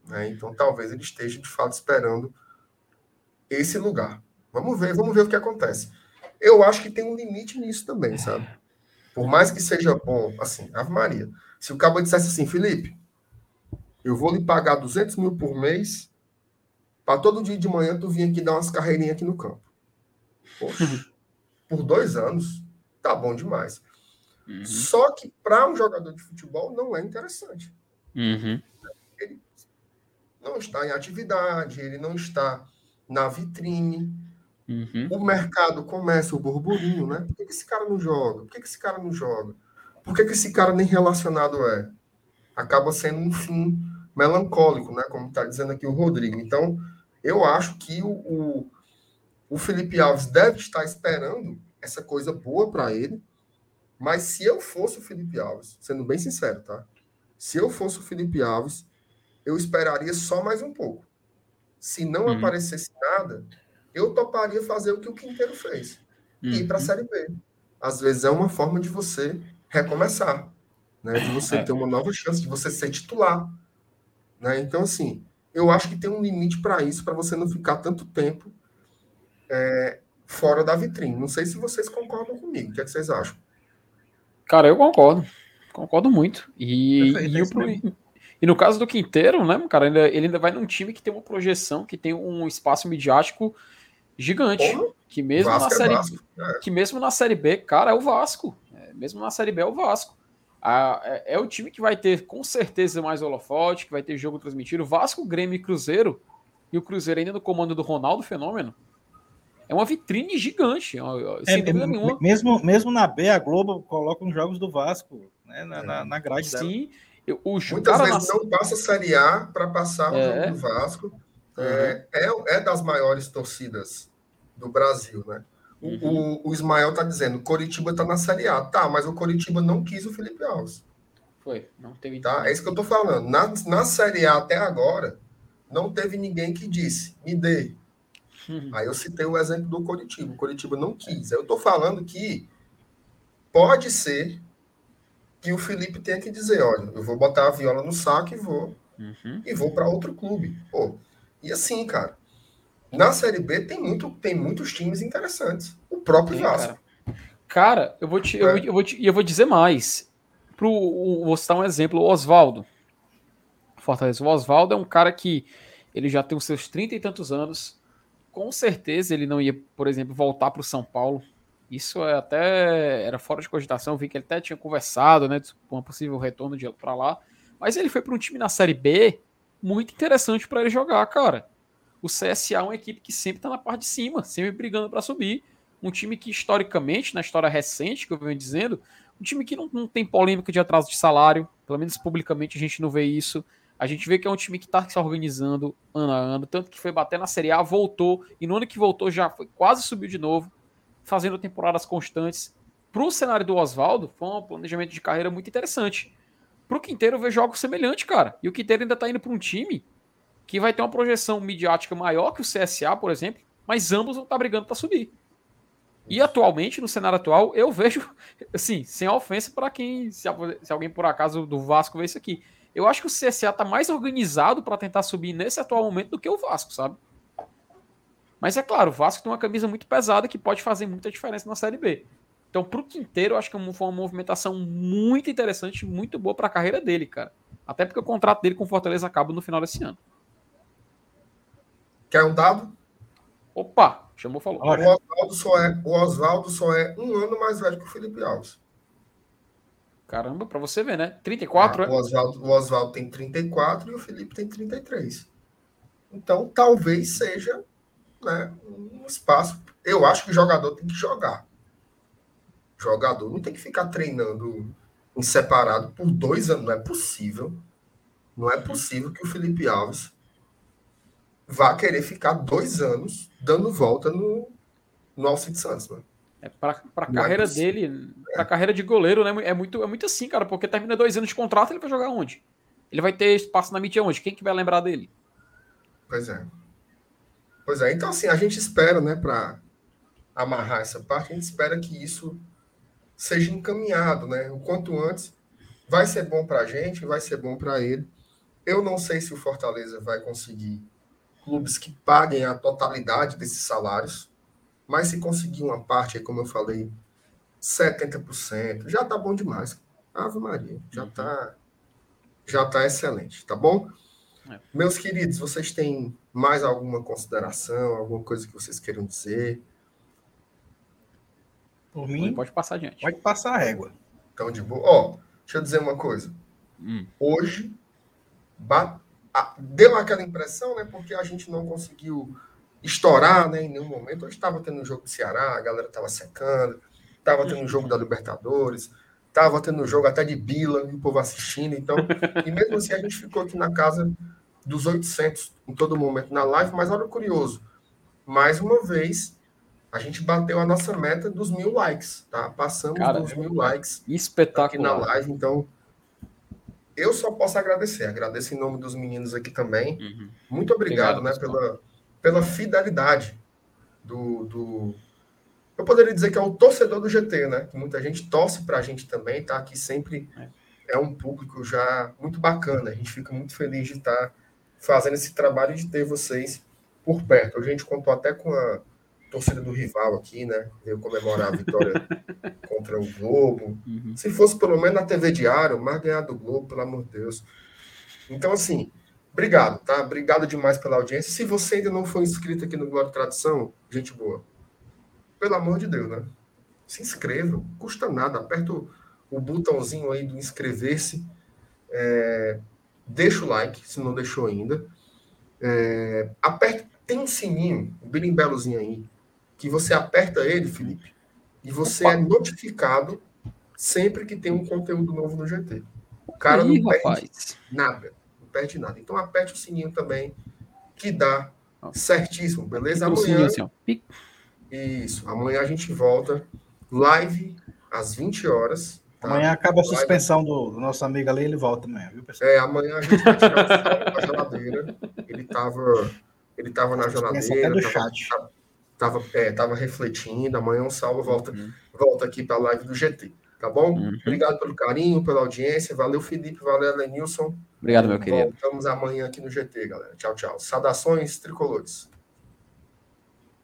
né? Então, talvez ele esteja, de fato, esperando esse lugar. Vamos ver, vamos ver o que acontece. Eu acho que tem um limite nisso também, sabe? Por mais que seja bom, assim, Ave Maria. Se o cabo dissesse assim, Felipe, eu vou lhe pagar 200 mil por mês para todo dia de manhã tu vir aqui dar umas carreirinhas aqui no campo. Poxa, por dois anos, tá bom demais. Uhum. Só que para um jogador de futebol não é interessante. Uhum. Não está em atividade, ele não está na vitrine. Uhum. O mercado começa o burburinho, né? Por que, que esse cara não joga? Por que, que esse cara não joga? Por que, que esse cara nem relacionado é? Acaba sendo um fim melancólico, né? Como está dizendo aqui o Rodrigo. Então, eu acho que o, o, o Felipe Alves deve estar esperando essa coisa boa para ele. Mas se eu fosse o Felipe Alves, sendo bem sincero, tá? Se eu fosse o Felipe Alves, eu esperaria só mais um pouco. Se não Uhum. aparecesse nada, eu toparia fazer o que o Quinteiro fez ir para a Uhum. Série B. Às vezes é uma forma de você recomeçar, né? de você É. ter uma nova chance, de você ser titular. Né? Então, assim, eu acho que tem um limite para isso, para você não ficar tanto tempo é, fora da vitrine. Não sei se vocês concordam comigo. O que, é que vocês acham? Cara, eu concordo. Concordo muito. E, Perfeito, e, é o pro- e no caso do Quinteiro, né, cara, ele, ele ainda vai num time que tem uma projeção, que tem um espaço midiático gigante. Como? Que mesmo Vasco na é série Vasco. É. que mesmo na série B, cara, é o Vasco. É, mesmo na série B é o Vasco. A, é, é, o time que vai ter com certeza mais holofote, que vai ter jogo transmitido. Vasco, Grêmio e Cruzeiro, e o Cruzeiro ainda no comando do Ronaldo Fenômeno, é uma vitrine gigante, sem é, dúvida nenhuma. Mesmo, mesmo na B, a Globo coloca os jogos do Vasco né, na, na, na grade Sim. Dela. O, Muitas vezes não passa a Série A para passar o é. jogo do Vasco. Uhum. É, é, é das maiores torcidas do Brasil, né? Uhum. O, o Ismael está dizendo, Coritiba está na Série A. Tá, mas o Coritiba não quis o Felipe Alves. Foi, não teve. Tá? É isso que eu estou falando. Na, na Série A até agora, não teve ninguém que disse, me dê. Uhum. Aí eu citei o exemplo do Coritiba. O Coritiba não quis. Eu estou falando que pode ser que o Felipe tenha que dizer, olha, eu vou botar a viola no saco e vou. Uhum. E vou para outro clube. Pô, e assim, cara, na Série B tem, muito, tem muitos times interessantes. O próprio Sim, Vasco. Cara. cara, eu vou te, é. eu, eu, vou te, eu vou dizer mais. Pro, vou citar um exemplo, o Oswaldo. Fortaleza. O Oswaldo é um cara que ele já tem os seus trinta e tantos anos. Com certeza ele não ia, por exemplo, voltar para o São Paulo. Isso é até era fora de cogitação. Eu vi que ele até tinha conversado, né, com um possível retorno de para lá. Mas ele foi para um time na Série B muito interessante para ele jogar, cara o CSA é uma equipe que sempre está na parte de cima, sempre brigando para subir. Um time que, historicamente, na história recente, que eu venho dizendo, um time que não, não tem polêmica de atraso de salário, pelo menos publicamente a gente não vê isso. A gente vê que é um time que está se organizando ano a ano, tanto que foi bater na Série A, voltou, e no ano que voltou já foi, quase subiu de novo, fazendo temporadas constantes. Para o cenário do Oswaldo, foi um planejamento de carreira muito interessante. Para o Quinteiro, eu vejo algo semelhante, cara. E o Quinteiro ainda está indo para um time que vai ter uma projeção midiática maior que o CSA, por exemplo, mas ambos vão estar brigando para subir. E atualmente, no cenário atual, eu vejo, assim, sem ofensa para quem, se, alguém por acaso do Vasco vê isso aqui, eu acho que o CSA está mais organizado para tentar subir nesse atual momento do que o Vasco, sabe? Mas é claro, o Vasco tem uma camisa muito pesada que pode fazer muita diferença na Série B. Então, para o Quinteiro, eu acho que foi uma movimentação muito interessante, muito boa para a carreira dele, cara. Até porque o contrato dele com o Fortaleza acaba no final desse ano. Quer um dado? Opa, chamou, falou. O Oswaldo só, é, o Oswaldo só é um ano mais velho que o Felipe Alves. Caramba, para você ver, né? 34, ah, é? O Oswaldo, o Oswaldo tem 34 e o Felipe tem 33. Então, talvez seja né, um espaço. Eu acho que o jogador tem que jogar. O jogador não tem que ficar treinando em separado por dois anos. Não é possível. Não é possível que o Felipe Alves vá querer ficar dois anos dando volta no, no Alcide Santos, mano. É, para a é carreira é dele, para a carreira de goleiro, né? É muito, é muito assim, cara, porque termina dois anos de contrato, ele vai jogar onde? Ele vai ter espaço na mídia onde? Quem que vai lembrar dele? Pois é. Pois é, então assim, a gente espera, né, para amarrar essa parte, a gente espera que isso seja encaminhado, né? O quanto antes vai ser bom para a gente, vai ser bom para ele. Eu não sei se o Fortaleza vai conseguir clubes que paguem a totalidade desses salários, mas se conseguir uma parte, como eu falei, 70%, já tá bom demais. Ave Maria, já tá, já tá excelente, tá bom? É. Meus queridos, vocês têm mais alguma consideração, alguma coisa que vocês queiram dizer? Por mim, pode passar adiante. Pode passar a régua. Então, de boa. Ó, deixa eu dizer uma coisa. Hum. Hoje, deu aquela impressão, né? Porque a gente não conseguiu estourar, né? Em nenhum momento. Hoje estava tendo um jogo do Ceará, a galera estava secando, estava tendo um jogo da Libertadores, estava tendo um jogo até de Bila, o povo assistindo. Então, e mesmo assim a gente ficou aqui na casa dos 800 em todo momento na live. Mas olha o curioso, mais uma vez a gente bateu a nossa meta dos mil likes, tá? Passamos Cara, dos mil likes espetacular. aqui na live, então eu só posso agradecer. Agradeço em nome dos meninos aqui também. Uhum. Muito obrigado, obrigado né, pela, pela fidelidade do, do, Eu poderia dizer que é o torcedor do GT, né? Muita gente torce para a gente também, tá aqui sempre. É. é um público já muito bacana. A gente fica muito feliz de estar fazendo esse trabalho e de ter vocês por perto. Hoje a gente contou até com a torcida do rival aqui, né? Veio comemorar a vitória contra o Globo. Uhum. Se fosse pelo menos na TV Diário, mais ganhar do Globo, pelo amor de Deus. Então, assim, obrigado, tá? Obrigado demais pela audiência. Se você ainda não foi inscrito aqui no Glória Tradição, gente boa, pelo amor de Deus, né? Se inscreva, custa nada. Aperta o, o botãozinho aí do inscrever-se. É, deixa o like, se não deixou ainda. É, aperta, tem um sininho, um birimbelozinho aí, que você aperta ele, Felipe, e você é notificado sempre que tem um conteúdo novo no GT. O cara aí, não perde rapaz. nada, não perde nada. Então aperte o sininho também, que dá certíssimo, beleza? Amanhã. Assim, isso, amanhã a gente volta live às 20 horas. Tá? Amanhã acaba a suspensão do, do, nosso amigo ali, ele volta amanhã, viu, pessoal? É, amanhã a gente vai tirar o da geladeira. Ele estava ele tava na geladeira. Até do tava, chat. Tava, é, tava refletindo. Amanhã o Saulo volta, uhum. volta aqui para a live do GT. Tá bom? Uhum. Obrigado pelo carinho, pela audiência. Valeu, Felipe. Valeu, Lenilson. Obrigado, meu querido. Voltamos amanhã aqui no GT, galera. Tchau, tchau. Saudações tricolores.